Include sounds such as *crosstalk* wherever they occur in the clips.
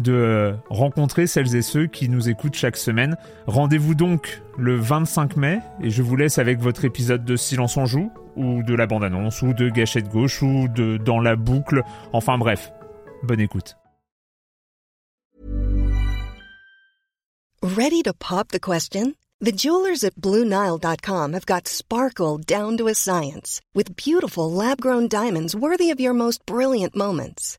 de rencontrer celles et ceux qui nous écoutent chaque semaine. Rendez-vous donc le 25 mai et je vous laisse avec votre épisode de Silence en joue ou de la bande-annonce ou de Gâchette gauche ou de Dans la boucle. Enfin bref, bonne écoute. Ready to pop the question? The jewelers at BlueNile.com have got sparkle down to a science with beautiful lab-grown diamonds worthy of your most brilliant moments.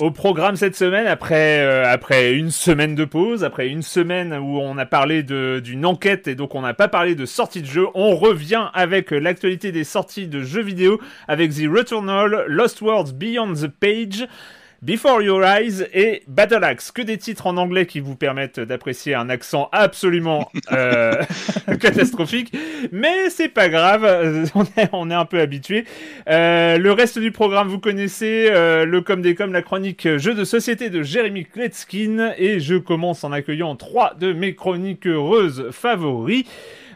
Au programme cette semaine, après, euh, après une semaine de pause, après une semaine où on a parlé d'une enquête et donc on n'a pas parlé de sortie de jeu, on revient avec l'actualité des sorties de jeux vidéo avec The Returnal, Lost Worlds Beyond the Page, Before Your Eyes et Battle Axe. Que des titres en anglais qui vous permettent d'apprécier un accent absolument euh, *laughs* catastrophique. Mais c'est pas grave, on est, on est un peu habitué. Euh, le reste du programme, vous connaissez euh, le com des com, la chronique jeu de société de Jérémy Kletskin. Et je commence en accueillant trois de mes chroniques heureuses favoris.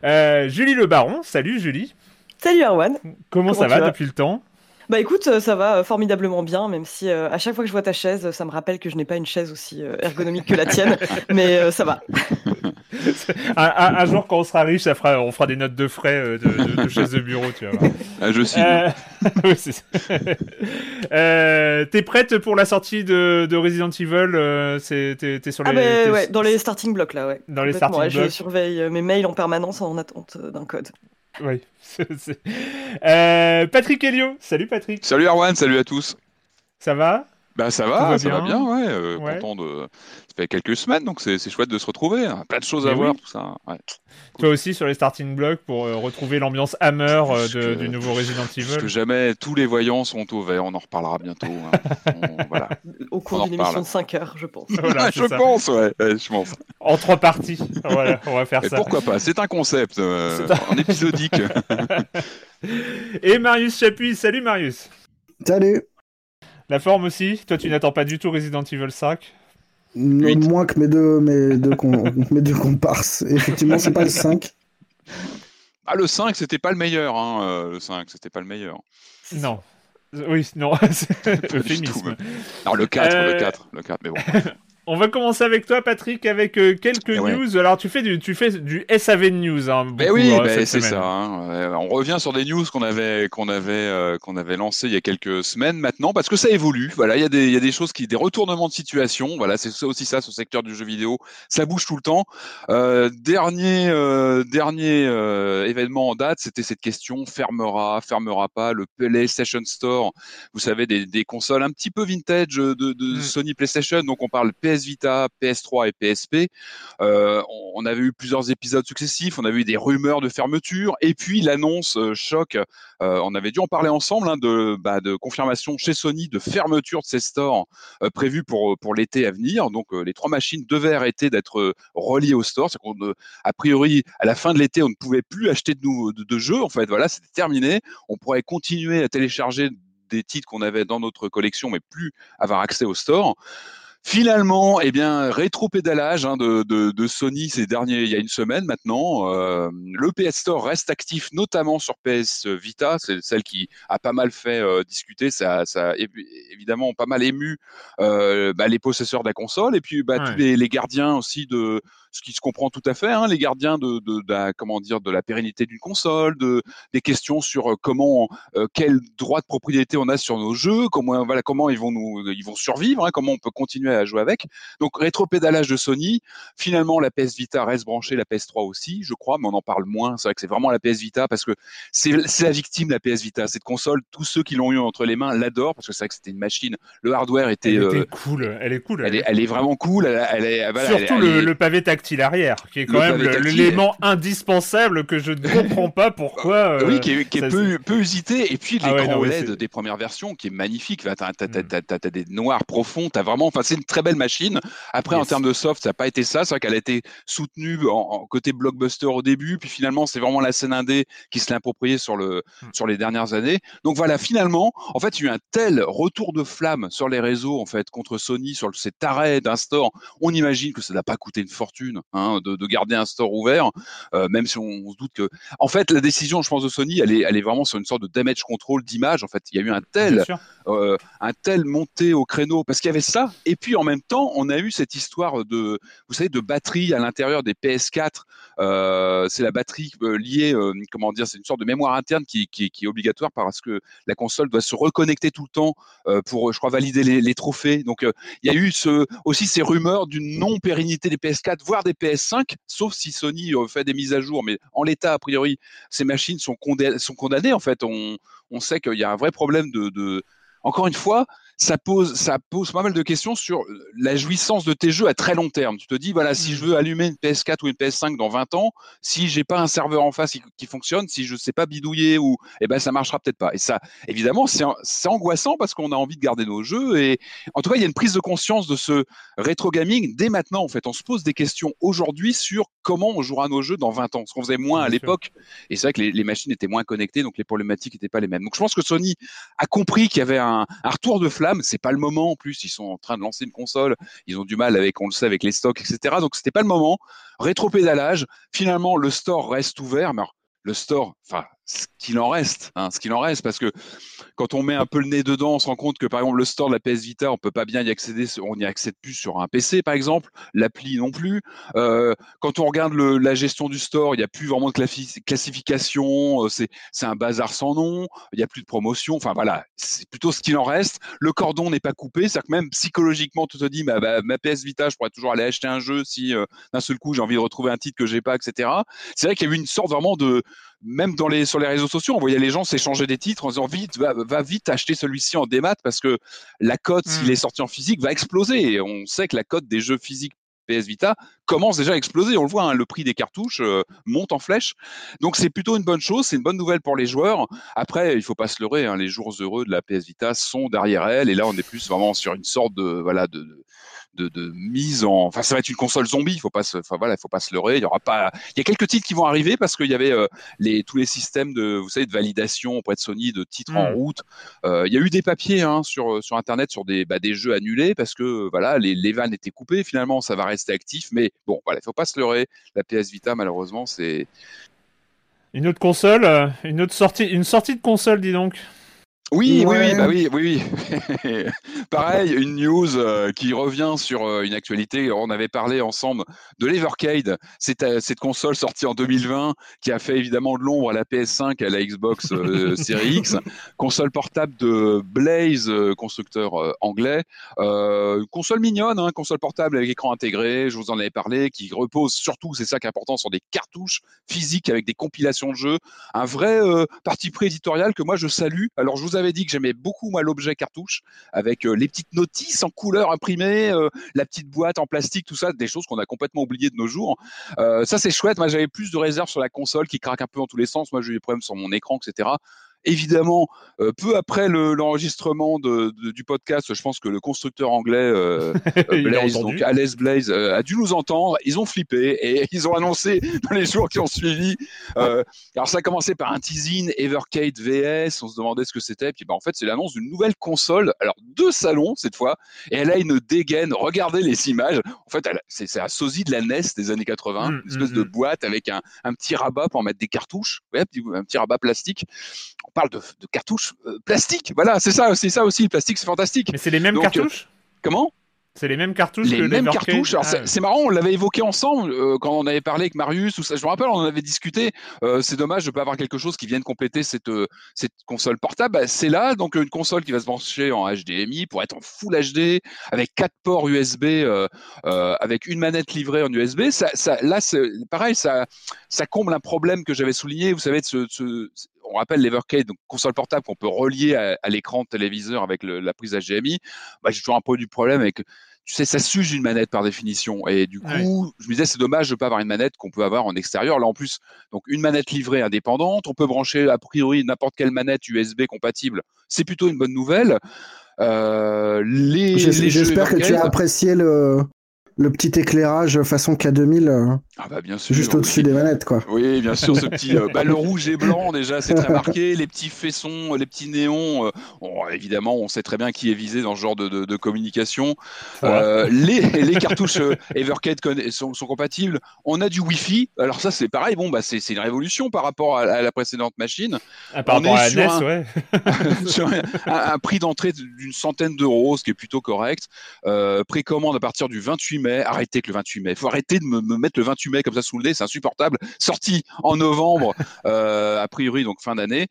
Julie Le Baron, salut Julie. Salut Arwan. Comment, ça va depuis le temps? Bah écoute, euh, ça va euh, formidablement bien, même si euh, à chaque fois que je vois ta chaise, ça me rappelle que je n'ai pas une chaise aussi ergonomique que la tienne, *laughs* mais ça va. *laughs* un, jour, quand on sera riche, ça fera, on fera des notes de frais de, de, chaise de bureau, tu vois. Ah, je suis. *laughs* T'es prête pour la sortie de, Resident Evil T'es sur ah, les. Ah ouais, dans les starting blocks là, ouais. Dans les starting blocks. Je surveille mes mails en permanence en attente d'un code. *laughs* Oui. euh, Patrick Helio. Salut Patrick. Salut Arwan, salut à tous. Ça va? Bah ça va, ça va bien, ouais, euh, Content de. Ça fait quelques semaines, donc c'est chouette de se retrouver. Hein. Plein de choses à voir, tout ça. Ouais. Toi aussi sur les starting blocks pour euh, retrouver l'ambiance Hammer euh, du nouveau Resident Evil. Parce que jamais tous les voyants sont au vert. On en reparlera bientôt. Hein. *laughs* voilà. Au cours d'une émission de 5 heures, je pense. *laughs* je pense, ouais, je pense. En trois parties. voilà, on va faire Et ça. Pourquoi pas C'est un concept, en épisodique. *laughs* Et Marius Chapuis. Salut Marius. Salut. La forme aussi Toi, tu n'attends pas du tout Resident Evil 5 Moins que mes deux, mes deux, *laughs* mes deux comparses. Effectivement, c'est pas le 5. Ah, le 5, c'était pas le meilleur. Hein, euh, le 5, c'était pas le meilleur. Non. Oui, non, *laughs* c'est euphémisme. Non, le 4, le 4, euh, le 4, mais bon. *laughs* On va commencer avec toi, Patrick, avec euh, quelques eh news. Alors, tu fais du, tu fais du SAV news. Hein, ben oui, euh, ben c'est ça. Hein. On revient sur des news qu'on avait, qu'on avait, euh, qu'on avait lancées il y a quelques semaines maintenant, parce que ça évolue. Voilà, il y a des, il y a des choses qui, des retournements de situation. Voilà, c'est aussi ça, ce secteur du jeu vidéo. Ça bouge tout le temps. dernier, dernier événement en date, c'était cette question fermera, fermera pas le PlayStation Store? Vous savez, des, des consoles un petit peu vintage de, de mm. Sony PlayStation. Donc, on parle PS Vita, PS3 et PSP. Euh, on, avait eu plusieurs épisodes successifs, on avait eu des rumeurs de fermeture, et puis l'annonce euh, choc. Euh, on avait dû en parler ensemble hein, de, bah, de, confirmation chez Sony de fermeture de ces stores prévus pour, l'été à venir. Donc les trois machines devaient arrêter d'être reliées au store. C'est a priori, à la fin de l'été, on ne pouvait plus acheter de, de jeux. En fait, voilà, c'était terminé. On pourrait continuer à télécharger des titres qu'on avait dans notre collection, mais plus avoir accès au store Finalement, eh bien, rétro-pédalage hein, de, de, de, Sony ces derniers, il y a une semaine maintenant. Euh, le PS Store reste actif, notamment sur PS Vita, c'est celle qui a pas mal fait euh, discuter, ça, ça a évidemment pas mal ému euh, bah, les possesseurs de la console et puis bah, tous les, les, gardiens aussi de ce qui se comprend tout à fait, hein, les gardiens de, de, de, la, comment dire, de la pérennité d'une console, de, des questions sur euh, comment, euh, quel droit de propriété on a sur nos jeux, comment, voilà, comment ils vont nous, ils vont survivre, hein, comment on peut continuer à jouer avec. Donc rétro-pédalage de Sony. Finalement, la PS Vita reste branchée, la PS3 aussi, je crois, mais on en parle moins. C'est vrai que c'est vraiment la PS Vita parce que c'est la victime, la PS Vita. Cette console, tous ceux qui l'ont eu entre les mains l'adorent parce que c'est vrai que c'était une machine. Le hardware était, elle était euh, cool. Elle est cool. Elle, est, elle est, vraiment cool. Elle, Surtout le, le, pavé tactile arrière, qui est quand même l'élément indispensable que je ne comprends pas pourquoi. *laughs* oui, qui est, qui est peu, peu, usité. Et puis l'écran ah ouais, OLED des premières versions qui est magnifique. Tu as, as, des noirs profonds. As vraiment, enfin, c'est une très belle machine. Après, yes. en termes de soft, ça n'a pas été ça. C'est vrai qu'elle a été soutenue en, en, côté blockbuster au début. Puis finalement, c'est vraiment la scène indé qui se l'a appropriée sur, le, mm. sur les dernières années. Donc voilà, finalement, en fait, il y a eu un tel retour de flamme sur les réseaux en fait contre Sony sur cet arrêt d'un store. On imagine que ça n'a pas coûté une fortune hein, de, de, garder un store ouvert, euh, même si on, on, se doute que. En fait, la décision, je pense, de Sony, elle est, elle est vraiment sur une sorte de damage control d'image. En fait, il y a eu un tel, euh, un tel monté au créneau parce qu'il y avait ça. Et puis en même temps, on a eu cette histoire de, vous savez, de batterie à l'intérieur des PS4. Euh, c'est la batterie euh, liée, comment dire, c'est une sorte de mémoire interne qui, qui, qui, est obligatoire parce que la console doit se reconnecter tout le temps pour, je crois, valider les, les trophées. Donc il y a eu ce, aussi ces rumeurs d'une non pérennité des PS4, voire des PS5, sauf si Sony fait des mises à jour. Mais en l'état, a priori, ces machines sont, condamnées, sont condamnées. En fait, on, on sait qu'il y a un vrai problème de encore une fois, ça pose, ça pose pas mal de questions sur la jouissance de tes jeux à très long terme. Tu te dis, voilà, si je veux allumer une PS4 ou une PS5 dans 20 ans, si j'ai pas un serveur en face qui, qui, fonctionne, si je sais pas bidouiller ou, eh ben, ça marchera peut-être pas. Et ça, évidemment, c'est angoissant parce qu'on a envie de garder nos jeux. Et en tout cas, il y a une prise de conscience de ce rétro gaming dès maintenant. En fait, on se pose des questions aujourd'hui sur comment on jouera nos jeux dans 20 ans, ce qu'on faisait moins à l'époque. Et c'est vrai que les, les, machines étaient moins connectées, donc les problématiques n'étaient pas les mêmes. Donc, je pense que Sony a compris qu'il y avait un, un retour de flamme. C'est pas le moment en plus. Ils sont en train de lancer une console. Ils ont du mal avec, on le sait, avec les stocks, etc. Donc c'était pas le moment. Rétro-pédalage. Finalement, le store reste ouvert. Mais le store, enfin, ce qu'il en reste, hein, ce qu'il en reste, parce que quand on met un peu le nez dedans, on se rend compte que par exemple le store de la PS Vita, on peut pas bien y accéder, on n'y accède plus sur un PC par exemple, l'appli non plus. Euh, quand on regarde la gestion du store, il n'y a plus vraiment de classification, euh, c'est c'est un bazar sans nom, il n'y a plus de promotion, enfin voilà, c'est plutôt ce qu'il en reste. Le cordon n'est pas coupé, c'est-à-dire que même psychologiquement, tu te dis, bah, bah, ma PS Vita, je pourrais toujours aller acheter un jeu si euh, d'un seul coup j'ai envie de retrouver un titre que j'ai pas, etc. C'est vrai qu'il y a eu une sorte vraiment de même dans les, sur les réseaux sociaux, on voyait les gens s'échanger des titres en disant vite, va, va vite acheter celui-ci en démat parce que la cote, mmh. s'il est sorti en physique, va exploser. Et on sait que la cote des jeux physiques PS Vita commence déjà à exploser. On le voit, hein, le prix des cartouches euh, monte en flèche. Donc c'est plutôt une bonne chose, c'est une bonne nouvelle pour les joueurs. Après, il faut pas se leurrer, hein, les jours heureux de la PS Vita sont derrière elle. Et là, on est plus vraiment sur une sorte de voilà de, de mise en. Enfin, ça va être une console zombie. Il faut pas se. Enfin voilà, il faut pas se leurrer. Il y aura pas. Il y a quelques titres qui vont arriver parce qu'il y avait euh, les tous les systèmes de, vous savez, de validation auprès de Sony de titres mmh. en route. Euh, il y a eu des papiers hein, sur sur internet sur des bah, des jeux annulés parce que voilà, les les vannes étaient coupées. Finalement, ça va rester actif. Mais bon, voilà, il faut pas se leurrer. La PS Vita, malheureusement, c'est une autre console, euh, une autre sortie, une sortie de console, dis donc. Oui, ouais. oui, oui, bah oui, oui, oui. *laughs* Pareil, une news euh, qui revient sur euh, une actualité. On avait parlé ensemble de l'Evercade, cette, euh, cette console sortie en 2020 qui a fait évidemment de l'ombre à la PS5 et à la Xbox euh, Series X. *laughs* Console portable de Blaze, constructeur anglais. console mignonne, hein, console portable avec écran intégré, je vous en avais parlé, qui repose surtout, c'est ça qui est important, sur des cartouches physiques avec des compilations de jeux. Un vrai parti pris éditorial que moi je salue. Alors je vous avais dit que j'aimais beaucoup moi l'objet cartouche avec euh, les petites notices en couleur imprimées, euh, la petite boîte en plastique, tout ça, des choses qu'on a complètement oubliées de nos jours. Euh, ça c'est chouette. Moi j'avais plus de réserves sur la console qui craque un peu dans tous les sens. Moi j'ai eu des problèmes sur mon écran, etc. évidemment, euh, peu après l'enregistrement de, du podcast, je pense que le constructeur anglais euh, *laughs* Blaze, donc Alice Blaze, a dû nous entendre. Ils ont flippé et *laughs* ils ont annoncé dans les jours qui ont suivi. alors ça a commencé par un teasing Evercade VS. On se demandait ce que c'était. Puis bah, en fait, c'est l'annonce d'une nouvelle console. Alors deux salons cette fois, et elle a une dégaine. Regardez les images. En fait, c'est un sosie de la NES des années 80, mmh, une espèce mmh, de mmh. boîte avec un, un, petit rabat pour mettre des cartouches, ouais, un petit rabat plastique. On parle de, de cartouches euh, plastiques. Voilà, c'est ça, c'est ça aussi. Le plastique, c'est fantastique. Mais c'est les mêmes cartouches? comment? C'est les mêmes cartouches les que mêmes cartouches. Ah, c'est marrant, on l'avait évoqué ensemble euh, quand on avait parlé avec Marius. Ou ça, je me rappelle, on en avait discuté. Euh, c'est dommage de pas avoir quelque chose qui vienne compléter cette euh, cette console portable. Bah, c'est là donc une console qui va se brancher en HDMI pour être en Full HD avec quatre ports USB, avec une manette livrée en USB. Ça, ça là, pareil, ça ça comble un problème que j'avais souligné. Vous savez, de ce, ce on rappelle l'Evercade, donc console portable qu'on peut relier à, l'écran de téléviseur avec la prise HDMI. Bah, j'ai toujours un peu du problème avec tu sais, ça s'use une manette par définition. Et du coup, je me disais, c'est dommage de ne pas avoir une manette qu'on peut avoir en extérieur. Là, en plus, donc une manette livrée indépendante. On peut brancher, a priori, n'importe quelle manette USB compatible. C'est plutôt une bonne nouvelle. Euh, J'espère que tu as apprécié le, le petit éclairage façon K2000 euh, ah bah bien sûr, juste au-dessus des manettes quoi. Oui bien sûr ce petit euh, bah, le rouge et blanc déjà c'est très marqué. *laughs* Les petits faisceaux les petits néons euh, évidemment on sait très bien qui est visé dans ce genre de, de, communication. Les, les cartouches Evercade sont, sont, compatibles. On a du Wi-Fi. Alors ça c'est pareil. Bon bah c'est une révolution par rapport à, la précédente machine. Ah, par on rapport est à sur, NES, ouais. *laughs* *laughs* sur un, prix d'entrée d'une centaine d'euros ce qui est plutôt correct. Précommande à partir du 28 Arrêtez que le 28 mai. Il faut arrêter de me, mettre le 28 mai comme ça sous le nez, c'est insupportable. Sorti en novembre, *laughs* euh, a priori, donc fin d'année.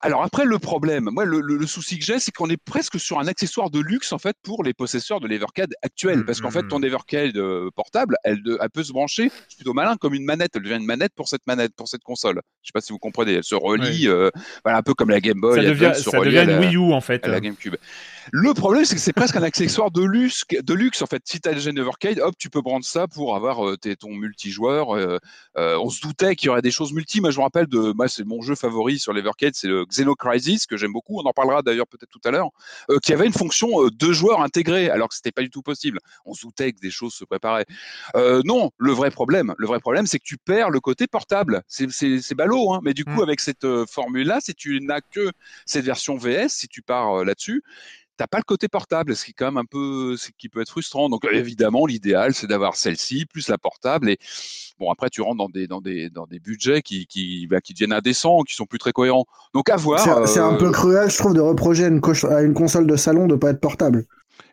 Alors après, le problème, moi, le, souci que j'ai, c'est qu'on est presque sur un accessoire de luxe en fait pour les possesseurs de l'Evercade actuel, mmh, parce qu'en fait, mmh, ton mmh. Evercade euh, portable, elle, peut se brancher, c'est plutôt malin, comme une manette. Elle devient une manette pour cette manette, pour cette console. Je sais pas si vous comprenez. Elle se relie, euh, voilà, un peu comme la Game Boy. Ça devient, ça devient une Wii U en fait. la GameCube. Le problème, c'est que c'est presque un accessoire de luxe, de luxe en fait. Si tu as déjà une Evercade, hop, tu peux prendre ça pour avoir euh, ton multijoueur. on se doutait qu'il y aurait des choses multi. Moi, je me rappelle de, moi, c'est mon jeu favori sur l'Evercade, c'est le Xenocrisis que j'aime beaucoup. On en parlera d'ailleurs peut-être tout à l'heure, euh, qui avait une fonction de euh, deux joueurs intégrés, alors que c'était pas du tout possible. On se doutait que des choses se préparaient. Euh, non, le vrai problème, le vrai problème, c'est que tu perds le côté portable. C'est ballot, hein, mais du coup, mmh. avec cette formule-là, si tu n'as que cette version VS, si tu pars là-dessus, t'as pas le côté portable, ce qui est quand même un peu, ce qui peut être frustrant. Donc évidemment, l'idéal, c'est d'avoir celle-ci plus la portable. Et bon, après, tu rentres dans des dans des dans des budgets qui qui bah, qui deviennent indécents, qui sont plus très cohérents. Donc à voir. C'est un peu cruel, je trouve, de reprocher à une, à une console de salon de pas être portable.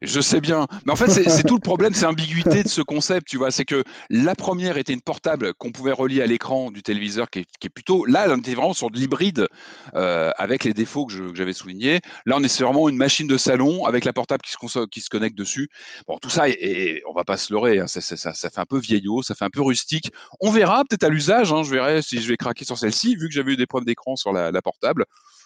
Je sais bien. Mais en fait, c'est tout le problème, c'est l'ambiguïté de ce concept, tu vois. C'est que la première était une portable qu'on pouvait relier à l'écran du téléviseur, qui est, plutôt. Là, on était vraiment sur de l'hybride, euh, avec les défauts que j'avais soulignés. Là, on est vraiment une machine de salon avec la portable qui se, connecte dessus. Bon, tout ça, et, on va pas se leurrer, hein, ça, ça, fait un peu vieillot, ça fait un peu rustique. On verra peut-être à l'usage, hein, je verrai si je vais craquer sur celle-ci, vu que j'avais eu des preuves d'écran sur la, la portable.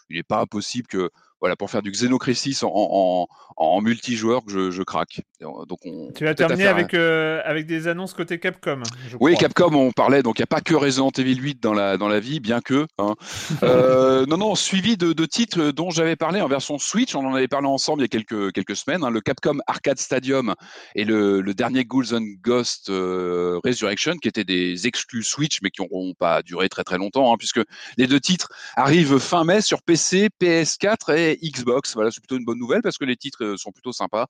Il n'est pas impossible que voilà, pour faire du Xenocrisis en, en, en multijoueur que je, je, craque. Donc on, tu vas terminer avec, euh, avec des annonces côté Capcom. oui, Capcom, on parlait, donc il n'y a pas que Resident Evil 8 dans la, dans la vie, bien que. Hein. *laughs* euh, non, non, suivi de, de titres dont j'avais parlé en version Switch, on en avait parlé ensemble il y a quelques, quelques semaines, hein, le Capcom Arcade Stadium et le, le dernier Ghouls and Ghost euh, Resurrection, qui étaient des exclus Switch, mais qui n'auront pas duré très très longtemps, hein, puisque les deux titres arrivent fin mai sur PC, PS4 et Xbox. Voilà, c'est plutôt une bonne nouvelle parce que les titres euh, sont plutôt sympas.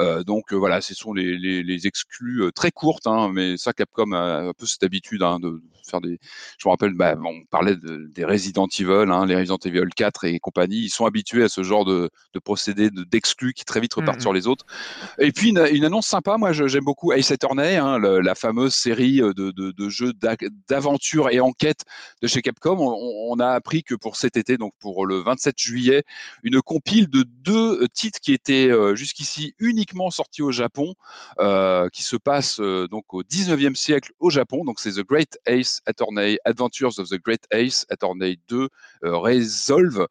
Euh, donc euh, voilà, ce sont les, les, les exclus très courtes, hein, mais ça, Capcom a un peu cette habitude hein, de faire des. Je me rappelle, bah, on parlait de, des Resident Evil, hein, les Resident Evil 4 et compagnie. Ils sont habitués à ce genre de, de procédés d'exclus qui très vite repartent mmh sur les autres. Et puis une, une annonce sympa, moi j'aime beaucoup Ace Attorney, hein, la fameuse série de, de, jeux d'aventure et enquête de chez Capcom. On, on, a appris que pour cet été, donc pour le 27 juillet, une compile de deux titres qui étaient euh, jusqu'ici uniquement sortis au Japon, euh, qui se passent euh, donc au 19e siècle au Japon. Donc c'est The Great Ace Attorney, Adventures of the Great Ace Attorney 2, Resolve.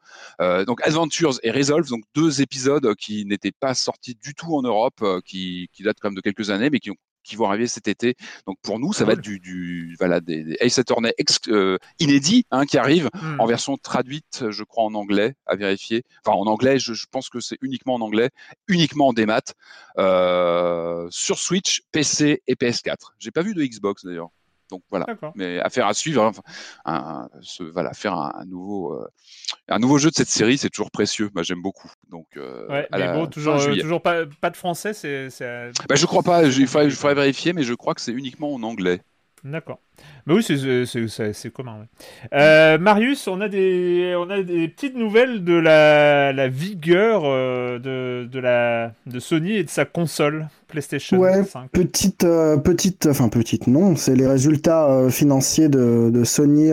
donc Adventures et Resolve, donc deux épisodes qui n'étaient pas sortis du tout en Europe, qui, qui datent quand même de quelques années, mais qui ont qui vont arriver cet été. Donc pour nous, ça va être du, du voilà des, des Ace Attorney euh, inédits hein, qui arrivent hmm. en version traduite, je crois en anglais, à vérifier. Enfin en anglais, je, je pense que c'est uniquement en anglais, uniquement en démat euh, sur Switch, PC et PS4. J'ai pas vu de Xbox d'ailleurs. Donc voilà. Mais affaire à suivre. Hein, un, voilà, faire un, nouveau, euh, un nouveau jeu de cette série, c'est toujours précieux. Moi, j'aime beaucoup. Donc, euh, mais bon, toujours, euh, toujours pas, pas, de français. C'est. Bah, je crois pas. Il faudrait, vérifier, mais je crois que c'est uniquement en anglais. D'accord. Mais oui, c'est commun. Euh, Marius, on a, des, on a des petites nouvelles de la, la vigueur euh, de, de, la, de Sony et de sa console PlayStation ouais, Petite, euh, petite, enfin petite, non, c'est les résultats financiers de, de Sony,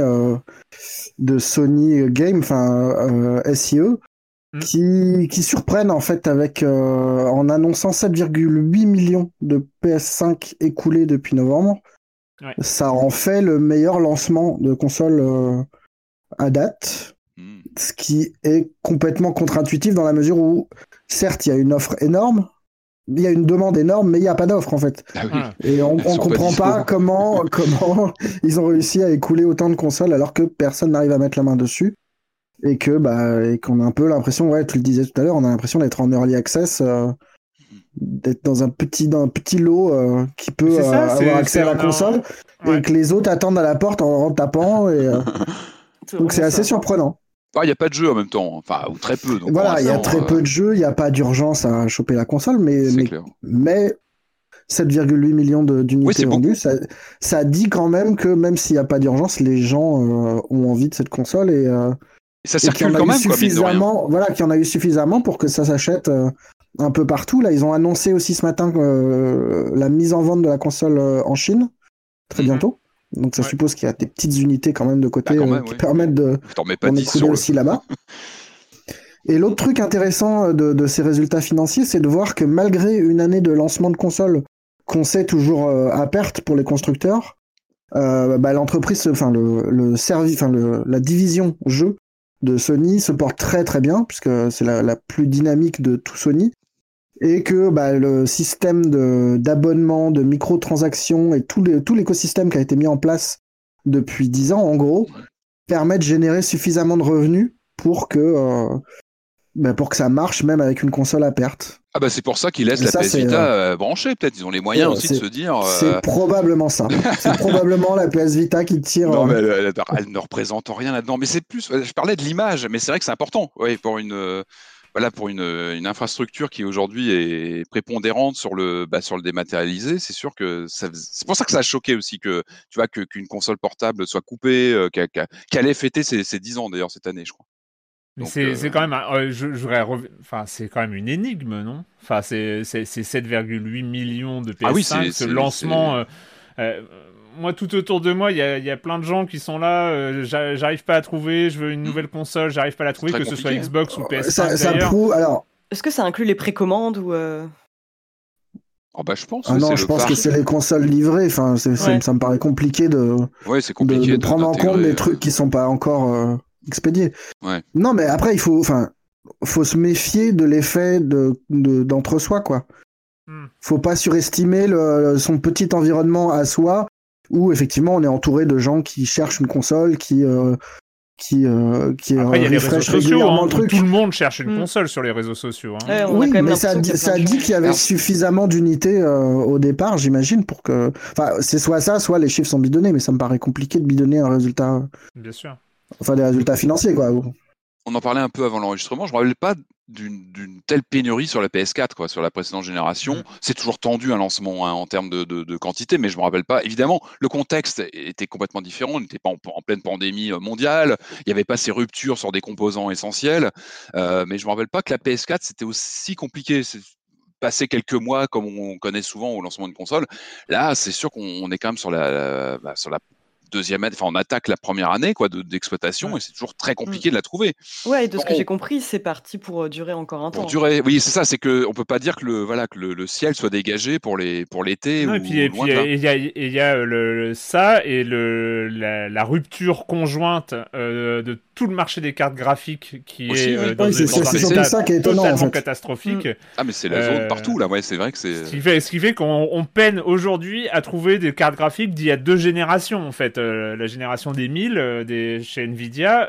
de Sony Game, enfin SIE, hmm. qui, qui surprennent en fait avec en annonçant 7,8 millions de PS5 écoulés depuis novembre. Ça en fait le meilleur lancement de console euh, à date. Hmm. Ce qui est complètement contre-intuitif dans la mesure où, certes, il y a une offre énorme, il y a une demande énorme, mais il n'y a pas d'offre en fait. Ah Et on ne comprend pas, comment, *laughs* comment ils ont réussi à écouler autant de consoles alors que personne n'arrive à mettre la main dessus. Et que bah qu'on a un peu l'impression, ouais, tu le disais tout à l'heure, on a l'impression d'être en early access. Euh, d'être dans un petit dans un petit lot euh, qui peut euh, avoir accès à la console et que les autres attendent à la porte en, tapant et euh, *laughs* donc c'est assez surprenant. Il n'y a pas de jeu en même temps, enfin ou très peu. Donc voilà, il y a très peu de jeux, il n'y a pas d'urgence à choper la console, mais mais, 7,8 millions d'unités vendues, ça, ça, dit quand même que même s'il n'y a pas d'urgence, les gens ont envie de cette console et, ça circule quand même suffisamment, voilà, qu'il y en a eu suffisamment pour que ça s'achète un peu partout. Là, ils ont annoncé aussi ce matin euh, la mise en vente de la console euh, en Chine très mhm. bientôt. Donc ça suppose qu'il y a des petites unités quand même de côté bah, euh, qui permettent de d'en écouler aussi là-bas. Et l'autre *laughs* truc intéressant de, ces résultats financiers, c'est de voir que malgré une année de lancement de console qu'on sait toujours à perte pour les constructeurs, bah, l'entreprise, enfin le, le service, enfin la division jeu de Sony se porte très très bien puisque c'est la, la, plus dynamique de tout Sony et que bah, le système d'abonnement, de, microtransactions et tout l'écosystème qui a été mis en place depuis 10 ans, en gros, permet de générer suffisamment de revenus pour que, euh, bah, pour que ça marche même avec une console à perte. Ah bah c'est pour ça qu'ils laissent la PS Vita euh, branchée, peut-être ils ont les moyens aussi de se dire. Euh, c'est probablement ça. c'est *laughs* probablement la PS Vita qui tire. Non mais elle, ne représente rien là-dedans. Mais c'est plus, je parlais de l'image, mais c'est vrai que c'est important, oui, pour une voilà, pour une, une, infrastructure qui aujourd'hui est prépondérante sur le, bah, sur le dématérialisé, c'est sûr que c'est pour ça que ça a choqué aussi que tu vois qu'une console portable soit coupée, euh, qu'elle allait fêter ses, ses, 10 ans d'ailleurs cette année, je crois. C'est euh, quand même, enfin c'est quand même une énigme, non? Enfin c'est 7,8 millions de PS5, ah oui, ce lancement. Euh, moi, tout autour de moi, il y a, plein de gens qui sont là. Euh, j'arrive pas à trouver. Je veux une nouvelle console. J'arrive pas à la trouver, que ce soit Xbox ou PS5. Ça, ça alors. Est-ce que ça inclut les précommandes ou euh? oh bah, je pense. Ah non, je pense que c'est les consoles livrées. Enfin, ça me paraît compliqué de, compliqué de, prendre en compte des trucs qui sont pas encore euh, expédiés. Non, mais après, il faut, enfin, faut se méfier de l'effet de d'entre-soi, quoi. Hmm. Faut pas surestimer le, son petit environnement à soi où effectivement on est entouré de gens qui cherchent une console, qui euh, qui euh, qui Après, il y a les réseaux sociaux, hein, Tout le monde cherche une mm. console sur les réseaux sociaux. Hein. oui, mais ça, ça dit qu'il y avait suffisamment d'unités euh, au départ, j'imagine, pour que. Enfin, c'est soit ça, soit les chiffres sont bidonnés, mais ça me paraît compliqué de bidonner un résultat. Bien sûr. Enfin, des résultats financiers, quoi on en parlait un peu avant l'enregistrement. Je ne me rappelle pas d'une telle pénurie sur la PS4, quoi, sur la précédente génération. Mm. C'est toujours tendu un lancement hein, en termes de, quantité, mais je ne me rappelle pas. Évidemment, le contexte était complètement différent. On n'était pas en, pleine pandémie euh, mondiale. Il n'y avait pas ces ruptures sur des composants essentiels. Euh, mais je ne me rappelle pas que la PS4, c'était aussi compliqué passer quelques mois comme on connaît souvent au lancement d'une console. Là, c'est sûr qu'on est quand même sur la, bah, sur la deuxième année, enfin on attaque la première année quoi d'exploitation et c'est toujours très compliqué mm. de la trouver. Ouais, et de ce que j'ai compris, c'est parti pour euh, durer encore un temps. Pour durer, oui, c'est ça, c'est que on peut pas dire que le voilà que le, ciel soit dégagé pour les pour l'été ou et puis il y a il y a le, ça et le la, rupture conjointe euh, de tout le marché des cartes graphiques qui est, euh, dans, c'est ça qui est étonnant, totalement catastrophique. Mm. Ah mais c'est la zone partout là, ouais, c'est vrai que c'est. Ce qui fait, ce qui fait qu'on peine aujourd'hui à trouver des cartes graphiques d'il y a deux générations en fait. La génération des 1000 des chez Nvidia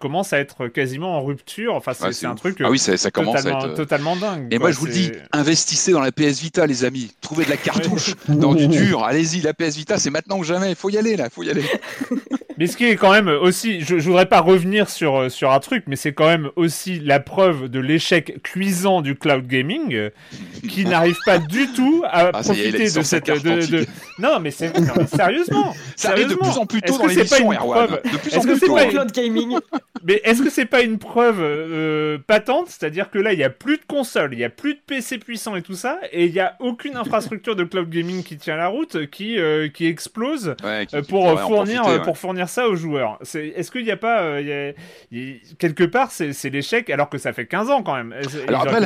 commence à être quasiment en rupture. Enfin c'est un truc. Ah oui, ça, commence totalement, à être totalement dingue. Et moi je vous le dis, investissez dans la PS Vita les amis, trouvez de la *laughs* cartouche dans du *laughs* dur. Allez-y, la PS Vita c'est maintenant ou jamais. Il faut y aller là, faut y aller. *laughs* mais ce qui est quand même aussi, je, je voudrais pas revenir sur euh, sur un truc, mais c'est quand même aussi la preuve de l'échec cuisant du cloud gaming, euh, qui n'arrive pas du tout à ah, profiter de cette de, Non, mais c'est sérieusement. *laughs* Ça arrive de plus en plus tôt dans l'émission, Erwan. De plus en plus tôt. cloud gaming. *laughs* Mais est-ce que c'est pas une preuve euh, patente, c'est-à-dire que là il y a plus de consoles, il y a plus de PC puissants et tout ça, et il y a aucune *laughs* infrastructure de cloud gaming qui tient la route, qui qui explose pour fournir pour fournir ça aux joueurs. Est-ce qu'il n'y a pas quelque part, c'est l'échec, alors que ça fait 15 ans quand même. Alors après,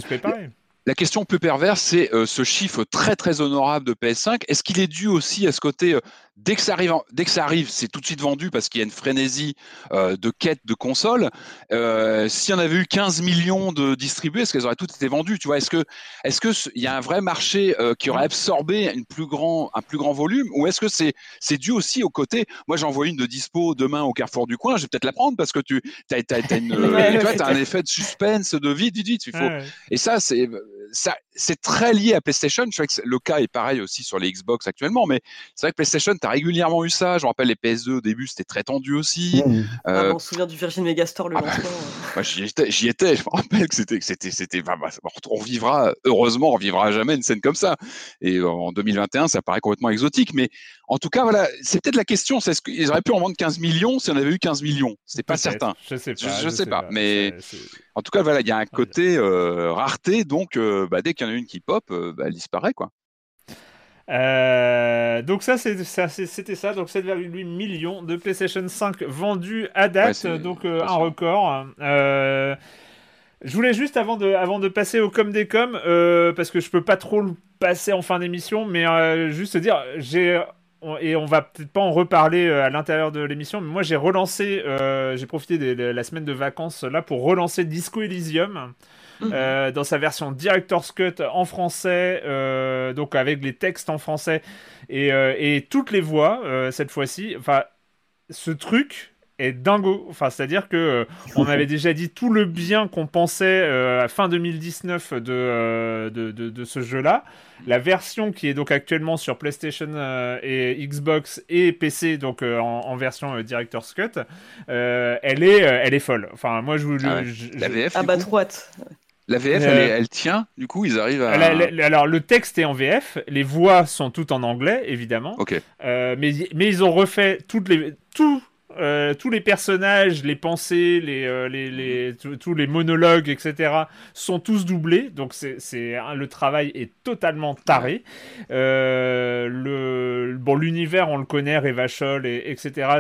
la question plus perverse, c'est euh, ce chiffre très très honorable de PS5. Est-ce qu'il est dû aussi à ce côté euh, dès que ça arrive, dès que ça arrive, c'est tout de suite vendu parce qu'il y a une frénésie euh, de quête de consoles. Euh, S'il y en avait eu 15 millions de distribués, est-ce qu'elles auraient toutes été vendues Tu vois, est-ce que, est-ce que il y a un vrai marché euh, qui aurait absorbé une plus grand, un plus grand volume, ou est-ce que c'est, c'est dû aussi au côté Moi, j'en vois une de dispo demain au Carrefour du coin. Je vais peut-être la prendre parce que tu, as, as, une, *laughs* tu as un effet de suspense, de vite, vite, vite. Il faut. Et ça, c'est, ça, c'est très lié à PlayStation. Je sais que le cas est pareil aussi sur les Xbox actuellement, mais c'est vrai que PlayStation, tu as régulièrement eu ça. Je me rappelle les PS2 au début, c'était très tendu aussi. Mmh. Euh, ah, on se souvient du Virgin Megastore, le ah bah, lancement. Euh. j'y étais, étais, je me rappelle que c'était, c'était, c'était, bah, on vivra, heureusement, on vivra jamais une scène comme ça. Et en 2021, ça paraît complètement exotique, mais en tout cas, voilà, c'est peut-être la question, c'est ce qu'ils auraient pu en vendre 15 millions si on avait eu 15 millions. C'est pas certain. Je sais pas. Je, sais, pas, mais en tout cas, voilà, il y a un côté euh, rareté, donc bah, dès qu'il y en a une qui pop, bah, elle disparaît, quoi. Euh, donc ça, c'était ça, donc 7,8 millions de PlayStation 5 vendus à date, donc euh, un record. Euh, je voulais juste avant de, avant de passer au com des com, parce que je peux pas trop le passer en fin d'émission, mais juste dire, j'ai et on va peut-être pas en reparler à l'intérieur de l'émission, mais moi j'ai relancé, j'ai profité de, la semaine de vacances là pour relancer Disco Elysium. Euh, dans sa version Director's Cut en français, euh, donc avec les textes en français et, euh, et toutes les voix cette fois-ci. Enfin, ce truc est dingo. Enfin, c'est-à-dire que on avait déjà dit tout le bien qu'on pensait à fin 2019 de, de, de, ce jeu-là. La version qui est donc actuellement sur PlayStation et Xbox et PC, donc en, version Director's Cut, elle est, elle est folle. Enfin, moi je vous. Ah la VF. Ah bah trop la VF, euh, elle, tient, du coup, ils arrivent à. alors, le texte est en VF, les voix sont toutes en anglais, évidemment. Ok. Euh, mais, mais ils ont refait toutes les, tout euh, tous les personnages, les pensées, les, euh, tous les monologues, etc., sont tous doublés. Donc c'est, le travail est totalement taré. Euh, bon, l'univers, on le connaît, Revachol, et, etc.,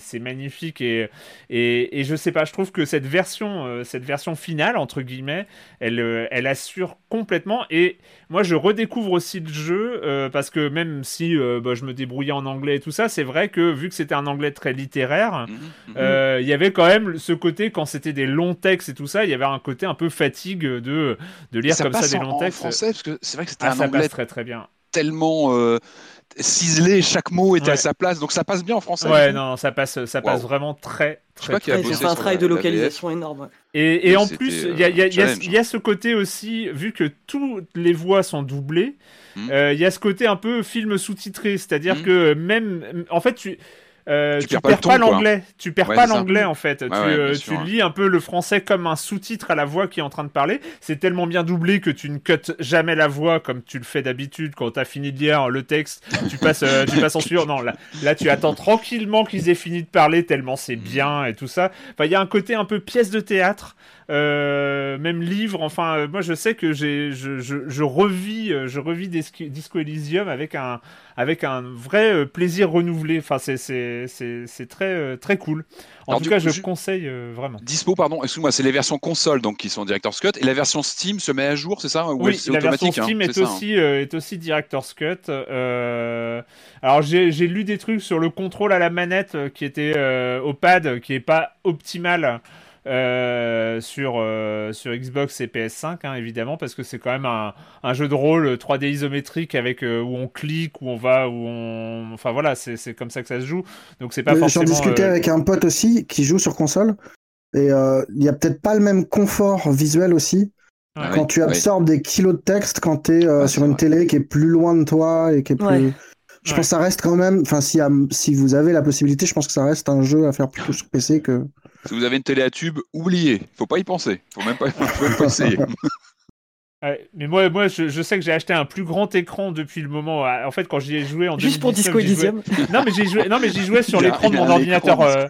c'est, magnifique. Et, et, et, je sais pas, je trouve que cette version, cette version finale, entre guillemets, elle, elle assure complètement. Et moi, je redécouvre aussi le jeu, parce que même si bah, je me débrouillais en anglais et tout ça, c'est vrai que vu que c'était un anglais très littéraire, Mhm, mhm. Euh, il y avait quand même ce côté, quand c'était des longs textes et tout ça, il y avait un côté un peu fatigue de, de lire comme ça des longs textes. En français, parce que c'est vrai que c'était ah, un ça anglais très très bien. tellement euh, ciselé, chaque mot était à sa place, donc ça passe bien en français. Ouais, non, ça passe, ça passe vraiment très, très. très C'est un travail de localisation énorme. Et, et en plus, il y, y, a ce côté aussi, vu que toutes les voix sont doublées, hmm. euh, il y a ce côté un peu film sous-titré, c'est-à-dire hmm. que même, en fait, tu euh, tu, perds, pas l'anglais. Tu perds pas l'anglais en fait. tu, euh, lis un peu le français comme un sous-titre à la voix qui est en train de parler. C'est tellement bien doublé que tu ne cuts jamais la voix comme tu le fais d'habitude quand t'as fini de lire le texte. Tu passes, euh, tu passes en suivant. Non, là, là, tu attends tranquillement qu'ils aient fini de parler tellement c'est bien et tout ça. Enfin, il y a un côté un peu pièce de théâtre euh, même livres. Enfin, euh, moi, je sais que j'ai, je, je, je, revis, euh, je revis Disco Elysium avec un, avec un vrai plaisir renouvelé. Enfin, c'est, c'est, c'est, c'est très, très cool. En tout cas, je conseille vraiment. Dispo, pardon, excuse-moi, c'est les versions console donc qui sont Director's Cut et la version Steam se met à jour, c'est ça Oui, la version hein, Steam est, aussi, est aussi Director's Cut. alors, j'ai, j'ai lu des trucs sur le contrôle à la manette qui était au pad, qui est pas optimal. Euh, sur, euh, sur Xbox et PS5, hein, évidemment, parce que c'est quand même un, un, jeu de rôle 3D isométrique avec euh, où on clique, où on va, où on. Enfin voilà, c'est comme ça que ça se joue. Donc c'est pas forcément. J'en discutais avec un pote aussi qui joue sur console, et il y a peut-être pas le même confort visuel aussi. quand tu absorbes des kilos de texte, quand tu es sur une télé qui est plus loin de toi et qui est plus. Je pense que ça reste quand même, enfin si, si vous avez la possibilité, je pense que ça reste un jeu à faire plutôt sur PC que. Si vous avez une télé à tube, oubliez. Faut pas y penser. Faut même pas, faut même pas essayer. *laughs* mais moi, moi je, sais que j'ai acheté un plus grand écran depuis le moment. En fait, quand j'y ai joué en Juste pour Disco Elysium Non, mais j'y joué... Non, mais j'y jouais sur l'écran de mon ordinateur. Euh...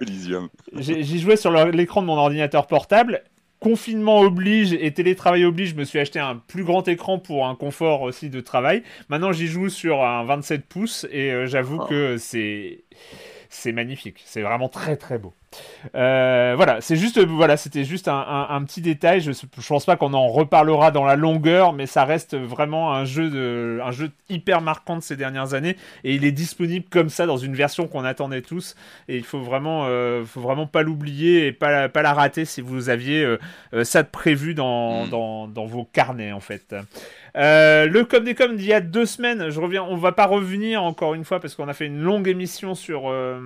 J'y jouais sur l'écran de mon ordinateur portable confinement oblige et télétravail oblige, je me suis acheté un plus grand écran pour un confort aussi de travail. Maintenant, j'y joue sur un 27 pouces et euh, j'avoue oh. que c'est c'est magnifique. C'est vraiment très très beau. Euh, voilà, c'est juste, voilà, c'était juste un, petit détail. Je, je pense pas qu'on en reparlera dans la longueur, mais ça reste vraiment un jeu de, un jeu hyper marquant de ces dernières années, et il est disponible comme ça dans une version qu'on attendait tous. Et il faut vraiment, euh, faut vraiment pas l'oublier et pas, pas la rater si vous aviez euh, ça de prévu dans, mm. dans, dans, vos carnets en fait. Euh, le com des com d'il y a deux semaines, je reviens, on va pas revenir encore une fois parce qu'on a fait une longue émission sur, euh,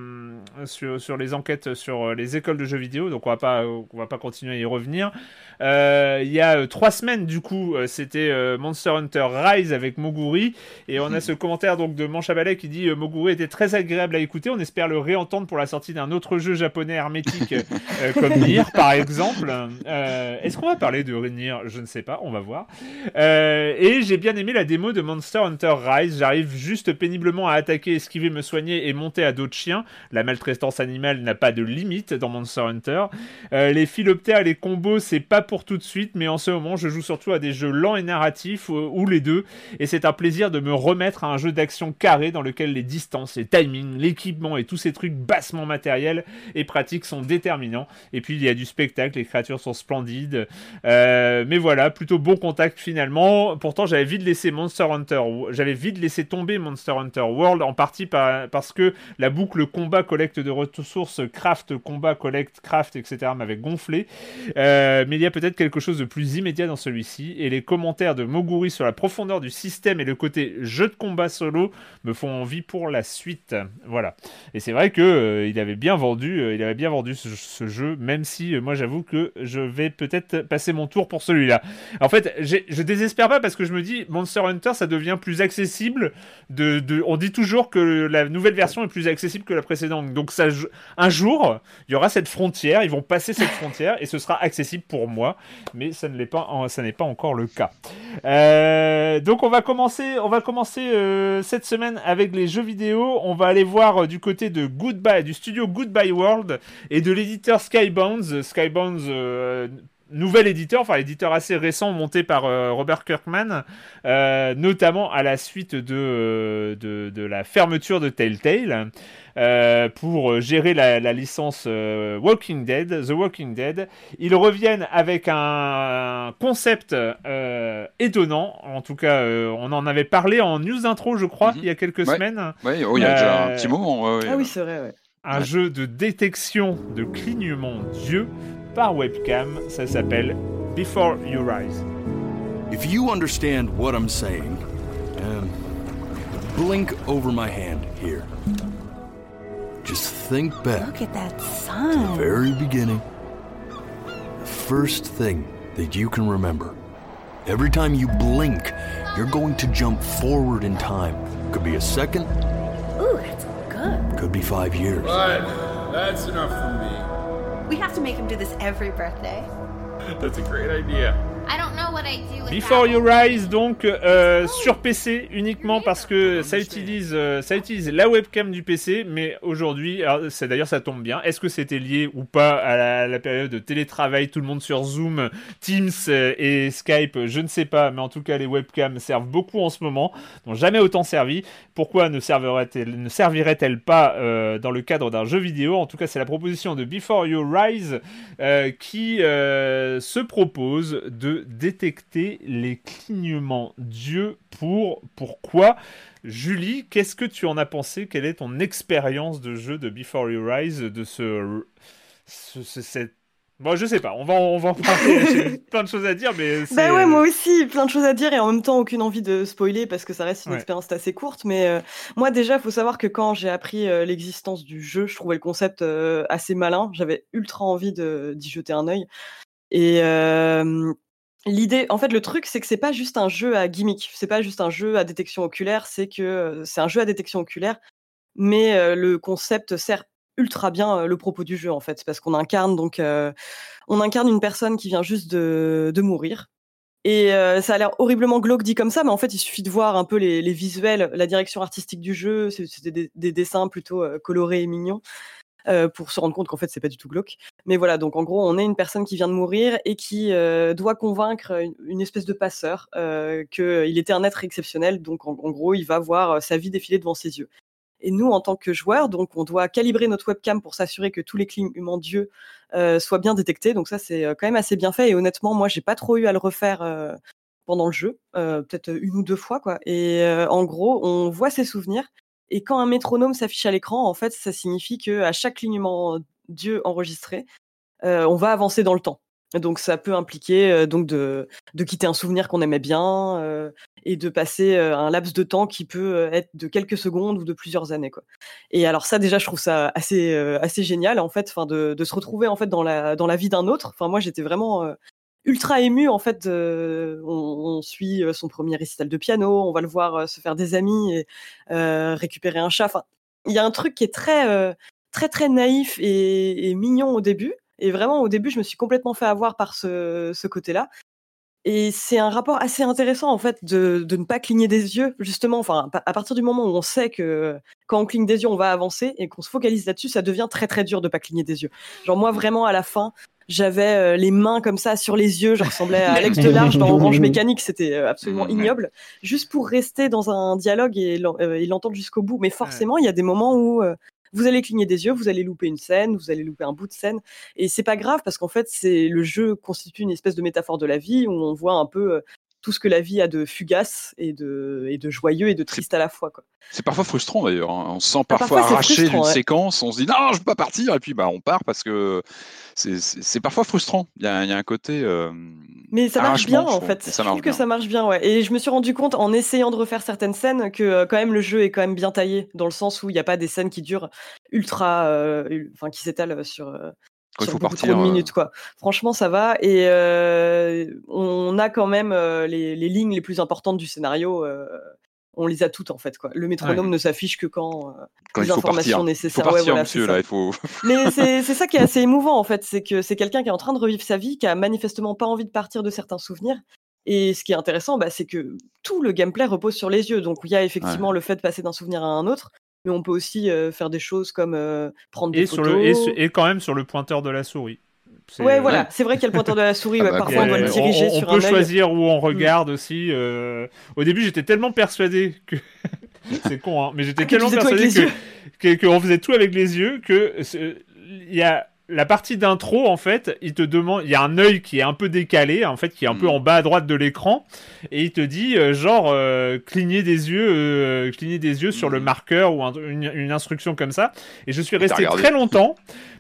sur, sur, les enquêtes sur euh, les écoles de jeux vidéo, donc on va pas, on va pas continuer à y revenir. Euh, il y a trois semaines, du coup, c'était Monster Hunter Rise avec Moguri. Et on a ce commentaire donc de Manchabalet qui dit Moguri était très agréable à écouter. On espère le réentendre pour la sortie d'un autre jeu japonais hermétique *laughs* comme Nier, par exemple. Est-ce qu'on va parler de Nier? Je ne sais pas, on va voir. Et j'ai bien aimé la démo de Monster Hunter Rise. J'arrive juste péniblement à attaquer, esquiver, me soigner et monter à d'autres chiens. La maltraitance animale n'a pas de limite dans Monster Hunter. les philoptères les combos, c'est pas pour tout de suite, mais en ce moment, je joue surtout à des jeux lents et narratifs, ou, les deux, et c'est un plaisir de me remettre à un jeu d'action carré dans lequel les distances, les timings, l'équipement et tous ces trucs bassement matériels et pratiques sont déterminants. Et puis il y a du spectacle, les créatures sont splendides, euh, mais voilà, plutôt bon contact finalement. Pourtant, j'avais vite laissé Monster Hunter, j'avais vite laissé tomber Monster Hunter World, en partie parce que la boucle combat, collecte de ressources, craft, combat, collecte, craft, etc. m'avait gonflé. Euh, mais il y a peut-être quelque chose de plus immédiat dans celui-ci, et les commentaires de Moguri sur la profondeur du système et le côté jeu de combat solo me font envie pour la suite. Voilà. Et c'est vrai que euh, il avait bien vendu, euh, il avait bien vendu ce, jeu, même si euh, moi j'avoue que je vais peut-être passer mon tour pour celui-là. En fait, je désespère pas parce que je me dis Monster Hunter ça devient plus accessible. De, on dit toujours que la nouvelle version est plus accessible que la précédente. Donc ça, un jour, il y aura cette frontière, ils vont passer cette *laughs* frontière et ce sera accessible pour moi mais ça ne l'est pas, ça n'est pas encore le cas. Euh, donc on va commencer, on va commencer euh, cette semaine avec les jeux vidéo. On va aller voir euh, du côté de Goodbye, du studio Goodbye World et de l'éditeur Skybounds. Skybounds nouvel éditeur, enfin éditeur assez récent monté par Robert Kirkman, notamment à la suite de, de, de, la fermeture de Telltale. Euh, pour gérer la, licence euh, Walking Dead, The Walking Dead. Ils reviennent avec un concept euh, étonnant. En tout cas, on en avait parlé en news intro, je crois, mhm. il y a quelques semaines. Oui, oh, il y a déjà un petit moment. ah oui, c'est vrai. Un jeu de détection de clignement d'yeux par webcam. Ça s'appelle Before You Rise. If you understand what I'm saying, um, blink over my hand here. Just think back. Look at that sun. To the very beginning. The first thing that you can remember. Every time you blink, you're going to jump forward in time. Could be a second. Ooh, that's good. Could be five years. But that's enough for me. We have to make him do this every birthday. *laughs* That's a great idea. I don't know what I do without Before You Rise, donc euh, sur PC uniquement parce que ça utilise, euh, ça utilise la webcam du PC, mais aujourd'hui, c'est d'ailleurs ça tombe bien. Est-ce que c'était lié ou pas à la, à la période de télétravail, tout le monde sur Zoom, Teams euh, et Skype, je ne sais pas, mais en tout cas les webcams servent beaucoup en ce moment, n'ont jamais autant servi. Pourquoi ne servirait-elle, ne servirait-elle pas euh, dans le cadre d'un jeu vidéo? En tout cas, c'est la proposition de Before You Rise euh, qui euh, se propose de détecter les clignements d'yeux pour pourquoi Julie, qu'est-ce que tu en as pensé? Quelle est ton expérience de jeu de Before You Rise de ce, ce- ce- cette Bon, je sais pas, on va, on va en parler, *laughs* j'ai plein de choses à dire, mais. Bah ouais, moi aussi, plein de choses à dire et en même temps aucune envie de spoiler parce que ça reste une Ouais. expérience assez courte. Mais euh, moi déjà, faut savoir que quand j'ai appris euh, l'existence du jeu, je trouvais le concept euh, assez malin. J'avais ultra envie d'y jeter un œil. Et euh, l'idée, en fait, le truc, c'est que c'est pas juste un jeu à gimmick, c'est pas juste un jeu à détection oculaire, c'est que euh, c'est un jeu à détection oculaire, mais euh, le concept sert ultra bien euh, le propos du jeu en fait, parce qu'on incarne donc on incarne une personne qui vient juste de, mourir. Et ça a l'air horriblement glauque dit comme ça, mais en fait, il suffit de voir un peu les, visuels, la direction artistique du jeu. c'est- des, des dessins plutôt colorés et mignons euh, pour se rendre compte qu'en fait, c'est pas du tout glauque. Mais voilà, donc en gros, on est une personne qui vient de mourir et qui euh, doit convaincre une, espèce de passeur euh, qu'il était un être exceptionnel. Donc en, gros, il va voir sa vie défiler devant ses yeux. Et nous, en tant que joueurs, donc, on doit calibrer notre webcam pour s'assurer que tous les clignements d'yeux soient bien détectés. Donc ça, c'est quand même assez bien fait. Et honnêtement, moi, j'ai pas trop eu à le refaire pendant le jeu, peut-être une ou deux fois, quoi. Et en gros, on voit ses souvenirs. Et quand un métronome s'affiche à l'écran, en fait, ça signifie que à chaque clignement d'yeux enregistré, euh, on va avancer dans le temps. Donc ça peut impliquer euh, donc de, de quitter un souvenir qu'on aimait bien euh, et de passer euh, un laps de temps qui peut euh, être de quelques secondes ou de plusieurs années quoi. Et alors ça déjà je trouve ça assez euh, assez génial en fait, enfin de, de se retrouver en fait dans la dans la vie d'un autre. Enfin moi j'étais vraiment euh, ultra ému en fait. on, suit euh, son premier récital de piano, on va le voir euh, se faire des amis et euh, récupérer un chat. Enfin il y a un truc qui est très très très naïf et, et mignon au début. Et vraiment, au début, je me suis complètement fait avoir par ce, ce côté-là. Et c'est un rapport assez intéressant, en fait, de, de ne pas cligner des yeux, justement. Enfin, à partir du moment où on sait que quand on cligne des yeux, on va avancer et qu'on se focalise là-dessus, ça devient très très dur de pas cligner des yeux. Genre, moi, vraiment, à la fin, j'avais euh, les mains comme ça sur les yeux, je ressemblais à Alex *laughs* Delarge dans Orange Mécanique, c'était euh, absolument ignoble, juste pour rester dans un dialogue et euh, et l'entendre jusqu'au bout. Mais forcément, il y a des moments où euh, vous allez cligner des yeux, vous allez louper une scène, vous allez louper un bout de scène, et c'est pas grave parce qu'en fait, c'est le jeu constitue une espèce de métaphore de la vie où on voit un peu euh, tout ce que la vie a de fugace et de, et de joyeux et de triste à la fois. Quoi. C'est parfois frustrant d'ailleurs. hein. On se sent Ah, parfois, parfois, arraché d'une ouais. séquence. On se dit non, je peux pas partir. Et puis bah on part parce que c'est- c'est c'est parfois frustrant. Il y a, y a un côté. euh, Mais ça marche bien en fait. Et Je ça trouve que bien. ça marche bien, ouais. Et je me suis rendu compte en essayant de refaire certaines scènes que euh, quand même le jeu est quand même bien taillé dans le sens où il n'y a pas des scènes qui durent ultra, euh, enfin qui s'étalent sur. Il faut beaucoup partir, trop de euh, minutes quoi. Franchement ça va et euh, on a quand même euh, les, les lignes les plus importantes du scénario. on les a toutes en fait quoi. Le métronome ne s'affiche que quand, euh, Quand les informations partir. Il faut nécessaires. partir, Ouais, voilà, monsieur. c'est ça. Là, il faut. *laughs* Mais c'est c'est ça qui est assez émouvant en fait, c'est que c'est quelqu'un qui est en train de revivre sa vie, qui a manifestement pas envie de partir de certains souvenirs. Et ce qui est intéressant, bah, c'est que tout le gameplay repose sur les yeux. Donc il y a effectivement le fait de passer d'un souvenir à un autre, mais on peut aussi euh, faire des choses comme euh, prendre des Et, sur photos. le, et, su- et quand même sur le pointeur de la souris. Ouais, voilà, c'est vrai qu'il y a le pointeur de la souris. Ah ouais, bah, parfois, on doit le diriger on, on sur peut un. Mm. choisir où on regarde aussi. euh, Au début, j'étais tellement persuadé que. *laughs* c'est con, hein, mais j'étais Ah, tellement persuadé que, qu'on faisait tout avec les yeux que il y a la partie d'intro en fait, il te demande, il y a un œil qui est un peu décalé, en fait, qui est un peu en bas à droite de l'écran, et il te dit euh, genre euh, cligner des yeux, euh, cligner des yeux sur le Mm. marqueur ou un- une, une instruction comme ça. Et je suis resté très longtemps,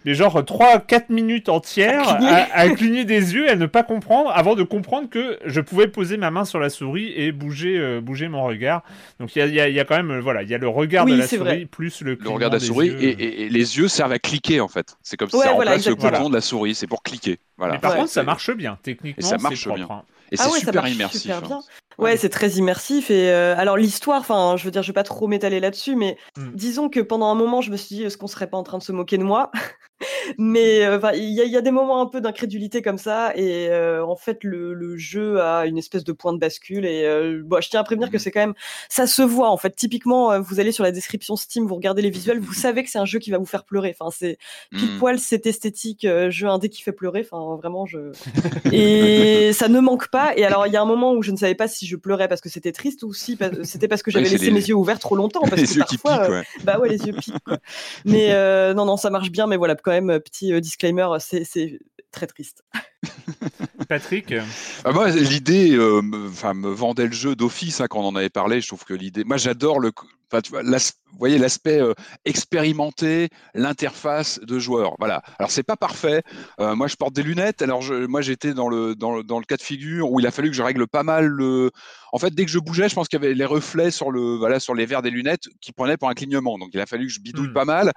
mais genre 3-4 minutes entières À cligner. à, à cligner des yeux, et à ne pas comprendre, avant de comprendre que je pouvais poser ma main sur la souris et bouger, euh, bouger mon regard. Donc il y a, il y a- il y a quand même, euh, voilà, il y a le regard Oui, de la souris vrai. plus le, Le regard de la souris yeux. et, et- et les yeux servent à cliquer en fait. C'est comme si Ouais, ça voilà, remplace le exactement. bouton de la souris. C'est pour cliquer. Voilà. Mais par Ouais. contre, ça marche bien, techniquement. Et ça c'est marche propre, bien. hein. Et Ah c'est ouais, ça super marche immersif. super hein. Ouais, c'est très immersif. Et euh, alors l'histoire, enfin, je veux dire, je vais pas trop m'étaler là-dessus, mais Mm. disons que pendant un moment, je me suis dit, est-ce qu'on serait pas en train de se moquer de moi? Mais enfin, il y, a- il y a des moments un peu d'incrédulité comme ça, et euh, en fait, le, le jeu a une espèce de point de bascule. Et euh, bon, je tiens à prévenir que Mhm. c'est quand même, ça se voit en fait. Typiquement, euh, vous allez sur la description Steam, vous regardez les visuels, vous savez que c'est un jeu qui va vous faire pleurer. Enfin, c'est pile Mm. poil cette esthétique euh, jeu indé qui fait pleurer. Enfin, vraiment, je *laughs* et ça ne manque pas. Et alors, il y a un moment où je ne savais pas si je pleurais parce que c'était triste ou si pa- c'était parce que j'avais laissé les- mes yeux ouverts trop longtemps. *laughs* Parce Les que yeux qui parfois, piquent, euh, ouais. bah ouais, les yeux piquent. Quoi. Mais euh, non, non, ça marche bien. Mais voilà, quand même, euh, petit euh, disclaimer, c'est c'est très triste. *laughs* Patrick, Ah, moi, l'idée, euh, me, enfin, me vendait le jeu d'office hein, quand on en avait parlé. Je trouve que l'idée, moi, j'adore le, co- enfin, tu vois, l'as- vous voyez l'aspect euh, expérimenté, l'interface de joueur. Voilà. Alors c'est pas parfait. Euh, moi, je porte des lunettes. Alors je, moi, j'étais dans le, dans le dans le cas de figure où il a fallu que je règle pas mal le. En fait, dès que je bougeais, je pense qu'il y avait les reflets sur le, voilà, sur les verres des lunettes qui prenaient pour un clignement. Donc il a fallu que je bidouille Hmm. pas mal.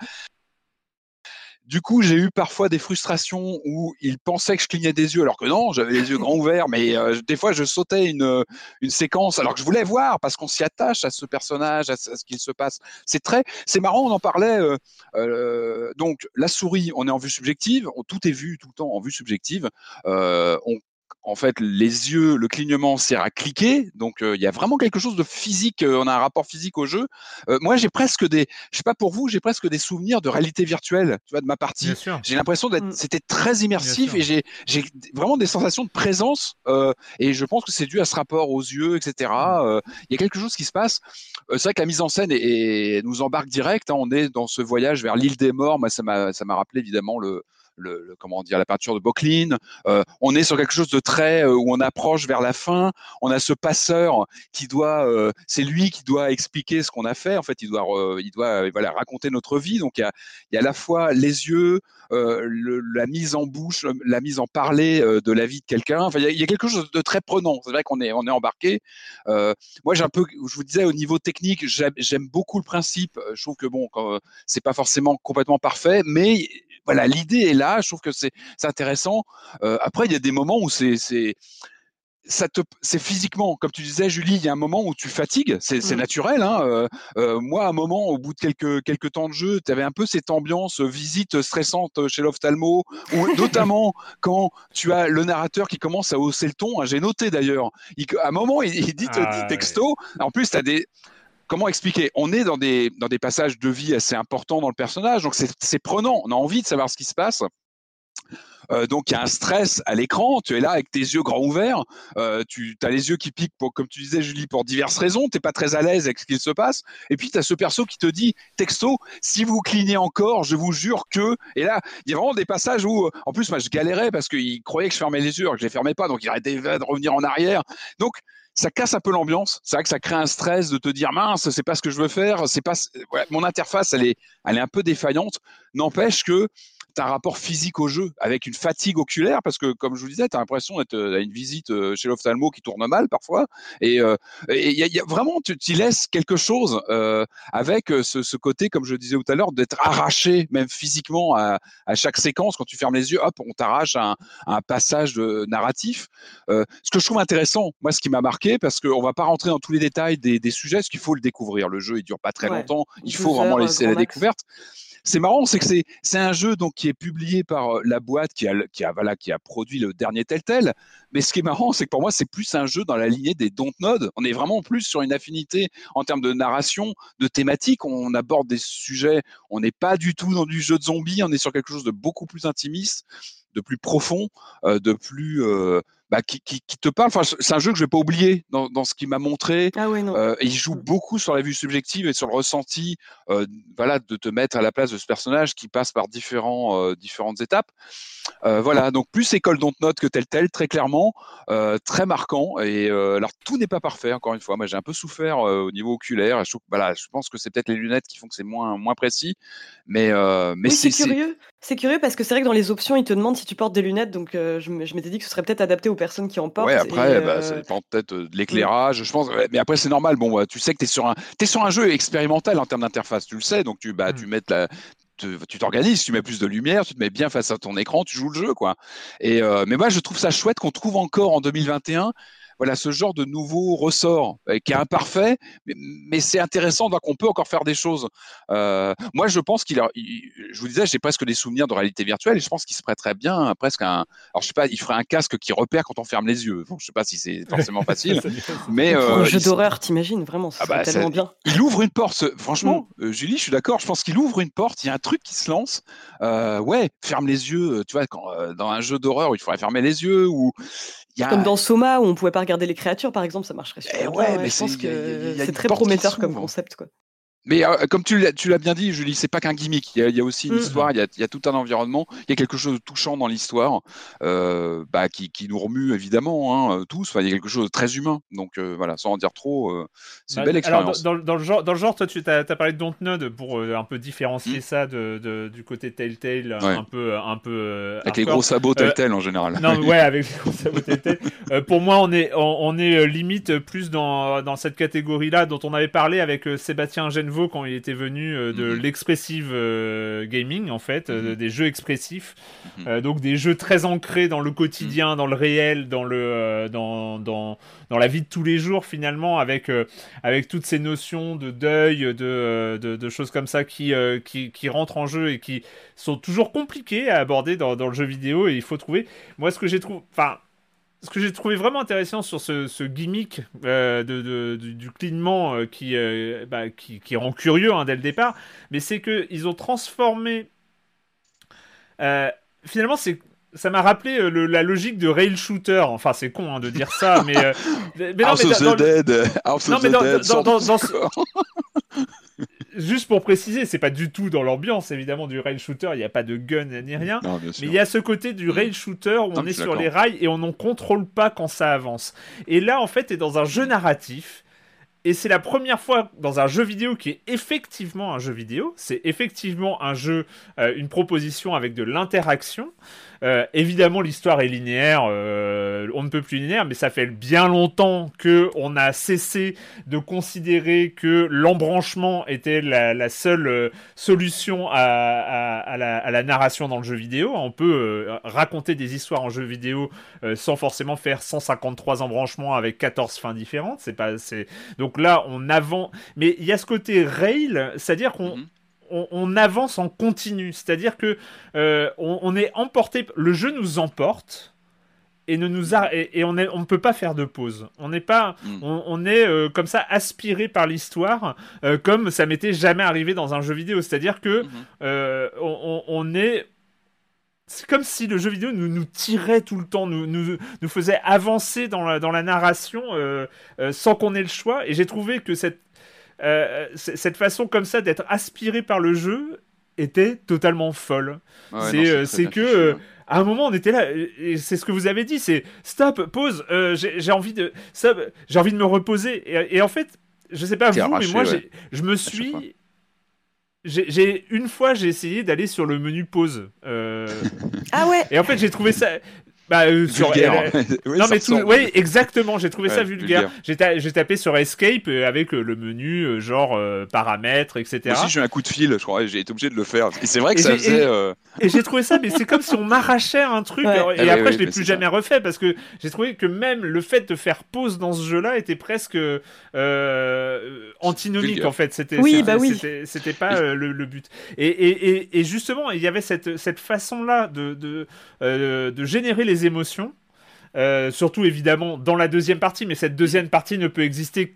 Du coup, j'ai eu parfois des frustrations où il pensait que je clignais des yeux, alors que non, j'avais les yeux grands ouverts, mais euh, des fois, je sautais une, euh, une séquence, alors que je voulais voir, parce qu'on s'y attache à ce personnage, à ce, qu'il se passe. C'est très, c'est marrant, on en parlait. euh, euh, donc, la souris, on est en vue subjective, tout est vu tout le temps en vue subjective. En fait, les yeux, le clignement sert à cliquer, donc euh, il y a vraiment quelque chose de physique. euh, on a un rapport physique au jeu. Euh, moi, j'ai presque des, je sais pas pour vous, j'ai presque des souvenirs de réalité virtuelle, tu vois, de ma partie. bien sûr. J'ai l'impression d'être, Mm. c'était très immersif et j'ai, j'ai vraiment des sensations de présence. euh, et je pense que c'est dû à ce rapport aux yeux, etc. Euh, Il y a quelque chose qui se passe. Euh, c'est vrai que la mise en scène est, est- nous embarque direct. hein. on est dans ce voyage vers l'île des morts. Moi, ça m'a, ça m'a rappelé évidemment le, le, le- comment dire la peinture de Bocklin. Euh, on est sur quelque chose de très euh, où on approche vers la fin. On a ce passeur qui doit, euh, c'est lui qui doit expliquer ce qu'on a fait. En fait, il doit, il doit, euh, voilà, raconter notre vie. Donc il y a, il y a à la fois les yeux, euh, le- la mise en bouche, la mise en parler euh, de la vie de quelqu'un. Enfin, il y, a, il y a quelque chose de très prenant. C'est vrai qu'on est, on est embarqué. Moi, j'ai un peu, je vous disais, au niveau technique, j'aime beaucoup le principe. Je trouve que bon, c'est pas forcément complètement parfait, mais voilà, l'idée est là. Je trouve que c'est intéressant. Euh, après, il y a des moments où c'est c'est physiquement, comme tu disais, Julie, il y a un moment où tu fatigues, c'est Mhm. naturel. Hein, euh, euh, moi, à un moment, au bout de quelques, quelques temps de jeu, tu avais un peu cette ambiance visite stressante chez l'ophtalmo, *laughs* notamment quand tu as le narrateur qui commence à hausser le ton. hein, J'ai noté d'ailleurs, il- à un moment, il, il dit, Ah, dit texto. En plus, tu as des. Comment expliquer? On est dans des, dans des passages de vie assez importants dans le personnage, donc c'est prenant. On a envie de savoir ce qui se passe. Euh, donc il y a un stress à l'écran, tu es là avec tes yeux grands ouverts, euh, tu as les yeux qui piquent, comme tu disais Julie, pour diverses raisons, tu n'es pas très à l'aise avec ce qu'il se passe, et puis tu as ce perso qui te dit, texto, si vous clignez encore, je vous jure que... Et là, il y a vraiment des passages où, euh, en plus, moi je galérais parce qu'il croyait que je fermais les yeux, que je les fermais pas, donc il arrêtait de revenir en arrière. Donc ça casse un peu l'ambiance. C'est vrai que ça crée un stress de te dire mince, c'est pas ce que je veux faire. C'est pas mon interface, elle est, elle est un peu défaillante. N'empêche que un rapport physique au jeu avec une fatigue oculaire parce que, comme je vous disais, tu as l'impression d'être euh, à une visite euh, chez l'ophtalmo qui tourne mal parfois. Et euh, il y, a- y a vraiment, tu, tu laisses quelque chose euh, avec ce, ce côté, comme je disais tout à l'heure, d'être arraché même physiquement à, à chaque séquence. Quand tu fermes les yeux, hop, on t'arrache un, passage de narratif. Euh, ce que je trouve intéressant, moi, ce qui m'a marqué, parce qu'on va pas rentrer dans tous les détails des, des sujets, parce qu'il faut le découvrir. Le jeu, il dure pas très Ouais. longtemps. Il 12 faut vraiment heures, laisser la max. découverte. C'est marrant, c'est que c'est un jeu donc qui est publié par euh, la boîte qui a qui a voilà qui a produit le dernier Telltale. Mais ce qui est marrant, c'est que pour moi c'est plus un jeu dans la lignée des Dontnod. On est vraiment plus sur une affinité en termes de narration, de thématique. On aborde des sujets. On n'est pas du tout dans du jeu de zombies. On est sur quelque chose de beaucoup plus intimiste, de plus profond, euh, de plus euh, bah, qui, qui, qui te parle. Enfin, c'est un jeu que je vais pas oublier dans, dans ce qu'il m'a montré. Ah ouais, non. Euh, et il joue beaucoup sur la vue subjective et sur le ressenti, euh, voilà, de te mettre à la place de ce personnage qui passe par différents, euh, différentes étapes. Voilà, donc plus école dont note que tel tel, très clairement, très marquant. Et alors tout n'est pas parfait, encore une fois. Moi, j'ai un peu souffert au niveau oculaire. Je, trouve, voilà, je pense que c'est peut-être les lunettes qui font que c'est moins, moins précis, mais mais oui, c'est curieux. C'est curieux parce que c'est vrai que dans les options, ils te demandent si tu portes des lunettes. Donc, je je m'étais dit que ce serait peut-être adapté aux personnes qui en portent. Ouais, après, et, bah, euh, ça dépend peut-être euh, de l'éclairage, je pense. Mais après, c'est normal. Bon, bah, tu sais que tu es sur un, t'es sur un jeu expérimental en termes d'interface, tu le sais. Donc, tu, bah, Mm. tu mets de la, tu t'organises, tu mets plus de lumière, tu te mets bien face à ton écran, tu joues le jeu, quoi. Et euh, mais moi, je trouve ça chouette qu'on trouve encore en 2021 voilà ce genre de nouveau ressort euh, qui est imparfait, mais, mais c'est intéressant donc on peut encore faire des choses. Euh, moi, je pense qu'il a, je vous disais, j'ai presque des souvenirs de réalité virtuelle et je pense qu'il se prêterait bien presque un, alors je sais pas, il ferait un casque qui repère quand on ferme les yeux. Bon, je sais pas si c'est forcément facile, *laughs* mais euh, un jeu d'horreur, t'imagines vraiment, ça Ah bah, tellement ça- bien. il ouvre une porte. Franchement, euh, Julie, je suis d'accord. Je pense qu'il ouvre une porte. Il y a un truc qui se lance. Euh, ouais, ferme les yeux. Tu vois, quand, euh, dans un jeu d'horreur, où il faudrait fermer les yeux ou y a. Comme dans Soma où on pouvait pas regarder les créatures, par exemple, ça marcherait super Eh bien. ouais, ouais, mais je pense que c'est très prometteur comme s'ouvre. concept. Quoi. Mais euh, comme tu l'as, bien dit, Julie, c'est pas qu'un gimmick. Il y, a, il y a aussi une Mm. histoire. Il y, a, il y a tout un environnement. Il y a quelque chose de touchant dans l'histoire, euh, bah, qui, qui nous remue évidemment hein, tous. Enfin, il y a quelque chose de très humain. Donc euh, voilà, sans en dire trop, euh, c'est une Bah, belle expérience. dans, dans- dans le genre, dans le genre, toi, tu as, parlé de Dontnod pour euh, un peu différencier Hmm. ça de, de- du côté Telltale, Ouais. un peu, un peu. euh, Avec les gros sabots Euh, Telltale en général. Non, *laughs* ouais, avec les gros sabots Telltale. Euh, pour moi, on est, on, on est euh, limite plus dans, dans cette catégorie-là dont on avait parlé avec euh, Sébastien Quand il était venu euh, de Mhm. l'expressive euh, gaming, en fait, euh, Mhm. des jeux expressifs. Mhm. Donc des jeux très ancrés dans le quotidien, dans le réel, dans, le, dans, dans, dans la vie de tous les jours, finalement, avec, avec toutes ces notions de deuil, de, de, de choses comme ça qui, qui, qui rentrent en jeu et qui sont toujours compliquées à aborder dans, dans le jeu vidéo. Et il faut trouver. Moi, ce que j'ai trouvé. Enfin ce que j'ai trouvé vraiment intéressant sur ce, ce gimmick euh, de, de- du, clignement euh, qui, euh, bah, qui, qui rend curieux hein, dès le départ, mais c'est qu'ils ont transformé. finalement, c'est. Ça m'a rappelé le- la logique de rail shooter. Enfin, c'est con hein, de dire ça, mais. *laughs* mais non, mais of dans- the dans Dead, Non, of mais the dans- Dead, dans- sort dans- du dans ce- corps. Juste pour préciser, c'est pas du tout dans l'ambiance évidemment du rail shooter. Il n'y a pas de gun ni rien. Non. Mais il y a ce côté du rail shooter où Non, on est sur les rails et on n'en contrôle pas quand ça avance. Et là, en fait, t'es dans un jeu narratif. Et c'est la première fois dans un jeu vidéo qui est effectivement un jeu vidéo. C'est effectivement un jeu, euh, une proposition avec de l'interaction. Euh, évidemment, l'histoire est linéaire, euh, on ne peut plus linéaire, mais ça fait bien longtemps que on a cessé de considérer que l'embranchement était la, seule solution à, la, à la narration dans le jeu vidéo. On peut raconter des histoires en jeu vidéo sans forcément faire 153 embranchements avec 14 fins différentes. C'est pas, c'est donc là on avance, mais il y a ce côté rail, c'est-à-dire qu'on Mhm. on, on avance en continu, c'est-à-dire que euh, on, on est emporté, le jeu nous emporte et ne nous a, et, on ne peut pas faire de pause. On n'est pas, Mm. on, on est euh, comme ça aspiré par l'histoire, euh, comme ça m'était jamais arrivé dans un jeu vidéo. C'est-à-dire que Mhm. euh, on est c'est comme si le jeu vidéo nous, nous tirait tout le temps, nous, nous, nous faisait avancer dans la, dans la narration euh, euh, sans qu'on ait le choix. Et j'ai trouvé que cette, euh, cette façon comme ça d'être aspiré par le jeu était totalement folle. Ouais, c'est, que, fichu, hein. À un moment, on était là, et c'est ce que vous avez dit, c'est stop, pause, euh, j'ai envie de, j'ai envie de me reposer. Et, et en fait, je sais pas vous, mais moi, ouais. je me suis, j'ai une fois, j'ai essayé d'aller sur le menu pause. euh, Ah ouais et en fait, j'ai trouvé ça. Bah, euh, sur, Vulgaire. euh, *laughs* Oui, non mais tout, oui exactement j'ai trouvé ça vulgaire, vulgaire. J'ai, ta- j'ai tapé sur escape euh, avec euh, le menu euh, genre euh, paramètres etc Moi aussi, j'ai eu un coup de fil, je crois, j'ai été obligé de le faire. Et c'est vrai que Et ça j'ai- faisait. et- euh, et j'ai trouvé ça mais c'est comme si on m'arrachait un truc Ouais. alors- et Ah après oui, je l'ai plus jamais refait parce que j'ai trouvé que même le fait de faire pause dans ce jeu là était presque euh, antinomique Vulgaire. en fait c'était Oui, c'était- bah oui. c'était, c'était pas euh, le, le but et, et, et, et justement il y avait cette, cette façon là de, de, euh, de générer les émotions. Euh, surtout évidemment dans la deuxième partie, mais cette deuxième partie ne peut exister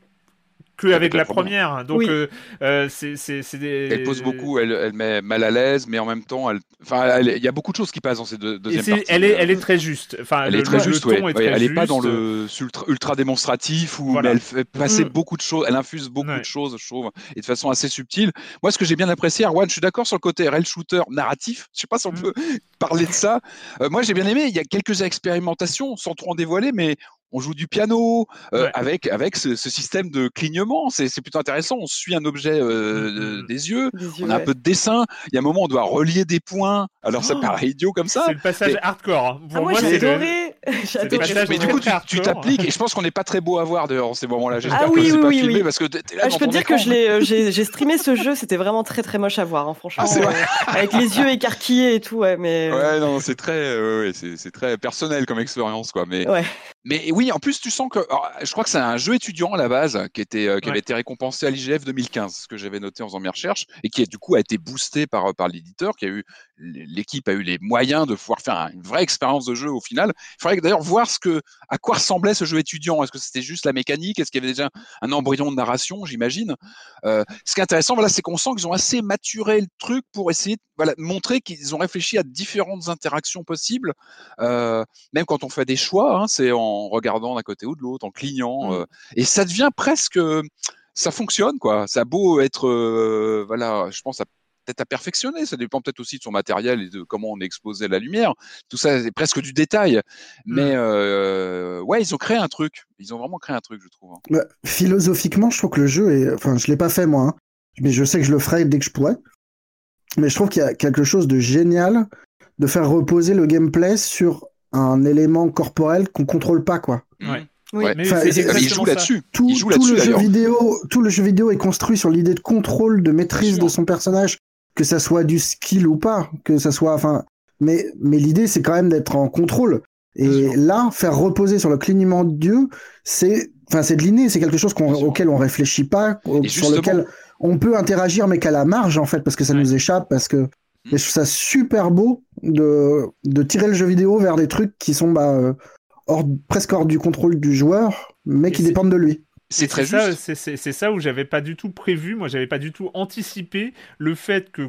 que avec, la la première. première. Donc Oui. euh, euh, c'est c'est c'est des. Elle pose beaucoup, elle, elle met mal à l'aise, mais en même temps, elle... Enfin, elle- il y a beaucoup de choses qui passent dans ces deux deuxième parties. elle est elle est très juste. Enfin Elle le, est très le- juste, le ouais. ton est Ouais, très elle est pas dans le ultra, ultra démonstratif où Voilà. mais elle fait passer Mm. beaucoup de choses, elle infuse beaucoup Ouais. de choses, je trouve, et de façon assez subtile. Moi, ce que j'ai bien apprécié, Erwan, je suis d'accord sur le côté rail shooter narratif. Je sais pas si on Mm. peut *laughs* parler de ça. Euh, moi, j'ai bien aimé. Il y a quelques expérimentations, sans trop en dévoiler, mais on joue du piano euh, Ouais. avec avec ce, ce système de clignement. C'est c'est plutôt intéressant. On suit un objet euh, Mm, de- mm. des yeux. Des yeux, On a un peu de dessin. Il y a un moment, on doit relier des points. Alors, ça Oh paraît idiot comme ça. C'est le passage mais- hardcore. hein. Pour Ah, moi, moi, j'ai adoré *laughs* le. Mais, mais du coup, tu- t'appliques, et je pense qu'on n'est pas très beau à voir dehors en ces moments-là. J'espère Ah que oui, c'est oui, pas oui, filmé oui. parce que là Ah, dans je peux te dire que écran. euh, j'ai, *laughs* j'ai streamé ce jeu, c'était vraiment très très moche à voir, hein, franchement, Ah, euh, avec les yeux écarquillés et tout, ouais, mais Ouais, non, c'est très, euh, c'est c'est très personnel comme expérience, quoi. Mais ouais. Mais oui, en plus, tu sens que. je crois que c'est un jeu étudiant à la base qui, était, euh, qui avait été récompensé à l'IGF 2015, ce que j'avais noté en faisant mes recherches, et qui du coup a été boosté par, par l'éditeur, qui a eu. L'équipe a eu les moyens de pouvoir faire une vraie expérience de jeu au final. Il faudrait d'ailleurs voir ce que, à quoi ressemblait ce jeu étudiant. Est-ce que c'était juste la mécanique? Est-ce qu'il y avait déjà un embryon de narration, j'imagine euh, Ce qui est intéressant, voilà, c'est qu'on sent qu'ils ont assez maturé le truc pour essayer de voilà, montrer qu'ils ont réfléchi à différentes interactions possibles. Euh, même quand on fait des choix, hein, c'est en regardant d'un côté ou de l'autre, en clignant. Mmh. Euh, et ça devient presque. Ça fonctionne, quoi. Ça a beau être. Euh, voilà, je pense à peut-être à perfectionner. Ça dépend peut-être aussi de son matériel et de comment on à la lumière. Tout ça, c'est presque du détail. Mais mmh. ouais, ils ont créé un truc. Ils ont vraiment créé un truc, je trouve. Hein. Bah, philosophiquement, je trouve que le jeu est. Enfin, je l'ai pas fait moi, hein, mais je sais que je le ferai dès que je pourrai. Mais je trouve qu'il y a quelque chose de génial de faire reposer le gameplay sur un élément corporel qu'on contrôle pas, quoi. Ouais. Oui, mais il joue là-dessus. Tout, le jeu vidéo, tout le jeu vidéo est construit sur l'idée de contrôle, de maîtrise de son personnage, que ça soit du skill ou pas, que ça soit, enfin, mais mais l'idée c'est quand même d'être en contrôle. Et là, faire reposer sur le clignement de Dieu, c'est, enfin, c'est de l'inné, c'est quelque chose auquel on réfléchit pas, sur lequel on peut interagir, mais qu'à la marge, en fait, parce que ça nous échappe, parce que je trouve ça super beau de, de tirer le jeu vidéo vers des trucs qui sont bah, euh, hors, presque hors du contrôle du joueur, mais qui dépendent de lui. C'est très ça, C'est ça où j'avais pas du tout prévu, moi j'avais pas du tout anticipé le fait que,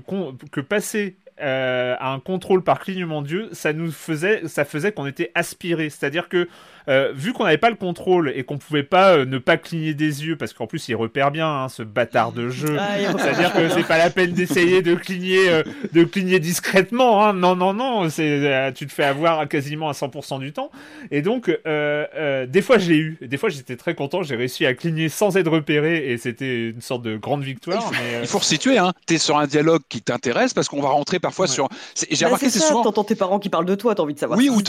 que passer euh, à un contrôle par clignement d'yeux, ça nous faisait, ça faisait qu'on était aspiré. C'est-à-dire que euh, vu qu'on n'avait pas le contrôle et qu'on pouvait pas euh, ne pas cligner des yeux, parce qu'en plus il repère bien hein, ce bâtard de jeu, ah, c'est-à-dire que c'est pas la peine d'essayer de cligner, euh, de cligner discrètement. Hein. Non, non, non, c'est, tu te fais avoir quasiment à 100% du temps. Et donc des fois j'ai eu, des fois j'étais très content, j'ai réussi à cligner sans être repéré et c'était une sorte de grande victoire. Il faut, mais, il faut resituer, hein. tu es sur un dialogue qui t'intéresse parce qu'on va rentrer parfois sur. J'ai bah, remarqué c'est souvent. T'entends tes parents qui parlent de toi, t'as envie de savoir. Oui, ou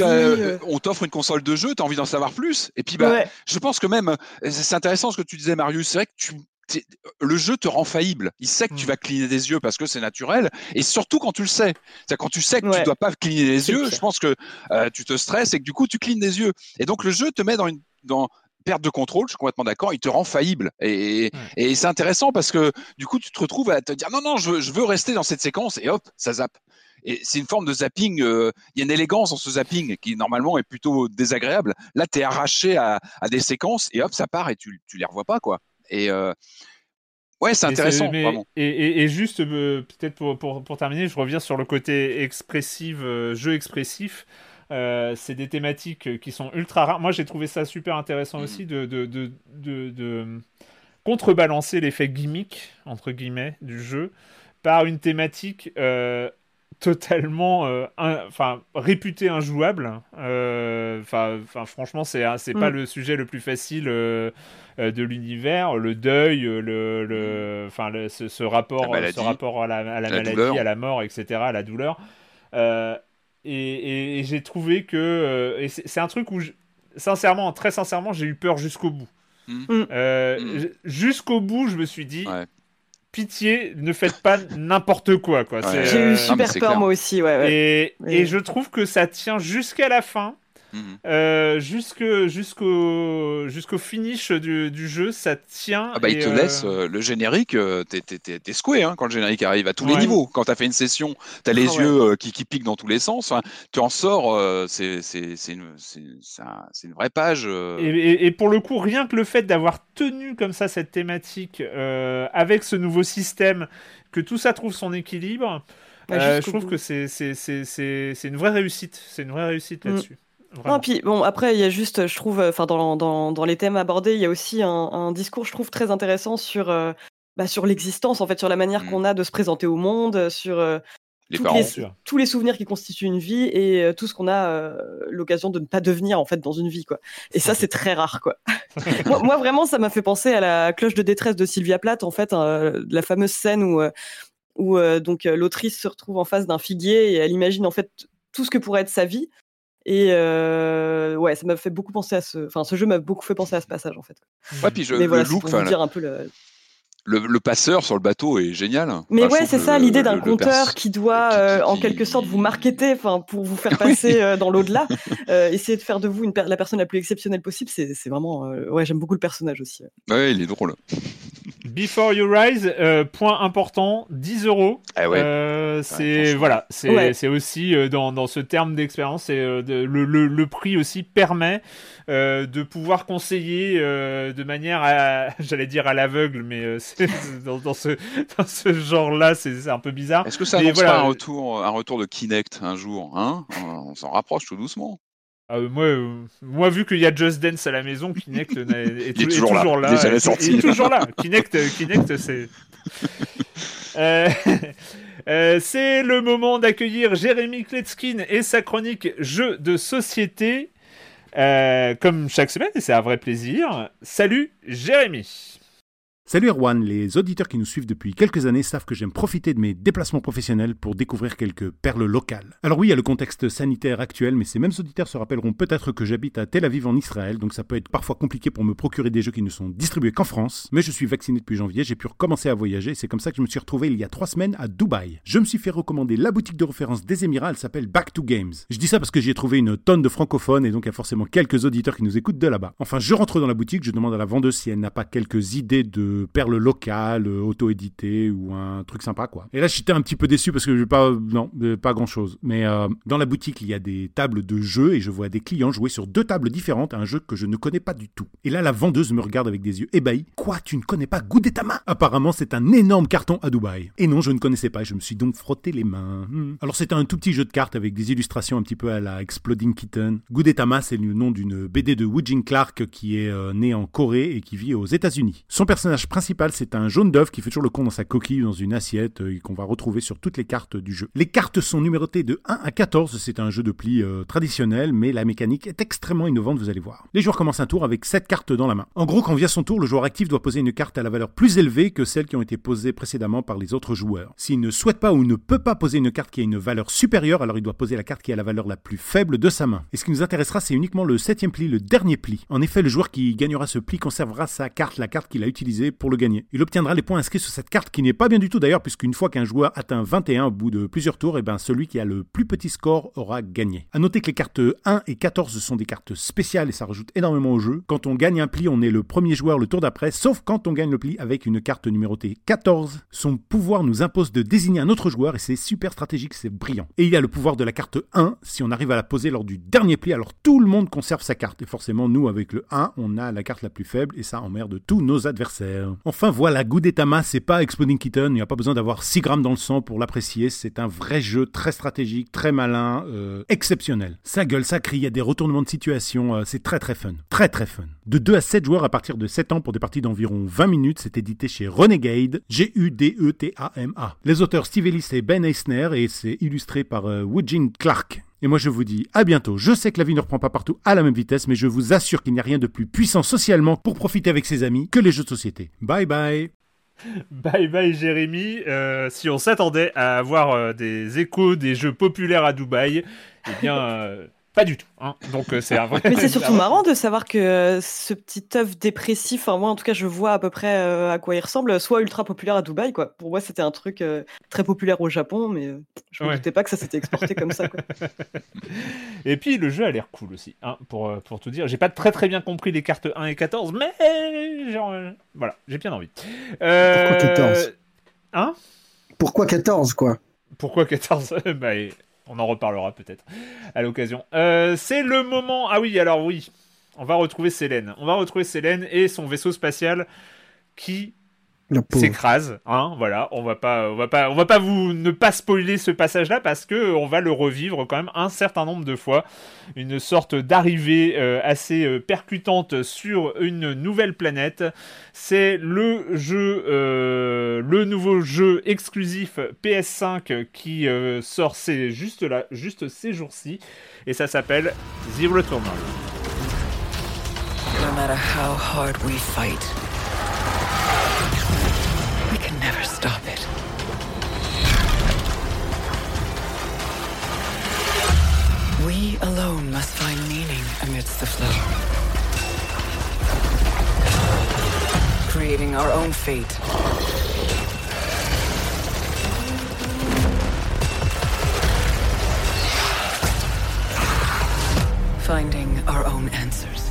on t'offre une console de jeu, t'as envie savoir plus. Et puis, bah, je pense que même, euh, c'est intéressant ce que tu disais, Marius. C'est vrai que tu, le jeu te rend faillible. Il sait que tu mmh. vas cligner des yeux parce que c'est naturel. Et surtout quand tu le sais. C'est quand tu sais que tu dois pas cligner des yeux, je pense que euh, tu te stresses et que du coup tu clignes des yeux. Et donc le jeu te met dans une dans perte de contrôle, je suis complètement d'accord, il te rend faillible. Et, et c'est intéressant parce que du coup tu te retrouves à te dire non, non, je, je veux rester dans cette séquence et hop, ça zappe. Et c'est une forme de zapping. Euh, il y a une élégance dans ce zapping qui normalement est plutôt désagréable. Là, tu es arraché à, des séquences et hop, ça part et tu, tu les revois pas quoi. Et euh, ouais, c'est intéressant. vraiment. Et, juste euh, peut-être pour, pour, pour, terminer, je reviens sur le côté expressif, jeu expressif. c'est des thématiques qui sont ultra rares. Moi, j'ai trouvé ça super intéressant aussi de, de, de, de contrebalancer l'effet gimmick, entre guillemets, du jeu par une thématique totalement euh, enfin réputé injouable. Euh, enfin franchement c'est c'est pas mm. le sujet le plus facile euh, de l'univers. Le deuil le enfin ce, rapport ce rapport à la, à la, maladie à la mort etc à la douleur. Et, et, j'ai trouvé que c'est un truc où sincèrement très sincèrement j'ai eu peur jusqu'au bout. Mm. Mm. jusqu'au bout je me suis dit pitié, ne faites pas n'importe quoi. quoi. J'ai eu super peur moi aussi. Ouais, Et, et, je trouve que ça tient jusqu'à la fin. Euh, jusqu'au jusqu'au finish du, du, jeu, ça tient. Ah bah, il te laisse euh, euh, le générique, t'es es, secoué hein, quand le générique arrive à tous les niveaux. Quand t'as fait une session, t'as les ah yeux qui, qui, piquent dans tous les sens. tu en sors, c'est une, une, vraie page. Et, et, pour le coup, rien que le fait d'avoir tenu comme ça cette thématique avec ce nouveau système, que tout ça trouve son équilibre. Bah, je trouve que c'est une vraie réussite. C'est une vraie réussite mm. là-dessus. Non, puis bon, après, il y a juste, je trouve, enfin, dans, dans, dans, les thèmes abordés, il y a aussi un, un, discours, je trouve, très intéressant sur, euh, bah, sur l'existence, en fait, sur la manière mmh. qu'on a de se présenter au monde, sur euh, les tous les souvenirs qui constituent une vie et euh, tout ce qu'on a l'occasion de ne pas devenir, en fait, dans une vie, quoi. Et ça, c'est très rare, quoi. *laughs* moi, moi, vraiment, ça m'a fait penser à la cloche de détresse de Sylvia Plath, en fait, la fameuse scène où, où donc l'autrice se retrouve en face d'un figuier et elle imagine, en fait, tout ce que pourrait être sa vie et euh, ouais, ça m'a fait beaucoup penser à ce. Enfin, ce jeu m'a beaucoup fait penser à ce passage en fait. Ouais, puis je, le look, dire un peu le... le, le passeur sur le bateau est génial. Mais Enfin, ouais, c'est ça l'idée d'un compteur qui doit, qui- euh, en qui- quelque sorte, vous marketer, enfin, pour vous faire *laughs* passer euh, dans l'au-delà. Euh, essayer de faire de vous une per- la personne la plus exceptionnelle possible, c'est vraiment. euh, ouais, j'aime beaucoup le personnage aussi. Ouais, il est drôle. *laughs* Before You Rise, euh, point important, 10 euros. Ah ouais. Euh, c'est voilà, c'est Ouais. c'est aussi euh, dans, dans ce terme d'expérience, euh, de- le, le, le prix aussi permet euh, de pouvoir conseiller euh, de manière, à, *laughs* j'allais dire à l'aveugle, mais euh, c'est- *laughs* dans, dans ce dans ce genre-là, c'est c'est un peu bizarre. Est-ce que ça annonce voilà, pas un euh, retour, un retour de Kinect un jour hein? On s'en rapproche tout doucement. Ah, euh, moi, euh, moi, vu qu'il y a Just Dance à la maison, Kinect *laughs* est, toujours là. Il est sorti. Il est toujours là. Kinect, euh, Kinect, c'est. Euh, euh, c'est le moment d'accueillir Jérémy Kletskin et sa chronique Jeux de société. Euh, comme chaque semaine, et c'est un vrai plaisir. Salut Jérémy. Salut Erwan, les auditeurs qui nous suivent depuis quelques années savent que j'aime profiter de mes déplacements professionnels pour découvrir quelques perles locales. Alors oui, il y a le contexte sanitaire actuel, mais ces mêmes auditeurs se rappelleront peut-être que j'habite à Tel Aviv en Israël, donc ça peut être parfois compliqué pour me procurer des jeux qui ne sont distribués qu'en France, mais je suis vacciné depuis janvier, j'ai pu recommencer à voyager, c'est comme ça que je me suis retrouvé il y a trois semaines à Dubaï. Je me suis fait recommander la boutique de référence des Émirats, elle s'appelle Back to Games. Je dis ça parce que j'y ai trouvé une tonne de francophones, et donc il y a forcément quelques auditeurs qui nous écoutent de là-bas. Enfin, je rentre dans la boutique, je demande à la vendeuse si elle n'a pas quelques idées de perles locales, euh, auto-éditées ou un truc sympa quoi. Et là j'étais un petit peu déçu parce que j'ai pas non euh, pas grand chose. Mais euh, dans la boutique il y a des tables de jeux et je vois des clients jouer sur deux tables différentes à un jeu que je ne connais pas du tout. Et là la vendeuse me regarde avec des yeux ébahis. Quoi tu ne connais pas Gudetama? Apparemment c'est un énorme carton à Dubaï. Et non je ne connaissais pas. et Je me suis donc frotté les mains. Hmm. Alors c'était un tout petit jeu de cartes avec des illustrations un petit peu à la Exploding Kitten. Gudetama c'est le nom d'une BD de Woojin Clark qui est euh, né en Corée et qui vit aux États-Unis. Son personnage principal c'est un jaune d'œuf qui fait toujours le con dans sa coquille ou dans une assiette euh, et qu'on va retrouver sur toutes les cartes du jeu. Les cartes sont numérotées de 1 à 14, c'est un jeu de pli euh, traditionnel mais la mécanique est extrêmement innovante, vous allez voir. Les joueurs commencent un tour avec 7 cartes dans la main. En gros, quand vient son tour, le joueur actif doit poser une carte à la valeur plus élevée que celles qui ont été posées précédemment par les autres joueurs. S'il ne souhaite pas ou ne peut pas poser une carte qui a une valeur supérieure, alors il doit poser la carte qui a la valeur la plus faible de sa main. Et ce qui nous intéressera, c'est uniquement le septième pli, le dernier pli. En effet, le joueur qui gagnera ce pli conservera sa carte, la carte qu'il a utilisée pour le gagner. Il obtiendra les points inscrits sur cette carte qui n'est pas bien du tout d'ailleurs, puisqu'une fois qu'un joueur atteint 21 au bout de plusieurs tours, et ben celui qui a le plus petit score aura gagné. À noter que les cartes 1 et 14 sont des cartes spéciales et ça rajoute énormément au jeu. Quand on gagne un pli, on est le premier joueur le tour d'après, sauf quand on gagne le pli avec une carte numérotée 14. Son pouvoir nous impose de désigner un autre joueur et c'est super stratégique, c'est brillant. Et il y a le pouvoir de la carte 1, si on arrive à la poser lors du dernier pli, alors tout le monde conserve sa carte. Et forcément, nous, avec le 1, on a la carte la plus faible et ça emmerde tous nos adversaires. Enfin voilà, Gudetama, c'est pas Exploding Kitten, il n'y a pas besoin d'avoir 6 grammes dans le sang pour l'apprécier, c'est un vrai jeu très stratégique, très malin, euh, exceptionnel. Ça gueule, ça crie, il y a des retournements de situation, euh, c'est très très fun. Très très fun. De 2 à 7 joueurs à partir de 7 ans pour des parties d'environ 20 minutes, c'est édité chez Renegade, G-U-D-E-T-A-M-A. Les auteurs Steve Ellis et Ben Eisner et c'est illustré par euh, Clark. Et moi je vous dis à bientôt. Je sais que la vie ne reprend pas partout à la même vitesse, mais je vous assure qu'il n'y a rien de plus puissant socialement pour profiter avec ses amis que les jeux de société. Bye bye *laughs* Bye bye Jérémy. Euh, si on s'attendait à avoir euh, des échos des jeux populaires à Dubaï, eh bien, euh, pas du tout. hein. Donc euh, c'est un vrai. *laughs* Mais c'est surtout marrant de savoir que euh, ce petit œuf dépressif, enfin moi en tout cas je vois à peu près euh, à quoi il ressemble, soit ultra populaire à Dubaï quoi. Pour moi c'était un truc euh, très populaire au Japon, mais euh, je me Ouais. doutais pas que ça s'était exporté comme ça quoi. *laughs* Et puis le jeu a l'air cool aussi, hein, pour, euh, pour tout dire. J'ai pas très très bien compris les cartes 1 et 14, mais genre, euh, voilà, j'ai bien envie. Euh, Pourquoi 14 Hein? Pourquoi 14, quoi? Pourquoi 14 Bah, et On en reparlera peut-être à l'occasion. Euh, c'est le moment. Ah oui, alors oui, on va retrouver Célène. On va retrouver Célène et son vaisseau spatial qui. S'écrase. Hein, voilà, on va pas, on va pas, on va pas vous ne pas spoiler ce passage-là parce que on va le revivre quand même un certain nombre de fois. Une sorte d'arrivée euh, assez euh, percutante sur une nouvelle planète. C'est le jeu, euh, le nouveau jeu exclusif PS5 qui euh, sort c'est juste là, juste ces jours-ci, et ça s'appelle The Returnal. No He alone must find meaning amidst the flood. Creating our own fate. Finding our own answers.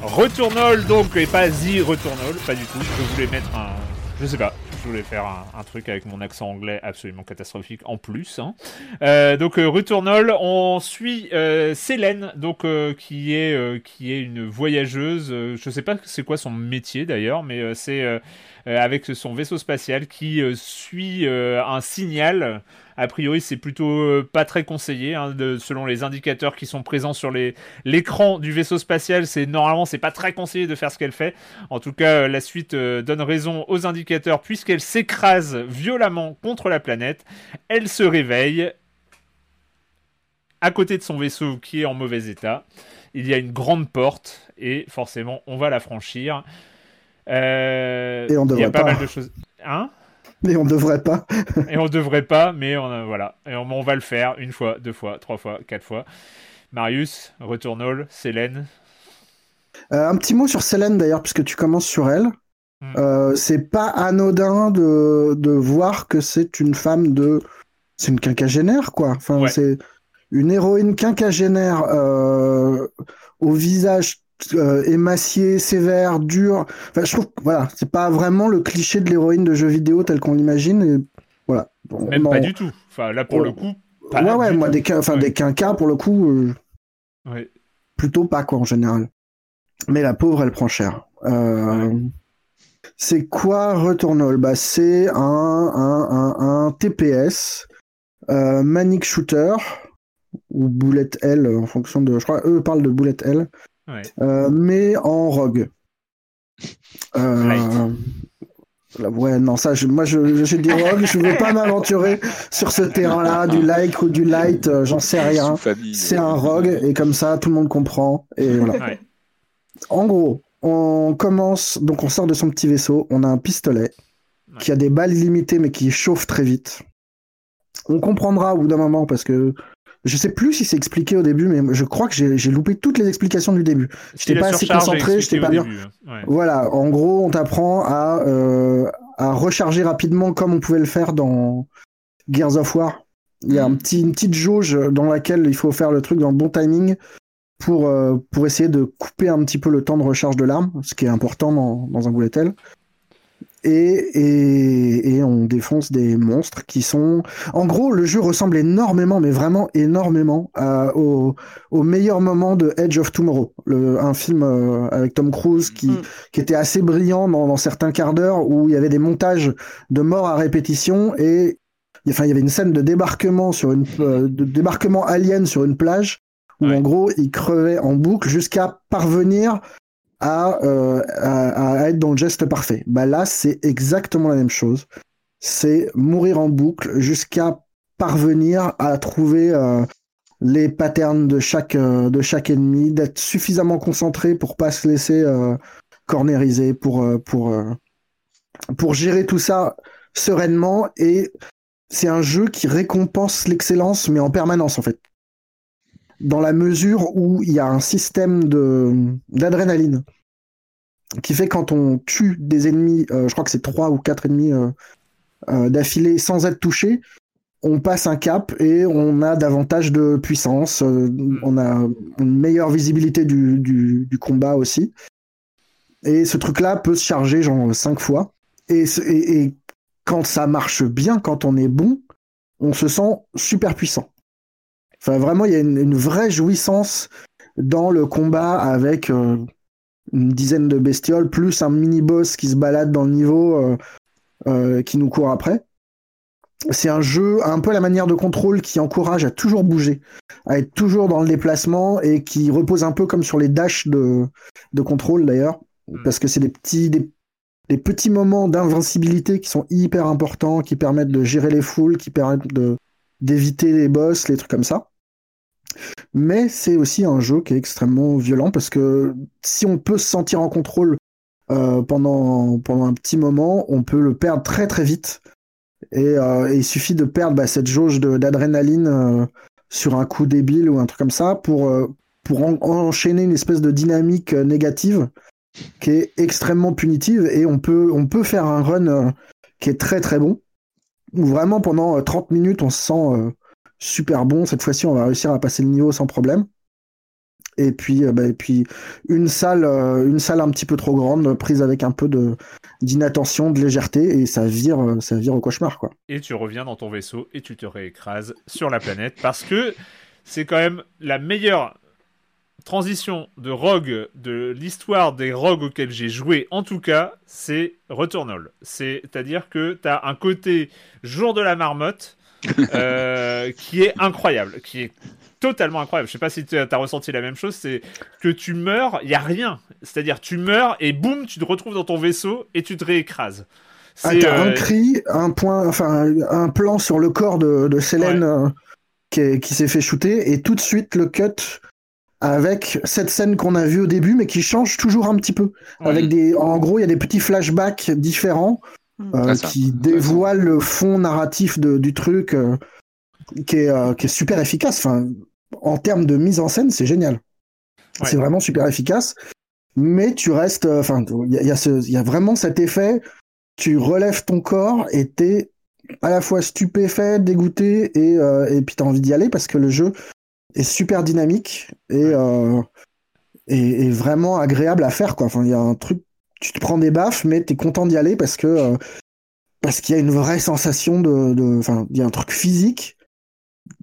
Retournol donc et pas The Retournol, pas du tout. Je voulais mettre un. Je sais pas je voulais faire un, truc avec mon accent anglais absolument catastrophique en plus. hein. Euh, donc euh, Retournol, on suit euh, Célène, donc euh, qui est qui est une voyageuse. je sais pas c'est quoi son métier d'ailleurs, mais c'est avec son vaisseau spatial qui suit un signal. A priori, c'est plutôt euh, pas très conseillé, hein, de- selon les indicateurs qui sont présents sur l'écran du vaisseau spatial. C'est normalement, c'est pas très conseillé de faire ce qu'elle fait. En tout cas, euh, la suite euh, donne raison aux indicateurs puisqu'elle s'écrase violemment contre la planète. Elle se réveille à côté de son vaisseau qui est en mauvais état. Il y a une grande porte et forcément, on va la franchir. Euh, Et on il y a pas, pas. mal de choses. Hein? Mais on devrait pas. *laughs* et on devrait pas, mais on a- voilà. Et on, on va le faire une fois, deux fois, trois fois, quatre fois. Marius, Retournol, Célène. Euh, un petit mot sur Célène d'ailleurs, puisque tu commences sur elle. Mm. Euh, c'est pas anodin de, de voir que c'est une femme de. C'est une quinquagénaire, quoi. Enfin, Ouais. c'est une héroïne quinquagénaire euh, au visage euh, émacié, sévère, dur. Enfin, je trouve que voilà, c'est pas vraiment le cliché de l'héroïne de jeux vidéo tel qu'on l'imagine. Et voilà. Même pas du tout. Enfin, là, pour le coup, pas Ouais, ouais, moi, tout. des, enfin, Ouais. des quinquas, pour le coup, euh, Ouais. plutôt pas, quoi, en général. Mais la pauvre, elle prend cher. Euh, C'est quoi Returnal? Bah, C'est un, un, un, un TPS, euh, Manic Shooter, ou Bullet L, en fonction de. Je crois eux parlent de Bullet L, Ouais. euh, mais en rogue. Euh, Light. là, Ouais, non, ça, je- moi, je- j'ai dit rogue, je veux pas *laughs* m'aventurer sur ce terrain-là, du like ou du light, euh, j'en sais rien. C'est un rogue, et comme ça, tout le monde comprend. Et *laughs* voilà. Ouais. En gros, on commence, donc on sort de son petit vaisseau, on a un pistolet qui a des balles limitées mais qui chauffe très vite. On comprendra au bout d'un moment parce que je sais plus si c'est expliqué au début, mais je crois que j'ai loupé toutes les explications du début. J'étais Si la pas assez concentré, expliquée j'étais pas bien. hein. Ouais. Voilà, en gros, on t'apprend à, euh, à recharger rapidement comme on pouvait le faire dans Gears of War. Il y a un petit, une petite jauge dans laquelle il faut faire le truc dans le bon timing pour, euh, pour essayer de couper un petit peu le temps de recharge de l'arme, ce qui est important dans, dans un bullet hell. Et, et, et on défonce des monstres qui sont... En gros, le jeu ressemble énormément, mais vraiment énormément, à- au, au meilleur moment de Edge of Tomorrow, le, un film euh, avec Tom Cruise qui, Mm. qui était assez brillant dans, dans certains quarts d'heure où il y avait des montages de morts à répétition et enfin il y avait une scène de débarquement sur une euh, de débarquement alien sur une plage où Ouais. en gros il crevait en boucle jusqu'à parvenir à, euh, être dans le geste parfait. Bah là c'est exactement la même chose. C'est mourir en boucle jusqu'à parvenir à trouver euh, les patterns de chaque euh, de chaque ennemi, d'être suffisamment concentré pour pas se laisser euh, cornériser, pour pour pour gérer tout ça sereinement. Et c'est un jeu qui récompense l'excellence, mais en permanence en fait. Dans la mesure où il y a un système d'adrénaline qui fait quand on tue des ennemis, euh, je crois que c'est trois ou quatre ennemis euh, euh, d'affilée sans être touché, on passe un cap et on a davantage de puissance, on a une meilleure visibilité du, du, combat aussi. Et ce truc-là peut se charger genre cinq fois. Et quand ça marche bien, quand on est bon, on se sent super puissant. Enfin, vraiment, il y a une, une vraie jouissance dans le combat avec euh, une dizaine de bestioles, plus un mini-boss qui se balade dans le niveau, euh, euh, qui nous court après. C'est un jeu un peu à la manière de contrôle qui encourage à toujours bouger, à être toujours dans le déplacement et qui repose un peu comme sur les dashs de, de contrôle d'ailleurs, parce que c'est des petits, des, des petits moments d'invincibilité qui sont hyper importants, qui permettent de gérer les foules, qui permettent de d'éviter les boss, les trucs comme ça. Mais c'est aussi un jeu qui est extrêmement violent parce que si on peut se sentir en contrôle euh, pendant, pendant un petit moment, on peut le perdre très très vite. Et, euh, il suffit de perdre bah, cette jauge d'adrénaline euh, sur un coup débile ou un truc comme ça pour, pour en- enchaîner une espèce de dynamique négative qui est extrêmement punitive et on peut, on peut faire un run qui est très très bon où vraiment pendant euh, 30 minutes on se sent super bon. Cette fois-ci, on va réussir à passer le niveau sans problème. Et puis, euh, bah, et puis une salle, euh, une salle un petit peu trop grande, prise avec un peu d'inattention, de légèreté, et ça vire, euh, ça vire au cauchemar, quoi. Et tu reviens dans ton vaisseau et tu te réécrases sur la planète parce que c'est quand même la meilleure transition de Rogue de l'histoire des Rogues auxquels j'ai joué, en tout cas, c'est Returnal. C'est-à-dire que tu as un côté jour de la marmotte euh, qui est incroyable, qui est totalement incroyable. Je sais pas si tu as ressenti la même chose, c'est que tu meurs, il y a rien. C'est-à-dire tu meurs et boum, tu te retrouves dans ton vaisseau et tu te réécrases. Ah, t'as un euh, cri, un point, enfin un plan sur le corps de, de Célène euh, qui, est- qui s'est fait shooter, et tout de suite le cut avec cette scène qu'on a vue au début, mais qui change toujours un petit peu. ouais. Avec des, en gros, il y a des petits flashbacks différents. Euh, ça, qui dévoilent le fond narratif de- du truc, euh, qui, est, euh, qui est super efficace. Enfin, en termes de mise en scène, c'est génial. Ouais. C'est vraiment super efficace. Mais tu restes, enfin, il y, y a ce- il y a vraiment cet effet. Tu relèves ton corps et t'es à la fois stupéfait, dégoûté et, et puis t'as envie d'y aller parce que le jeu est super dynamique et, euh, et, et vraiment agréable à faire quoi. Enfin, il y a un truc, tu te prends des baffes, mais t'es content d'y aller parce que euh, parce qu'il y a une vraie sensation de, enfin, il y a un truc physique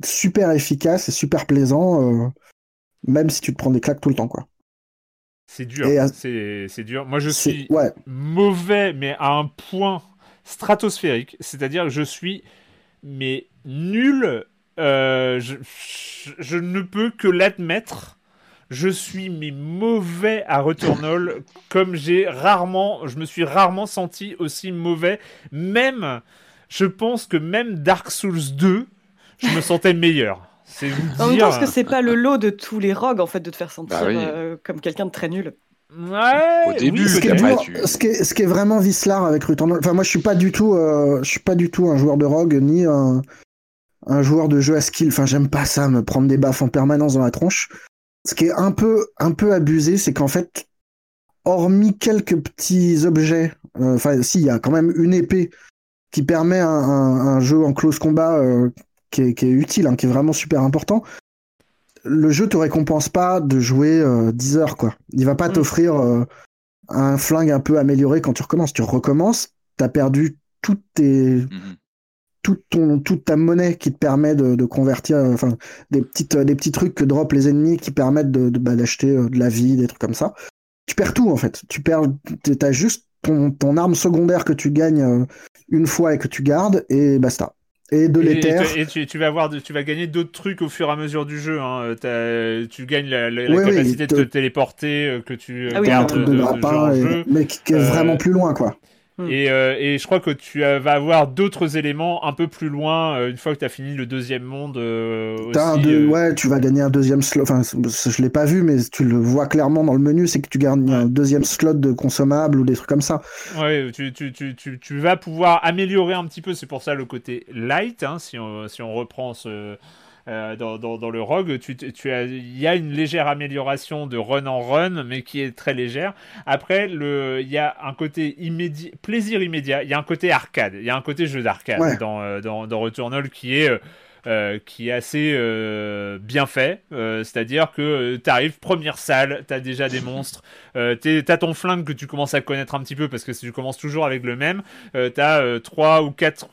super efficace et super plaisant, euh, même si tu te prends des claques tout le temps quoi. C'est dur, à- c'est dur. Moi je suis ouais, mauvais, mais à un point stratosphérique. C'est-à-dire que je suis mais nul. euh, je, je- je ne peux que l'admettre. Je suis mais mauvais à Returnal, comme j'ai rarement, je me suis rarement senti aussi mauvais. Même, je pense que même Dark Souls 2, je me sentais meilleur. C'est vous dire. que c'est pas le lot de tous les rogues en fait de te faire sentir Bah oui. euh, comme quelqu'un de très nul? Ouais, Au début, oui, ce qui, est et après, dur- tu- ce, qui est, ce qui est vraiment vicelard avec Returnal, enfin moi je suis pas du tout, euh, je suis pas du tout un joueur de rogue ni un, un joueur de jeu à skill. Enfin j'aime pas ça, me prendre des baffes en permanence dans la tronche. Ce qui est un peu, un peu abusé, c'est qu'en fait, hormis quelques petits objets, euh, enfin si il y a quand même une épée qui permet un, un- un jeu en close combat euh, qui, est, qui est utile, hein, qui est vraiment super important. Le jeu te récompense pas de jouer euh, 10 heures quoi. Il va pas Mm. t'offrir euh, un flingue un peu amélioré quand tu recommences. Tu recommences, t'as perdu toutes tes, Mhm. Toute, ton, toute ta monnaie qui te permet de, de convertir, euh, enfin, des, petites, euh, des petits trucs que drop les ennemis qui permettent de, de- bah, d'acheter euh, de la vie, des trucs comme ça. Tu perds tout en fait. Tu perds, t'as juste ton, ton arme secondaire que tu gagnes une fois et que tu gardes et basta. Et de l'éther. et tu, tu vas avoir, de- tu vas gagner d'autres trucs au fur et à mesure du jeu. hein. Tu gagnes la, la- la Oui, oui, capacité de te- te téléporter que tu Ah oui, un truc de, de grappin, en et- jeu. mais qui qui est Euh, vraiment plus loin quoi. Mm. Et, euh, et je crois que tu vas avoir d'autres éléments un peu plus loin euh, une fois que tu as fini le deuxième monde. euh, aussi, deux- euh, Ouais, tu vas gagner un deuxième slot. Enfin, je l'ai pas vu, mais tu le vois clairement dans le menu, c'est que tu gagnes un deuxième slot de consommable ou des trucs comme ça. Ouais, tu, tu, tu, tu, tu vas pouvoir améliorer un petit peu, c'est pour ça le côté light, hein, si, on, si on reprend ce, euh, dans, dans, dans le rogue, tu, tu as, il y a une légère amélioration de run en run, mais qui est très légère. Après, le, il y a un côté immédiat, plaisir immédiat, il y a un côté arcade, il y a un côté jeu d'arcade Ouais. dans, euh, dans, dans Returnal qui est... euh, qui est assez euh, bien fait, euh, c'est-à-dire que tu arrives première salle, t'as déjà des monstres, t'as ton flingue que tu commences à connaître un petit peu parce que tu commences toujours avec le même, t'as trois ou quatre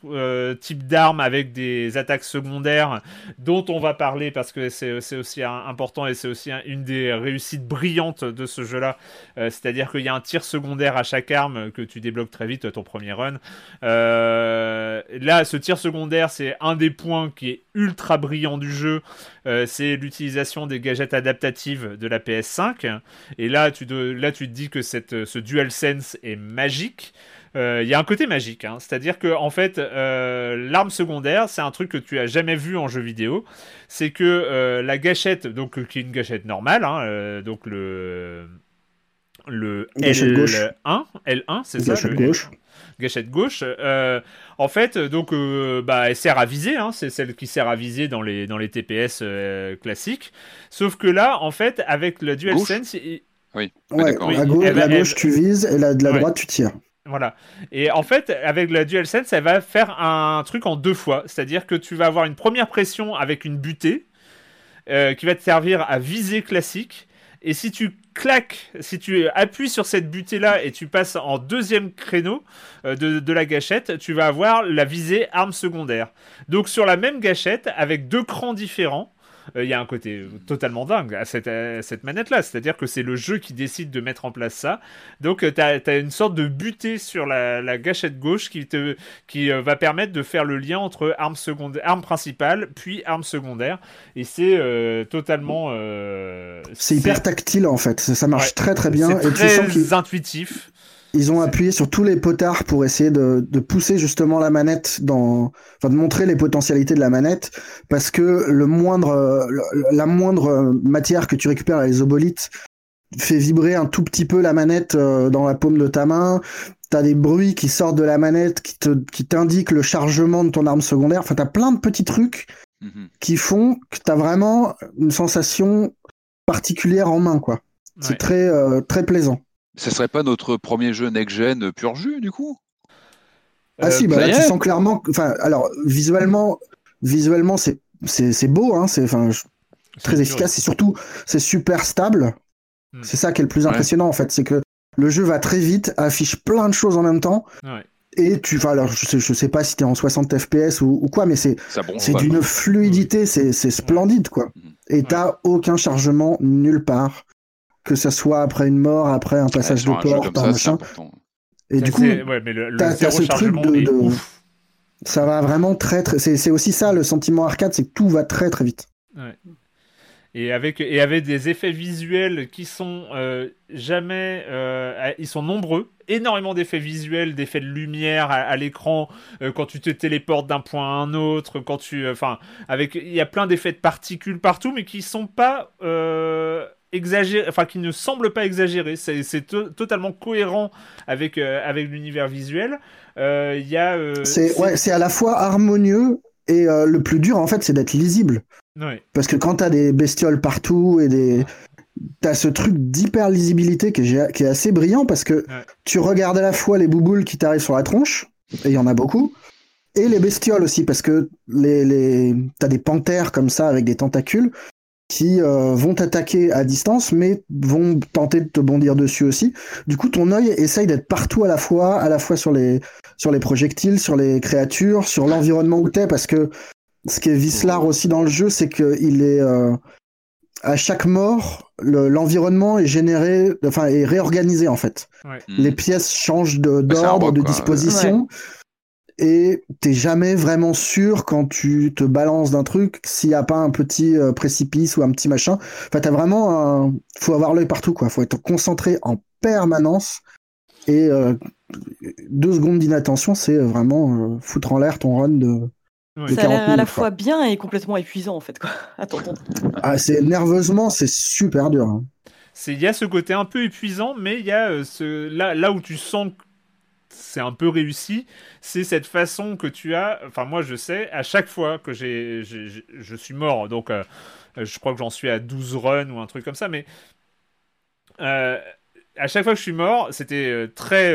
types d'armes avec des attaques secondaires dont on va parler parce que c'est aussi important et c'est aussi un- une des réussites brillantes de ce jeu-là. C'est-à-dire qu'il y a un tir secondaire à chaque arme que tu débloques très vite ton premier run. Là, ce tir secondaire, c'est un des points qui est ultra brillant du jeu. Euh, c'est l'utilisation des gadgets adaptatives de la PS5. Et là, tu, de- là, tu te dis que cette, ce DualSense est magique. Euh, Il y a un côté magique, hein. c'est-à-dire que en fait, euh, l'arme secondaire, c'est un truc que tu as jamais vu en jeu vidéo. C'est que euh, la gâchette, donc euh, qui est une gâchette normale, hein, euh, donc le le Gâchette gauche. L1, L1, c'est ça, le- gauche. gâchette gauche. euh, en fait, donc, euh, bah, elle sert à viser. hein, c'est celle qui sert à viser dans les dans les TPS euh, classiques. Sauf que là, en fait, avec le DualSense, il- Oui, Ouais, d'accord. à gauche, elle la gauche elle- tu vises et la, de la Ouais. droite tu tires. Voilà. Et en fait, avec la DualSense, elle va faire un truc en deux fois. C'est-à-dire que tu vas avoir une première pression avec une butée. euh, qui va te servir à viser classique. Et si tu claques, si tu appuies sur cette butée-là et tu passes en deuxième créneau euh, de, de la gâchette, tu vas avoir la visée arme secondaire. Donc sur la même gâchette, avec deux crans différents, euh, il y a un côté totalement dingue à cette, à cette manette-là. C'est-à-dire que c'est le jeu qui décide de mettre en place ça. Donc, tu as, une sorte de butée sur la, la gâchette gauche qui, te, qui euh, va permettre de faire le lien entre arme, secondaire, arme principale puis arme secondaire. Et c'est euh, totalement. c'est hyper tactile en fait. Ça, marche très très bien. C'est très intuitif. Ils ont appuyé sur tous les potards pour essayer de, de, pousser justement la manette dans, enfin de montrer les potentialités de la manette, parce que le moindre, la moindre matière que tu récupères à les obolites fait vibrer un tout petit peu la manette euh, dans la paume de ta main. T'as des bruits qui sortent de la manette qui te, qui t'indiquent le chargement de ton arme secondaire. Enfin, t'as plein de petits trucs mhm. qui font que t'as vraiment une sensation particulière en main, quoi. C'est très, euh, très plaisant. Ce serait pas notre premier jeu next-gen pur jus, du coup? Ah si, bah là, tu sens clairement... Enfin, alors, visuellement, visuellement c'est, c'est, beau, hein, c'est très efficace, et surtout, c'est super stable. Hmm. C'est ça qui est le plus impressionnant, en fait, c'est que le jeu va très vite, affiche plein de choses en même temps. Et tu, enfin, alors je sais, je sais pas si t'es en 60 FPS ou, quoi, mais c'est, c'est d'une fluidité, c'est, c'est splendide, quoi. Hmm. Et t'as aucun chargement nulle part que ça soit après une mort, après un passage de porte, un machin. Et du coup, t'as ce truc de, ça va vraiment très très. C'est aussi ça le sentiment arcade, c'est que tout va très très vite. Et avec, et avec des effets visuels qui sont euh, jamais. Euh, ils sont nombreux. Énormément d'effets visuels, d'effets de lumière à, l'écran euh, quand tu te téléportes d'un point à un autre. Quand tu. Enfin, avec. Il y a plein d'effets de particules partout, mais qui sont pas exagéré, enfin qui ne semble pas exagéré. C'est totalement cohérent avec euh, avec l'univers visuel. Euh, il y a. Euh, c'est ouais, c'est à la fois harmonieux et le plus dur en fait, c'est d'être lisible. Parce que quand t'as des bestioles partout et des T'as ce truc d'hyper lisibilité qui est, qui est, assez brillant parce que tu regardes à la fois les bouboules qui t'arrivent sur la tronche, et il y en a beaucoup, et les bestioles aussi, parce que les, les... t'as des panthères comme ça avec des tentacules, qui euh, vont t'attaquer à distance, mais vont tenter de te bondir dessus aussi. Du coup, ton œil essaye d'être partout à la fois, à la fois sur les, sur les projectiles, sur les créatures, sur l'environnement où t'es, parce que ce qui est vicelard aussi dans le jeu, c'est qu'il est, euh, à chaque mort, l'environnement est généré, enfin, est réorganisé en fait. Les pièces changent d'ordre, de, disposition et t'es jamais vraiment sûr quand tu te balances d'un truc s'il n'y a pas un petit euh, précipice ou un petit machin. Enfin, t'as vraiment un... faut avoir l'œil partout, quoi. Faut être concentré en permanence et euh, deux secondes d'inattention, c'est vraiment euh, foutre en l'air ton run de. ça a l'air à la fois bien et complètement épuisant en fait quoi. *laughs* Attends. ah, c'est nerveusement, c'est super dur. Hein. C'est il y a ce côté un peu épuisant, mais il y a ce là là où tu sens c'est un peu réussi, c'est cette façon que tu as. Enfin, moi, je sais, à chaque fois que je suis mort, donc euh, je crois que j'en suis à 12 runs ou un truc comme ça, mais euh, à chaque fois que je suis mort, c'était euh, très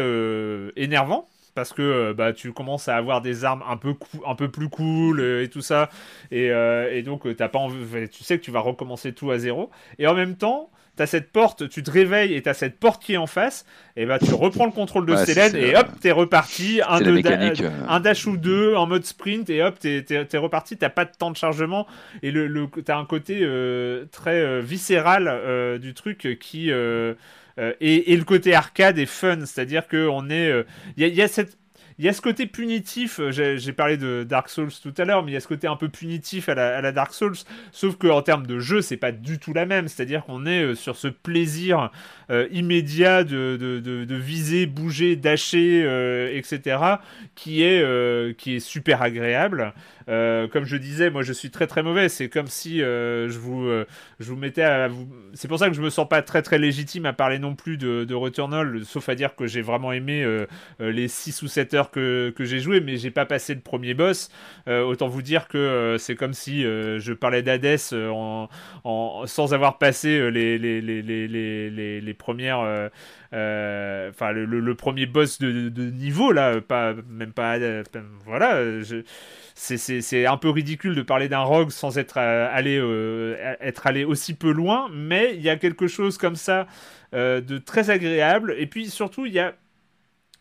énervant. Parce que bah, tu commences à avoir des armes un peu, un peu plus cool et tout ça. Et, et donc, as pas envie, tu sais que tu vas recommencer tout à zéro. Et en même temps, t'as cette porte, tu te réveilles et t'as cette porte qui est en face, et bah tu reprends le contrôle de ouais, et hop, t'es reparti. Un, euh. un, dash ou deux en mode sprint et hop, t'es es, reparti. T'as pas de temps de chargement et le, le t'as un côté euh, très euh, viscéral du truc qui. Et, et, le côté arcade est fun, c'est-à-dire qu'on est. Il y, y, a cette il y a ce côté punitif, euh, j'ai parlé de Dark Souls tout à l'heure, mais il y a ce côté un peu punitif à la, Dark Souls, sauf qu'en termes de jeu, c'est pas du tout la même. C'est-à-dire qu'on est euh, sur ce plaisir euh, immédiat de, viser, bouger, dasher, etc., qui est super agréable. Comme je disais, moi je suis très très mauvais. C'est comme si je, vous, je vous mettais à vous. C'est pour ça que je me sens pas très très légitime à parler non plus de, de Returnal, sauf à dire que j'ai vraiment aimé les 6 ou 7 heures que, que j'ai joué, mais j'ai pas passé le premier boss. autant vous dire que c'est comme si je parlais d'Hades sans avoir passé les, les, les, les, les premières euh, enfin le, premier boss de, niveau là, pas même pas, euh, voilà, c'est un peu ridicule de parler d'un rogue sans être euh, allé être allé aussi peu loin, mais il y a quelque chose comme ça de très agréable et puis surtout il y a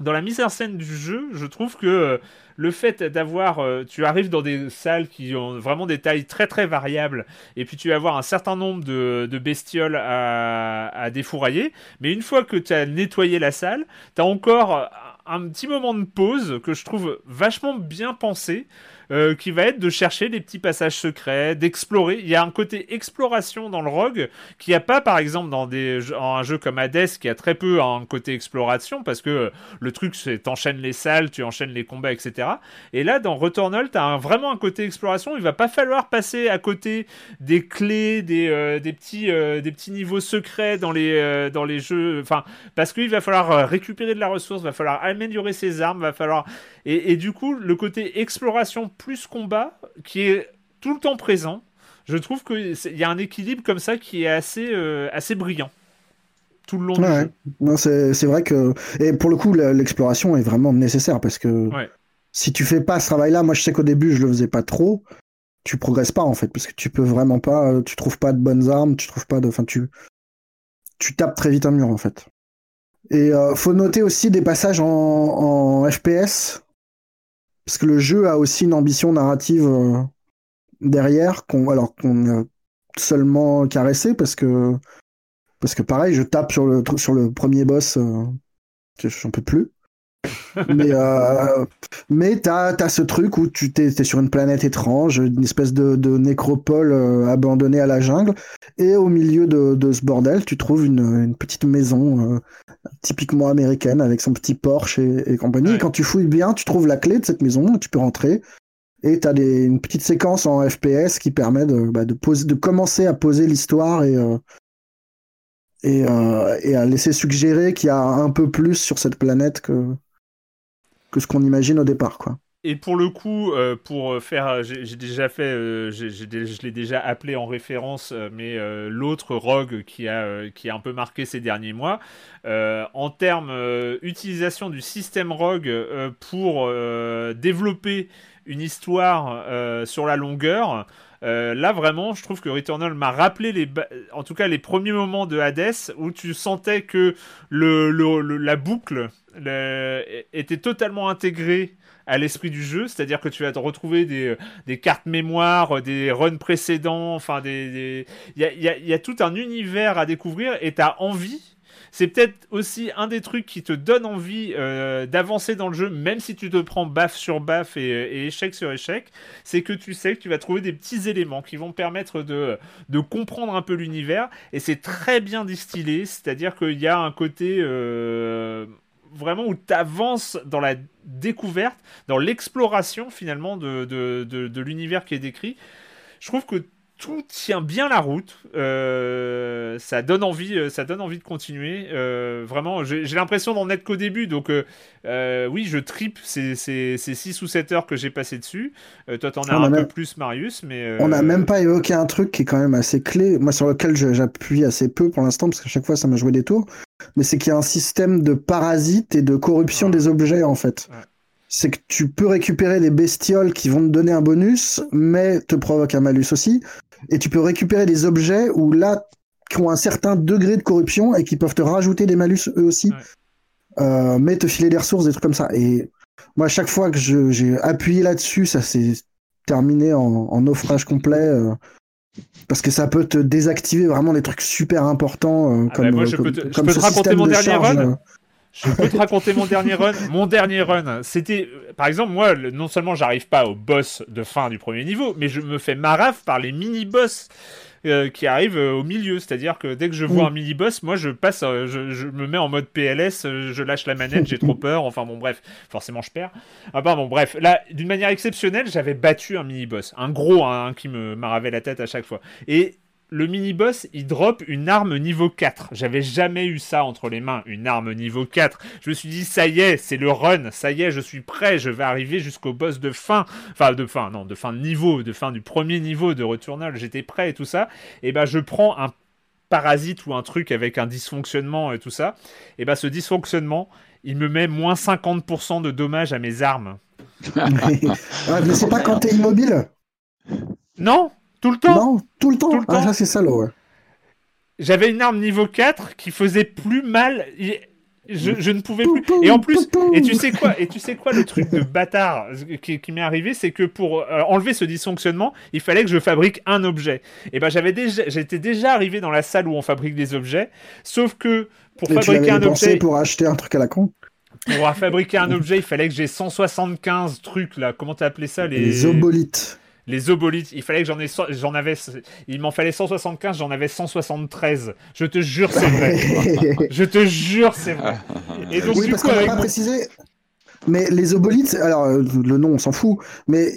dans la mise en scène du jeu, je trouve que le fait d'avoir, euh, tu arrives dans des salles qui ont vraiment des tailles très très variables, et puis tu vas avoir un certain nombre de, bestioles à, à, défourailler, mais une fois que tu as nettoyé la salle, tu as encore un petit moment de pause que je trouve vachement bien pensé. Euh, qui va être de chercher des petits passages secrets, d'explorer. Il y a un côté exploration dans le Rogue qui n'y a pas, par exemple, dans un jeu comme Hades qui a très peu un côté exploration parce que le truc, c'est t'enchaînes les salles, tu enchaînes les combats, etc. Et là, dans Returnal, tu as vraiment un côté exploration. Il va pas falloir passer à côté des clés, des, euh, petits, euh, des petits niveaux secrets dans les, dans les jeux. Enfin, parce qu'il va falloir récupérer de la ressource, va falloir améliorer ses armes, va falloir. Et, et du coup, le côté exploration plus combat qui est tout le temps présent. Je trouve qu'il y a un équilibre comme ça qui est assez, euh, assez brillant tout le long du jeu. Non, c'est vrai que. Et pour le coup, l'exploration est vraiment nécessaire parce que si tu fais pas ce travail-là, moi je sais qu'au début je le faisais pas trop, tu progresses pas en fait parce que tu peux vraiment pas. Tu trouves pas de bonnes armes, tu trouves pas de. Enfin, tu. Tu tapes très vite un mur en fait. Et euh, faut noter aussi des passages en, en FPS parce que le jeu a aussi une ambition narrative euh, derrière, qu'on, alors qu'on a seulement caressé, parce que, parce que pareil, je tape sur le, sur le premier boss, euh, j'en peux plus mais euh, mais t'as as ce truc où tu t'es es sur une planète étrange, une espèce de, de nécropole euh, abandonnée à la jungle, et au milieu de, de ce bordel, tu trouves une, une petite maison euh, typiquement américaine avec son petit Porsche et, compagnie. Et quand tu fouilles bien, tu trouves la clé de cette maison, tu peux rentrer. Et t'as des, une petite séquence en FPS qui permet de, bah, de, poser, de commencer à poser l'histoire et, et, et à laisser suggérer qu'il y a un peu plus sur cette planète que, que ce qu'on imagine au départ, quoi. Et pour le coup, euh, pour faire, j'ai déjà fait, euh, je l'ai déjà appelé en référence, euh, mais l'autre Rogue qui a, qui un peu marqué ces derniers mois, en termes utilisation du système Rogue pour développer une histoire sur la longueur. Là vraiment, je trouve que Returnal m'a rappelé les, en tout cas les premiers moments de Hades où tu sentais que le, le la boucle était totalement intégré à l'esprit du jeu, c'est-à-dire que tu vas te retrouver des, des, cartes mémoire, des runs précédents, enfin des... Il y a, y a, tout un univers à découvrir et tu as envie c'est peut-être aussi un des trucs qui te donne envie euh, d'avancer dans le jeu, même si tu te prends baffe sur baffe et, et, échec sur échec, c'est que tu sais que tu vas trouver des petits éléments qui vont permettre de, comprendre un peu l'univers, et c'est très bien distillé, c'est-à-dire qu'il y a un côté... Euh, vraiment où tu avances dans la découverte, dans l'exploration finalement de, l'univers qui est décrit. Je trouve que tout tient bien la route. Euh, ça donne envie, euh, ça donne envie de continuer. Euh, vraiment, j'ai l'impression d'en être qu'au début. Donc, oui, je tripe ces, ces, 6 ou 7 heures que j'ai passé dessus. toi, t'en as un peu plus, Marius, mais on n'a même pas évoqué un truc qui est quand même assez clé. Moi, sur lequel j'appuie assez peu pour l'instant, parce qu'à chaque fois, ça m'a joué des tours mais c'est qu'il y a un système de parasites et de corruption des objets en fait. C'est que tu peux récupérer des bestioles qui vont te donner un bonus, mais te provoquent un malus aussi. Et tu peux récupérer des objets où là, qui ont un certain degré de corruption et qui peuvent te rajouter des malus eux aussi, euh, mais te filer des ressources, des trucs comme ça. Et moi, à chaque fois que j'ai appuyé là-dessus, ça s'est terminé en, en, naufrage complet. Euh, parce que ça peut te désactiver vraiment des trucs super importants euh, ah comme, bah moi, je peux te, je peux te raconter mon dernier run. Je peux te raconter mon dernier run? Mon dernier run, c'était, par exemple, moi, non seulement j'arrive pas au boss de fin du premier niveau, mais je me fais maraf par les mini-boss. Euh, qui arrive euh, au milieu. C'est-à-dire que dès que je vois un mini-boss, moi je passe, euh, je, me mets en mode PLS, je lâche la manette, j'ai trop *laughs* peur. Enfin bon, bref, forcément je perds. Ah bon, bref, là, d'une manière exceptionnelle, j'avais battu un mini-boss. Un gros, hein, qui me m'arravait la tête à chaque fois. Et le mini-boss, il drop une arme niveau 4. J'avais jamais eu ça entre les mains, une arme niveau 4. Je me suis dit, ça y est, c'est le run, ça y est, je suis prêt, je vais arriver jusqu'au boss de fin. Enfin, de fin, non, de fin de niveau, de fin du premier niveau de Returnal, j'étais prêt et tout ça. Et ben, je prends un parasite ou un truc avec un dysfonctionnement et tout ça. Et ben, ce dysfonctionnement, il me met moins 50% de dommages à mes armes. *laughs* ouais, mais c'est pas quand t'es immobile? Non, tout le temps Non, tout le temps. Tout le ah, temps. ça, c'est salaud, ouais. J'avais une arme niveau 4 qui faisait plus mal. Je, je ne pouvais plus. Et en plus, et tu sais quoi Et tu sais quoi le truc de bâtard qui, qui m'est arrivé, c'est que pour euh, enlever ce dysfonctionnement, il fallait que je fabrique un objet. Et ben j'avais déjà, j'étais déjà arrivé dans la salle où on fabrique des objets, sauf que pour Et fabriquer un objet, pour acheter un truc à la con pour fabriquer un objet, il fallait que j'ai 175 trucs là. Comment t'as appelé ça les... Les obolites. Les obolites, il fallait que j'en ai, so- j'en avais, il m'en fallait 175, j'en avais 173. Je te jure, c'est vrai. *laughs* Je te jure, c'est vrai. Et donc oui, du parce coup, qu'on n'a avec pas mon- précisé. Mais les obolites, alors euh, le nom, on s'en fout. Mais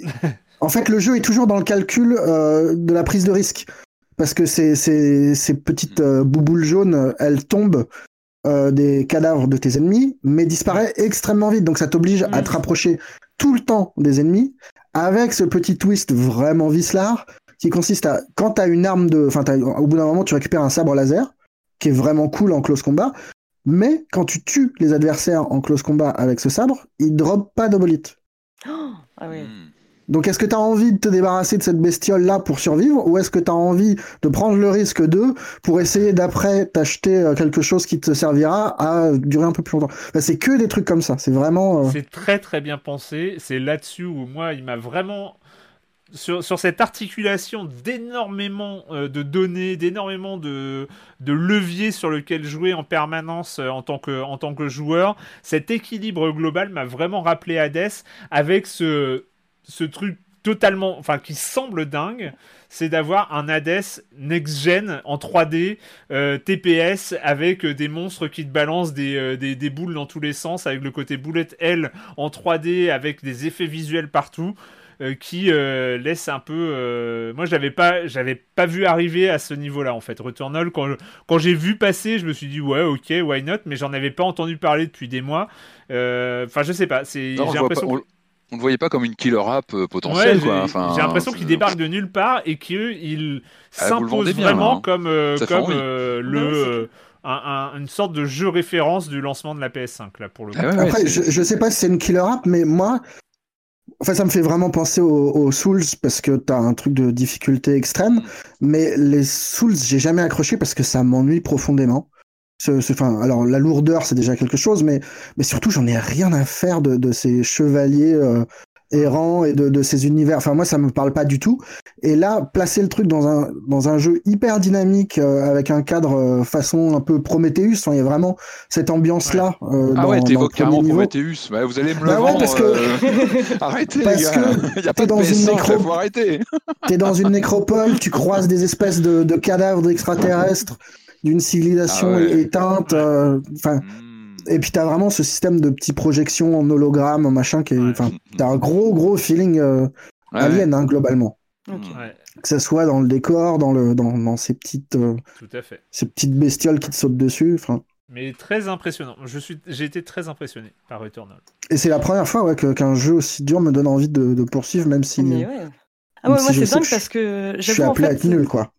en fait, le jeu est toujours dans le calcul euh, de la prise de risque. Parce que ces, ces, ces petites euh, bouboules jaunes, elles tombent euh, des cadavres de tes ennemis, mais disparaissent extrêmement vite. Donc ça t'oblige à te rapprocher tout le temps des ennemis, avec ce petit twist vraiment vicelard, qui consiste à, quand t'as une arme de... Enfin, t'as- au bout d'un moment, tu récupères un sabre laser, qui est vraiment cool en close combat, mais quand tu tues les adversaires en close combat avec ce sabre, ils dropent pas d'obolite. Ah oui. Donc est-ce que tu as envie de te débarrasser de cette bestiole-là pour survivre ou est-ce que tu as envie de prendre le risque d'eux pour essayer d'après t'acheter euh, quelque chose qui te servira à durer un peu plus longtemps? C'est que des trucs comme ça, c'est vraiment... euh, C'est très très bien pensé. C'est là-dessus où moi, il m'a vraiment sur, cette articulation d'énormément euh, de données, d'énormément de, de leviers sur lequel jouer en permanence en, tant que, en tant que joueur, cet équilibre global m'a vraiment rappelé Hades avec ce, ce truc totalement, enfin qui semble dingue, c'est d'avoir un Hades next-gen en 3D, euh, TPS, avec euh, des monstres qui te balancent des, euh, des, des boules dans tous les sens, avec le côté bullet L en 3D, avec des effets visuels partout. euh, qui laisse un peu. Moi, j'avais pas, j'avais pas vu arriver à ce niveau-là en fait. Returnal, quand je- quand j'ai vu passer, je me suis dit ouais, ok, why not, mais j'en avais pas entendu parler depuis des mois. Enfin, je sais pas. C'est, Non, on, j'ai pas- l'impression. on- que- on ne voyait pas comme une killer app euh, Ouais, potentielle. j'ai quoi. Enfin, j'ai l'impression qu'il débarque de nulle part et qu'il Ah, le s'impose vraiment là, hein. comme, euh, comme euh, le, un- un- une sorte de jeu référence du lancement de la PS5 là pour le coup. Ah ouais, ouais, Après, je, je sais pas si c'est une killer app, mais moi, enfin, ça me fait vraiment penser aux, aux Souls parce que t'as un truc de difficulté extrême. Mais les Souls, j'ai jamais accroché parce que ça m'ennuie profondément. Ce- ce- Enfin, alors la lourdeur, c'est déjà quelque chose, mais, mais surtout, j'en ai rien à faire de, de ces chevaliers euh, errants et de, de ces univers. Enfin, moi, ça me parle pas du tout. Et là, placer le truc dans un, dans un jeu hyper dynamique euh, avec un cadre euh, façon un peu Prometheus, il y a vraiment cette ambiance-là. euh, Ah dans- ouais, t'évoques carrément. Prometheus. Vous allez me le Bah ouais, vendre. parce que- *laughs* Arrêtez, Parce les gars. que *laughs* Il n'y a pas t'es de dans une PS5, nécro- faut arrêter. T'es dans une nécropole, tu croises des espèces de, de cadavres d'extraterrestres d'une civilisation Ah ouais. éteinte. euh, Enfin, Hmm. et puis t'as vraiment ce système de petites projections en hologramme, en machin, qui Ouais. enfin, t'as un gros gros feeling euh, Ouais. alien hein, globalement. Hmm. Ouais, Que ce soit dans le décor, dans le, dans, dans ces petites, euh, tout à fait. ces petites bestioles qui te sautent dessus. Enfin, Mais très impressionnant. Je suis, j'ai été très impressionné par Returnal. et c'est la première fois ouais, que- qu'un jeu aussi dur me donne envie de, de poursuivre, même si Mais ouais. Ah ouais, moi si c'est dingue parce que je suis j'avoue en appelé à fait être nul, quoi.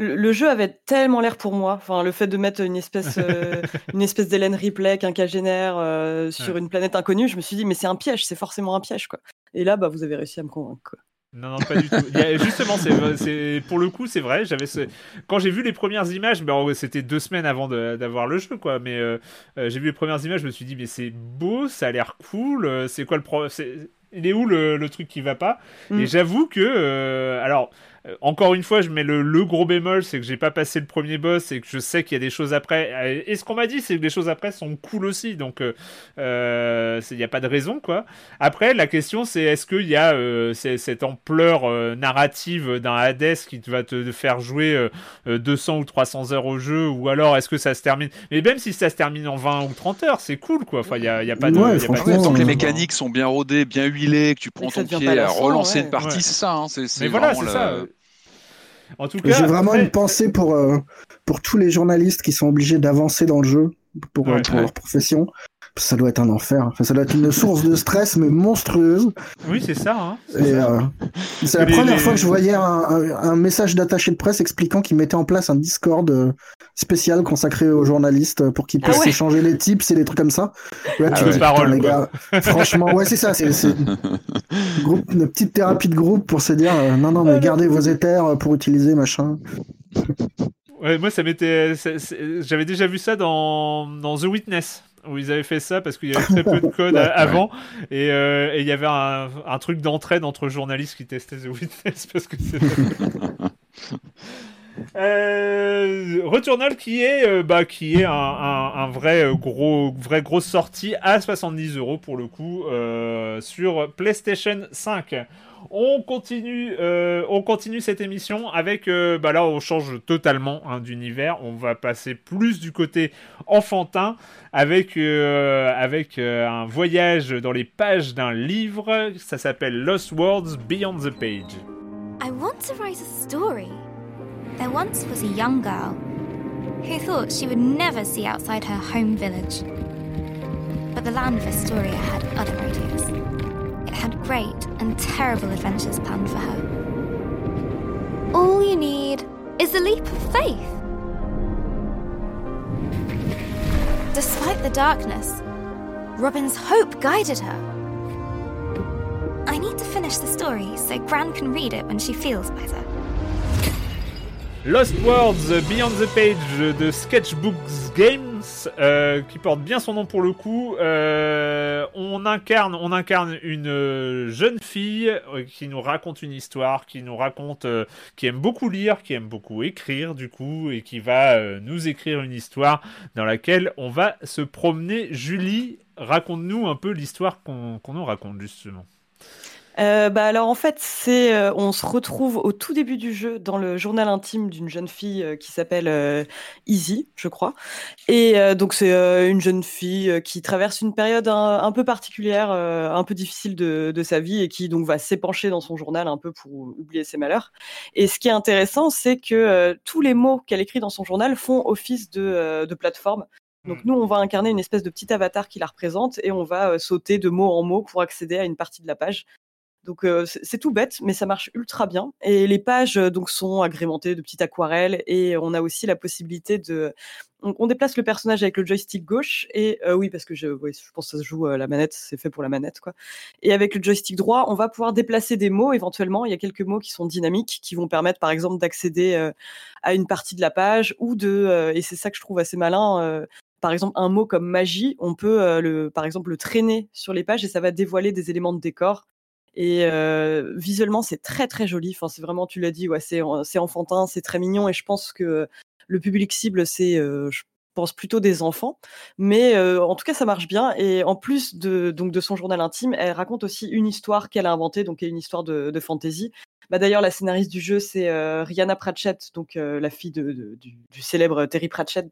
Le, le jeu avait tellement l'air pour moi. Enfin le fait de mettre une espèce euh, *laughs* une espèce d'Hélène Ripley quinquagénaire euh, sur Ouais. une planète inconnue, je me suis dit mais c'est un piège, c'est forcément un piège quoi. Et là bah vous avez réussi à me convaincre quoi. Non, non, pas du tout. Justement, c'est, pour le coup, c'est vrai. J'avais ce- Quand j'ai vu les premières images, ben, en- c'était deux semaines avant d'avoir le jeu, quoi. Mais euh, euh, j'ai vu les premières images, je me suis dit, mais c'est beau, ça a l'air cool. C'est quoi le pro... c'est- Il est où le, le truc qui va pas? Mm. Et j'avoue que, euh, alors, encore une fois, je mets le, le gros bémol, c'est que j'ai pas passé le premier boss et que je sais qu'il y a des choses après. Euh, Et ce qu'on m'a dit, c'est que les choses après sont cool aussi. Donc, il n'y a pas de raison, quoi. Après, la question, c'est est-ce qu'il y a euh, cette ampleur euh, narrative d'un Hades qui va te faire jouer euh, euh, 200 ou 300 heures au jeu, ou alors est-ce que ça se termine? Mais même si ça se termine en 20 ou 30 heures, c'est cool, quoi. Enfin, il n'y a, y a pas de. Ouais, y a pas de- franchement, Tant que les euh, mécaniques sont bien rodées, bien huilées, que tu prends ton pied à relancer ouais. une partie, Ouais. c'est ça. hein, c'est- c'est Mais voilà, c'est la- ça. En tout cas, J'ai vraiment après- une pensée pour, euh, pour tous les journalistes qui sont obligés d'avancer dans le jeu pour, Ouais. pour leur profession. Ça doit être un enfer. Enfin, ça doit être une source de stress, mais monstrueuse. Oui, c'est ça. Hein. Euh, c'est la Les- première les- fois que je voyais un, un- un message d'attaché de presse expliquant qu'il mettait en place un Discord euh, spécial consacré aux journalistes pour qu'ils Ah puissent ouais. s'échanger les tips et les trucs comme ça. Là, Ah tu ouais. dis, Parole, les gars, *laughs* franchement, ouais, c'est ça. C'est une, petite thérapie de groupe pour se dire, euh, non, non, mais gardez vos éthers pour utiliser machin. Ouais, moi, ça m'était. J'avais déjà vu ça dans, dans The Witness, où ils avaient fait ça parce qu'il y avait très peu de code *laughs* Ouais. avant. Et euh, et il y avait un, un truc d'entraide entre journalistes qui testaient The Witness parce que c'est. *laughs* Euh, Returnal qui est, euh, bah, qui est un, un, un vrai euh, gros, vraie grosse sortie à 70 euros pour le coup sur PlayStation 5. On continue, euh, on continue cette émission avec, euh, bah là, on change totalement hein, d'univers. On va passer plus du côté enfantin avec euh, avec euh, un voyage dans les pages d'un livre. Ça s'appelle Lost Worlds Beyond the Page. I want to write a story. There once was a young girl who thought she would never see outside her home village. But the land of Astoria had other ideas. Had great and terrible adventures planned for her. All you need is a leap of faith. Despite the darkness, Robin's hope guided her. I need to finish the story so Gran can read it when she feels better. Lost Worlds Beyond the Page de Sketchbooks Games, euh, qui porte bien son nom pour le coup. Euh, on incarne, une euh, jeune fille qui nous raconte une histoire, qui nous raconte, qui aime beaucoup lire, qui aime beaucoup écrire du coup, et qui va nous écrire une histoire dans laquelle on va se promener. Julie, raconte-nous un peu l'histoire qu'on nous raconte justement. Euh, bah alors en fait, c'est euh, on se retrouve au tout début du jeu dans le journal intime d'une jeune fille euh, qui s'appelle Izzy, je crois. Et donc c'est une jeune fille qui traverse une période un, un peu particulière, un peu difficile de, de sa vie et qui donc va s'épancher dans son journal un peu pour oublier ses malheurs. Et ce qui est intéressant, c'est que tous les mots qu'elle écrit dans son journal font office de, de plateforme. Donc nous, on va incarner une espèce de petit avatar qui la représente et on va euh, sauter de mot en mot pour accéder à une partie de la page. Donc euh, c'est tout bête, mais ça marche ultra bien. Et les pages donc sont agrémentées de petites aquarelles et on a aussi la possibilité de, on, déplace le personnage avec le joystick gauche et euh, oui parce que je, oui, je pense que ça se joue euh, la manette, c'est fait pour la manette quoi. Et avec le joystick droit, on va pouvoir déplacer des mots éventuellement. Il y a quelques mots qui sont dynamiques, qui vont permettre par exemple d'accéder à une partie de la page ou de, et c'est ça que je trouve assez malin. par exemple, un mot comme magie, on peut le, par exemple le traîner sur les pages et ça va dévoiler des éléments de décor. Et euh, visuellement, c'est très très joli. Enfin, c'est vraiment, tu l'as dit, ouais, c'est enfantin, c'est très mignon. Et je pense que le public cible, c'est, euh, je pense plutôt des enfants. Mais euh, en tout cas, ça marche bien. Et en plus de donc de son journal intime, elle raconte aussi une histoire qu'elle a inventée, donc une histoire de, de fantasy. Bah, D'ailleurs, la scénariste du jeu, c'est euh, Rihanna Pratchett, donc euh, la fille de, de- du, du célèbre Terry Pratchett.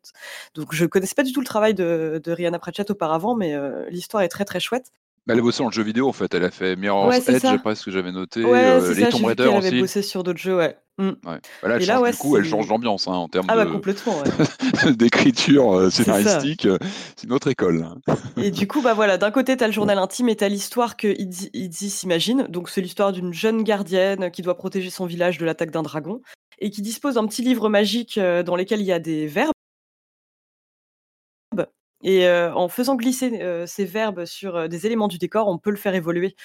Donc, je connaissais pas du tout le travail de, de Rihanna Pratchett auparavant, mais euh, l'histoire est très très chouette. Bah, elle a bossé le jeu vidéo en fait. Elle a fait Mirror's Ouais, Edge, ça. après ce que j'avais noté. Ouais, euh, les ça, Tomb Raider qu'elle avait aussi. bossé sur d'autres jeux, ouais. Mm. Ouais. Bah, là, elle Et là, change ouais, du coup, elle change d'ambiance hein, en termes Ah bah de- *laughs* d'écriture euh, scénaristique. euh, C'est une autre école. Et du coup, bah voilà, d'un côté, tu as le *laughs* journal intime et tu as l'histoire que Izzy Izzy s'imagine. Donc, c'est l'histoire d'une jeune gardienne qui doit protéger son village de l'attaque d'un dragon et qui dispose d'un petit livre magique euh, dans lequel il y a des verbes. Et euh, en faisant glisser euh, ces verbes sur euh, des éléments du décor, on peut le faire évoluer.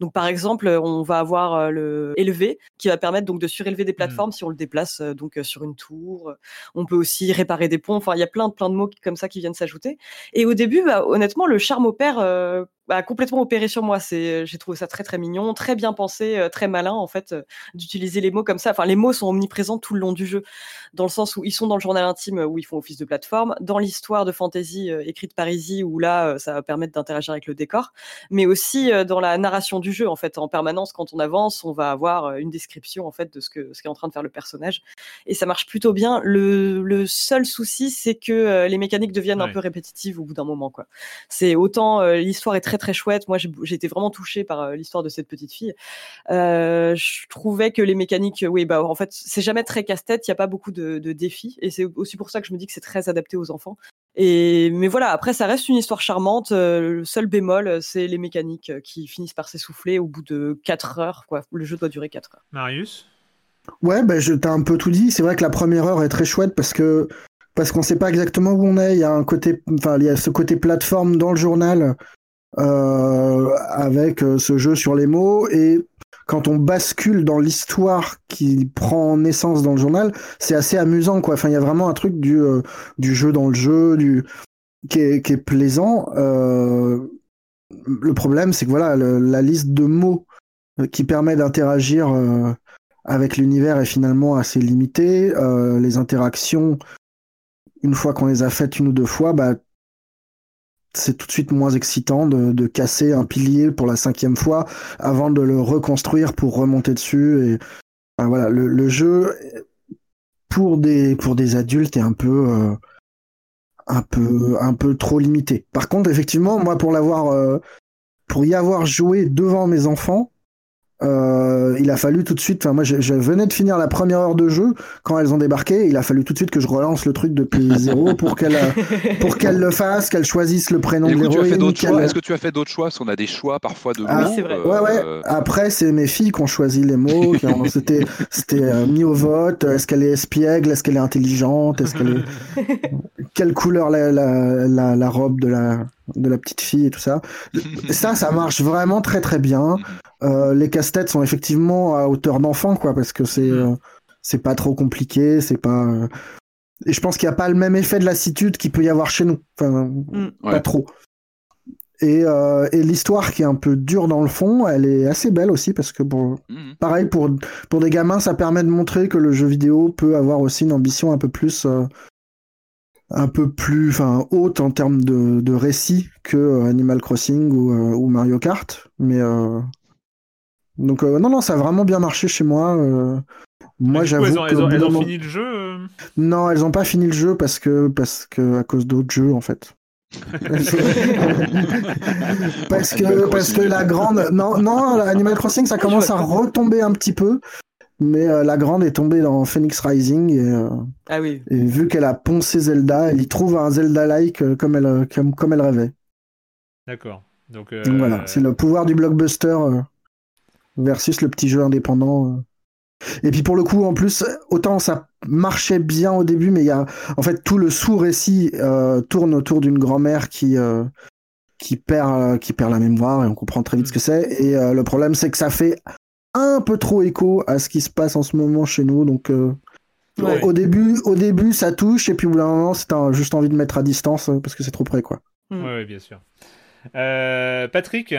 Donc, par exemple, on va avoir euh, le élevé qui va permettre donc de surélever des plateformes si on le déplace euh, donc euh, sur une tour. On peut aussi réparer des ponts. Enfin, il y a plein de plein de mots comme ça qui viennent s'ajouter. Et au début, bah, honnêtement, le charme opère euh, a complètement opéré sur moi. C'est, j'ai trouvé ça très très mignon, très bien pensé, euh, très malin en fait euh, d'utiliser les mots comme ça. Enfin, les mots sont omniprésents tout le long du jeu, dans le sens où ils sont dans le journal intime où ils font office de plateforme, dans l'histoire de fantasy euh, écrite par Izzy où là, euh, ça va permettre d'interagir avec le décor, mais aussi euh, dans la narration du jeu en fait. En permanence, quand on avance, on va avoir euh, une description en fait de ce que ce qu'est en train de faire le personnage, et ça marche plutôt bien. Le, le seul souci, c'est que euh, les mécaniques deviennent un peu répétitives au bout d'un moment quoi. C'est autant euh, l'histoire est très très très chouette. Moi, j'ai été vraiment touchée par l'histoire de cette petite fille. je trouvais que les mécaniques, oui, bah en fait, c'est jamais très casse-tête. Il y a pas beaucoup de, de défis, et c'est aussi pour ça que je me dis que c'est très adapté aux enfants. Et mais voilà, après ça reste une histoire charmante. le seul bémol, c'est les mécaniques qui finissent par s'essouffler au bout de 4 heures. Quoi. Le jeu doit durer 4 heures. Marius? Ouais, bah, je t'ai un peu tout dit. C'est vrai que la première heure est très chouette parce que parce qu'on sait pas exactement où on est. Il y a un côté, enfin, il y a ce côté plateforme dans le journal euh, avec euh, ce jeu sur les mots et quand on bascule dans l'histoire qui prend naissance dans le journal, c'est assez amusant quoi. Enfin, il y a vraiment un truc du euh, du jeu dans le jeu, du qui est, qui est plaisant. Euh, le problème, c'est que voilà, la liste de mots qui permet d'interagir avec l'univers est finalement assez limitée. les interactions une fois qu'on les a faites une ou deux fois, bah, c'est tout de suite moins excitant de, casser un pilier pour la cinquième fois avant de le reconstruire pour remonter dessus. Et voilà, le, jeu pour des pour des adultes est un peu euh, un peu un peu trop limité. Par contre, effectivement, moi pour l'avoir euh, pour y avoir joué devant mes enfants, euh, il a fallu tout de suite. Enfin, moi, je, venais de finir la première heure de jeu quand elles ont débarqué. Il a fallu tout de suite que je relance le truc depuis *laughs* zéro pour qu'elle pour qu'elle le fasse, qu'elle choisisse le prénom de l'héroïne. Est-ce que tu as fait d'autres choix? Parce qu'on a des choix parfois de ah, mots. c'est vrai. Euh, ouais, ouais. Après, c'est mes filles qui ont choisi les mots. *laughs* C'était c'était euh, mis au vote. Est-ce qu'elle est espiègle Est-ce qu'elle est intelligente Est-ce qu'elle est *laughs* quelle couleur la, la, la, la robe de la de la petite fille et tout ça. ça, ça marche vraiment très très bien. *laughs* Euh, les casse-têtes sont effectivement à hauteur d'enfant, quoi, parce que c'est euh, c'est pas trop compliqué, c'est pas. Euh, et je pense qu'il n'y a pas le même effet de lassitude qu'il peut y avoir chez nous. Enfin, mm. pas trop. Et, et l'histoire qui est un peu dure dans le fond, elle est assez belle aussi parce que pour, mm. pareil pour pour des gamins, ça permet de montrer que le jeu vidéo peut avoir aussi une ambition un peu plus un peu plus enfin haute en termes de, de récit que Animal Crossing ou, ou Mario Kart mais donc euh, non, non, ça a vraiment bien marché chez moi. Euh. moi, j'avoue. Elles, ont, elles, ont, fini le jeu euh? Non, elles ont pas fini le jeu parce que parce que à cause d'autres jeux en fait. *laughs* parce que parce que la grande non non Animal Crossing ça commence à retomber un petit peu mais la grande est tombée dans Phoenix Rising et, ah oui. et vu qu'elle a poncé Zelda elle y trouve un Zelda like comme elle comme, comme elle rêvait d'accord donc, donc, voilà c'est le pouvoir du blockbuster versus le petit jeu indépendant. Euh. Et puis pour le coup, en plus, autant ça marchait bien au début, mais il y a en fait tout le sous-récit euh, tourne autour d'une grand-mère qui euh, qui perd qui perd la mémoire et on comprend très vite ce que c'est. Et le problème, c'est que ça fait un peu trop écho à ce qui se passe en ce moment chez nous, donc. Au, début, au début, ça touche, et puis au bout d'un moment, c'est juste envie de mettre à distance parce que c'est trop près, quoi. Oui, bien sûr. Patrick,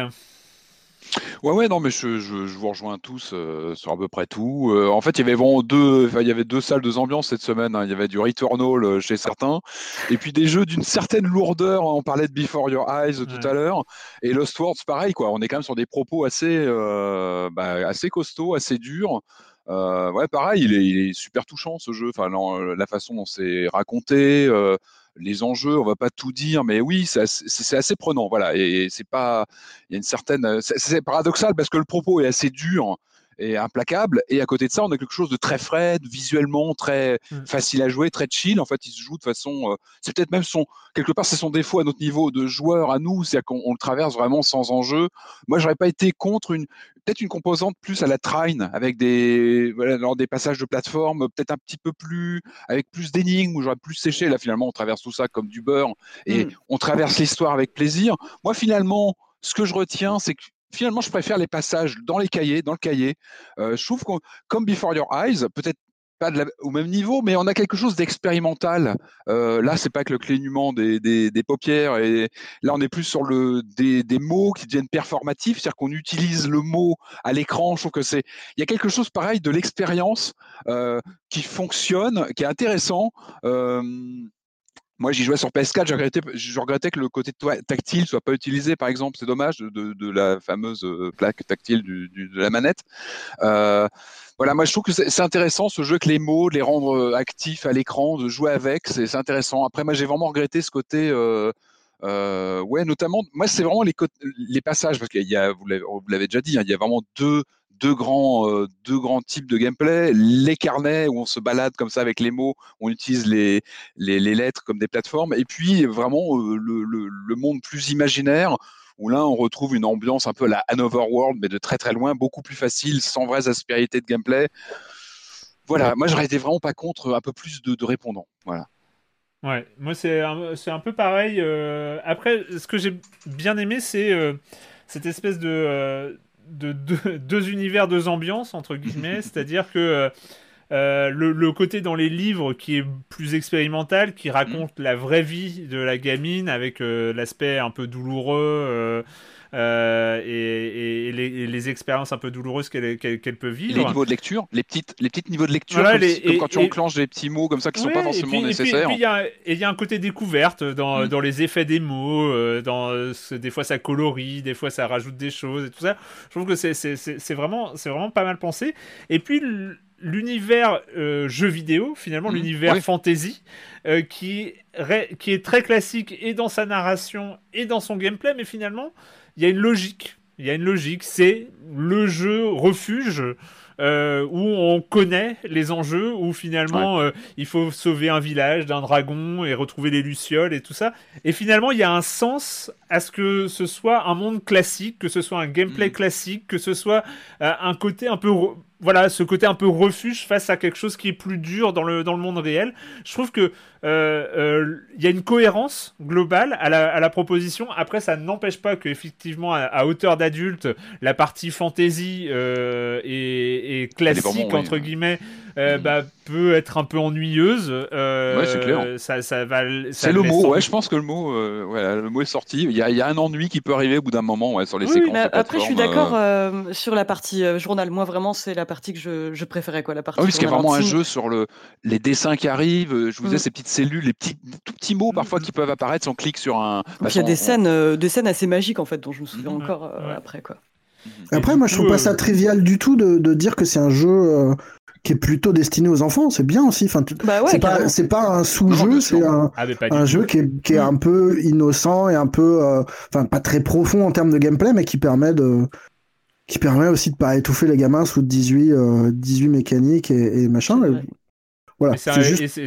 Ouais, ouais, non, mais je, je, je vous rejoins tous euh, sur à peu près tout. Euh, en fait, il y avait vraiment deux, il y avait deux salles, deux ambiances cette semaine. hein. Il y avait du Returnal euh, chez certains, et puis des jeux d'une certaine lourdeur. On parlait de Before Your Eyes tout à l'heure, et Lost Words, pareil, quoi. On est quand même sur des propos assez, euh, bah, assez costauds, assez durs. Ouais, pareil, il est, il est super touchant ce jeu. Enfin, la, la façon dont c'est raconté. Les enjeux, on va pas tout dire, mais oui, c'est assez, prenant, voilà. Et, c'est pas, il y a une certaine, c'est paradoxal parce que le propos est assez dur et implacable, et à côté de ça, on a quelque chose de très frais, visuellement très mmh. facile à jouer, très chill. En fait, il se joue de façon, euh, c'est peut-être même son, quelque part, c'est son défaut à notre niveau de joueur à nous, c'est qu'on le traverse vraiment sans enjeu. Moi, j'aurais pas été contre une, peut-être une composante plus à la train, avec des, voilà, dans des passages de plateforme, peut-être un petit peu plus, avec plus d'énigmes, où j'aurais plus séché. Là, finalement, on traverse tout ça comme du beurre, et mmh. on traverse l'histoire avec plaisir. Moi, finalement, ce que je retiens, c'est que finalement, je préfère les passages dans les cahiers, dans le cahier. Euh, je trouve que comme Before Your Eyes, peut-être pas au même niveau, mais on a quelque chose d'expérimental. Euh, là, c'est pas que le clignement des, des, paupières, et là, on est plus sur le des, des mots qui deviennent performatifs, c'est-à-dire qu'on utilise le mot à l'écran. Je trouve que c'est, il y a quelque chose pareil de l'expérience euh, qui fonctionne, qui est intéressant. Euh, moi, j'y jouais sur PS4, je regrettais, je regrettais que le côté tactile soit pas utilisé, par exemple. C'est dommage de, la fameuse euh, plaque tactile de la manette. Euh, voilà, moi je trouve que c'est intéressant ce jeu que les mots, de les rendre euh, actifs à l'écran, de jouer avec, c'est intéressant. Après, moi j'ai vraiment regretté ce côté ouais, notamment, moi, c'est vraiment les, les passages, parce qu'il y a, vous l'avez déjà dit, hein, il y a vraiment deux, deux grands, euh, deux grands types de gameplay. Les carnets où on se balade comme ça avec les mots, on utilise les, les, les lettres comme des plateformes. Et puis vraiment euh, le, le, le, monde plus imaginaire où là on retrouve une ambiance un peu à la Hanover World, mais de très très loin, beaucoup plus facile, sans vraies aspérités de gameplay. Voilà, moi j'aurais été vraiment pas contre un peu plus de, de répondants. Voilà. Ouais, moi c'est un, un, peu pareil. Euh... Après, ce que j'ai bien aimé, c'est euh, cette espèce de, euh, de, de, *laughs* deux univers, deux ambiances, entre guillemets. *laughs* C'est-à-dire que euh, le, le, côté dans les livres qui est plus expérimental, qui raconte mmh. la vraie vie de la gamine avec euh, l'aspect un peu douloureux euh, et, et, les, et, les, expériences un peu douloureuses qu'elle qu qu peut vivre. Les niveaux de lecture, les petites, les petites niveaux de lecture, voilà, comme, les, comme quand tu enclenches des petits mots comme ça qui ne ouais, sont pas forcément puis, nécessaires. Et il y, y, a un côté découverte dans, mmh. dans les effets des mots, euh, dans, des fois ça colorie, des fois ça rajoute des choses et tout ça. Je trouve que c'est vraiment, vraiment pas mal pensé. Et puis l'univers euh, jeu vidéo, finalement, mmh, l'univers fantasy, euh, qui, qui est très classique et dans sa narration et dans son gameplay, mais finalement, il y a une logique. Il y a une logique, c'est le jeu refuge euh, où on connaît les enjeux, où finalement ouais. euh, il faut sauver un village d'un dragon et retrouver les lucioles et tout ça. Et finalement, il y a un sens à ce que ce soit un monde classique, que ce soit un gameplay mmh. classique, que ce soit euh, un côté un peu voilà, ce côté un peu refuge face à quelque chose qui est plus dur dans le, dans le monde réel. Je trouve que il euh, euh, y a une cohérence globale à la, à la proposition. Après, ça n'empêche pas qu'effectivement, à, à hauteur d'adulte, la partie fantasy euh, et, et classique, bon, entre guillemets, euh, mmh. bah, peut être un peu ennuyeuse. Euh, ouais, c'est clair. Ça, ça va. C'est le mot. Ouais, je pense que le mot, euh, ouais, le mot est sorti. Il y, a, il y, a, un ennui qui peut arriver au bout d'un moment, ouais, sur les oui, séquences. Mais après, je suis d'accord euh, sur la partie journal. Moi, vraiment, c'est la partie que je, je préférais, quoi, la partie. Ah oui, parce qu'il y a vraiment un jeu sur le, les dessins qui arrivent. Je vous disais mmh. ces petites cellules, les petits, tout petits mots parfois mmh. qui peuvent apparaître si on clique sur un. il y a des scènes, des scènes assez magiques en fait, dont je me souviens encore après, quoi. Après, moi, je trouve pas ça trivial du tout de, de dire que c'est un jeu qui est plutôt destiné aux enfants, c'est bien aussi. Enfin, bah ouais, c'est pas c'est pas un sous-jeu, c'est un, ah, un jeu qui est, qui est un peu innocent et un peu, euh, enfin pas très profond en termes de gameplay, mais qui permet de qui permet aussi de pas étouffer les gamins sous 18 euh, 18 mécaniques et, et machin. Ouais. Voilà, c'est juste...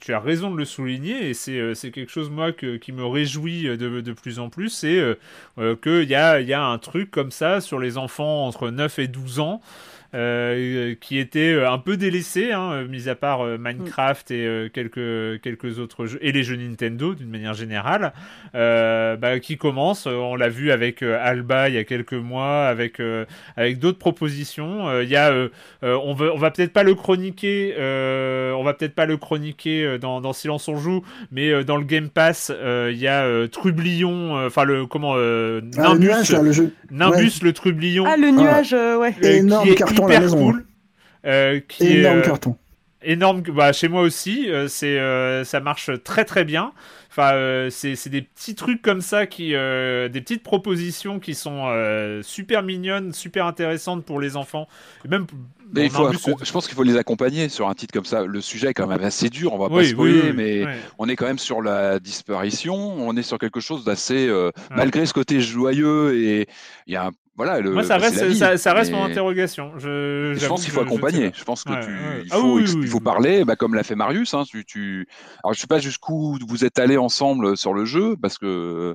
tu as raison de le souligner et c'est euh, quelque chose moi que, qui me réjouit de, de plus en plus, c'est euh, euh, qu'il y a, y a un truc comme ça sur les enfants entre 9 et 12 ans euh, qui était euh, un peu délaissé, hein, mis à part euh, Minecraft et euh, quelques, quelques autres jeux, et les jeux Nintendo d'une manière générale, euh, bah, qui commence, on l'a vu avec Alba il y a quelques mois, avec, avec d'autres propositions. Il y a, on, veut, on va peut-être pas le chroniquer, on va peut-être pas le chroniquer dans, dans Silence on joue, mais dans le Game Pass, il y a Trublion, enfin le comment Nimbus, ah, le, nuage, là, le, jeu... Nimbus ouais. le Trublion. Ah le nuage, ouais. énorme carton hyper cool. Euh, qui énorme est, carton. Énorme, bah, chez moi aussi, euh, c'est, euh, ça marche très très bien. Enfin, euh, c'est, c'est des petits trucs comme ça, qui, des petites propositions qui sont super mignonnes, super intéressantes pour les enfants. Et même mais il faut, je pense qu'il faut les accompagner sur un titre comme ça. Le sujet est quand même assez dur, on va pas oui, spoiler, oui, oui, mais on est quand même sur la disparition, on est sur quelque chose d'assez, euh, ouais. malgré ce côté joyeux et il y a un voilà, le, Moi, ça reste, vie, ça, ça, reste mon interrogation. Je, je pense qu'il faut accompagner. Je, je, pense que tu, il ah faut, ah, oui, il faut parler, bah, comme l'a fait Marius. Hein, tu, tu... Alors, je sais pas jusqu'où vous êtes allés ensemble sur le jeu, parce que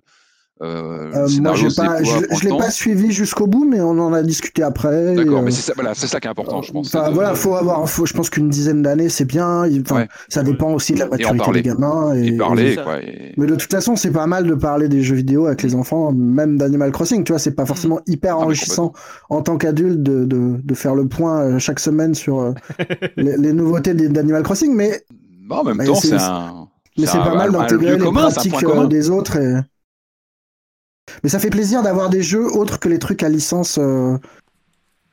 euh, euh, moi, pas, je, je l'ai pas suivi jusqu'au bout, mais on en a discuté après. D'accord, euh... mais c'est ça, voilà, ça qui est important, je pense. Enfin, voilà, faut avoir, faut, je pense qu'une dizaine d'années, c'est bien. Enfin, ouais. Ça dépend aussi de la maturité des gamins. Et, et parler, et quoi. Et... Mais de toute façon, c'est pas mal de parler des jeux vidéo avec les enfants, même d'Animal Crossing. Tu vois, c'est pas forcément hyper enrichissant en tant qu'adulte de, de, de, faire le point euh, chaque semaine sur *laughs* les, les, nouveautés d'Animal Crossing, mais. Bon, en même temps, c'est un. Mais c'est pas mal d'intégrer les pratiques des autres. Et... Mais ça fait plaisir d'avoir des jeux autres que les trucs à licence euh,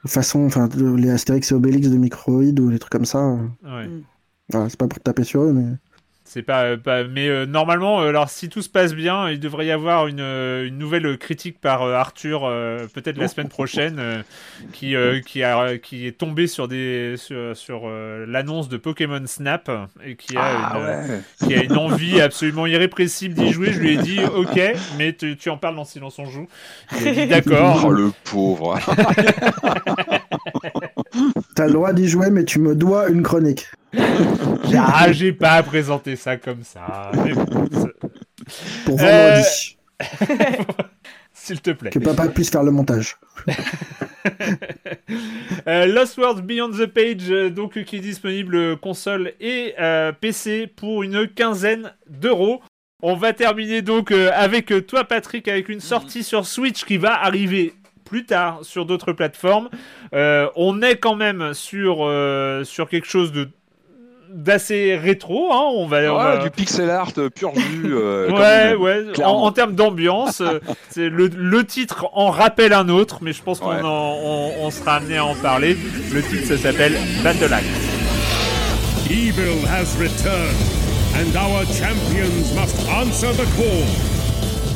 façon, enfin, les Astérix et Obélix de Microïd ou les trucs comme ça. Ouais. Voilà, c'est pas pour taper sur eux, mais. C'est pas, pas, mais euh, normalement, euh, alors si tout se passe bien, il devrait y avoir une, euh, une nouvelle critique par Arthur, peut-être la semaine prochaine, qui qui, a, qui est tombé sur des sur, sur l'annonce de Pokémon Snap et qui a Ah, une, ouais. qui a une envie absolument irrépressible d'y jouer. Je lui ai dit OK, mais tu, tu en parles dans Silence on joue. Il a dit d'accord. Oh, le pauvre. *laughs* *laughs* T'as le droit d'y jouer, mais tu me dois une chronique. *laughs* Ah, j'ai pas présenté ça comme ça. Pour Euh, vendredi. *laughs* S'il te plaît. Que papa puisse faire le montage. *laughs* Euh, Lost World Beyond the Page, euh, donc qui est disponible console et euh, PC pour une quinzaine d'euros. On va terminer donc avec toi Patrick avec une sortie sur Switch qui va arriver plus tard sur d'autres plateformes. Euh, on est quand même sur euh, sur quelque chose de d'assez rétro. Hein, on va, on Ouais, va- du pixel art euh, pur *laughs* jus. euh, Ouais, ouais. En, termes d'ambiance, *laughs* c'est le, le titre en rappelle un autre, mais je pense qu'on Ouais. en- on, on sera amené à en parler. Le titre, ça s'appelle Battle Axe. Evil has returned, and our champions must answer the call.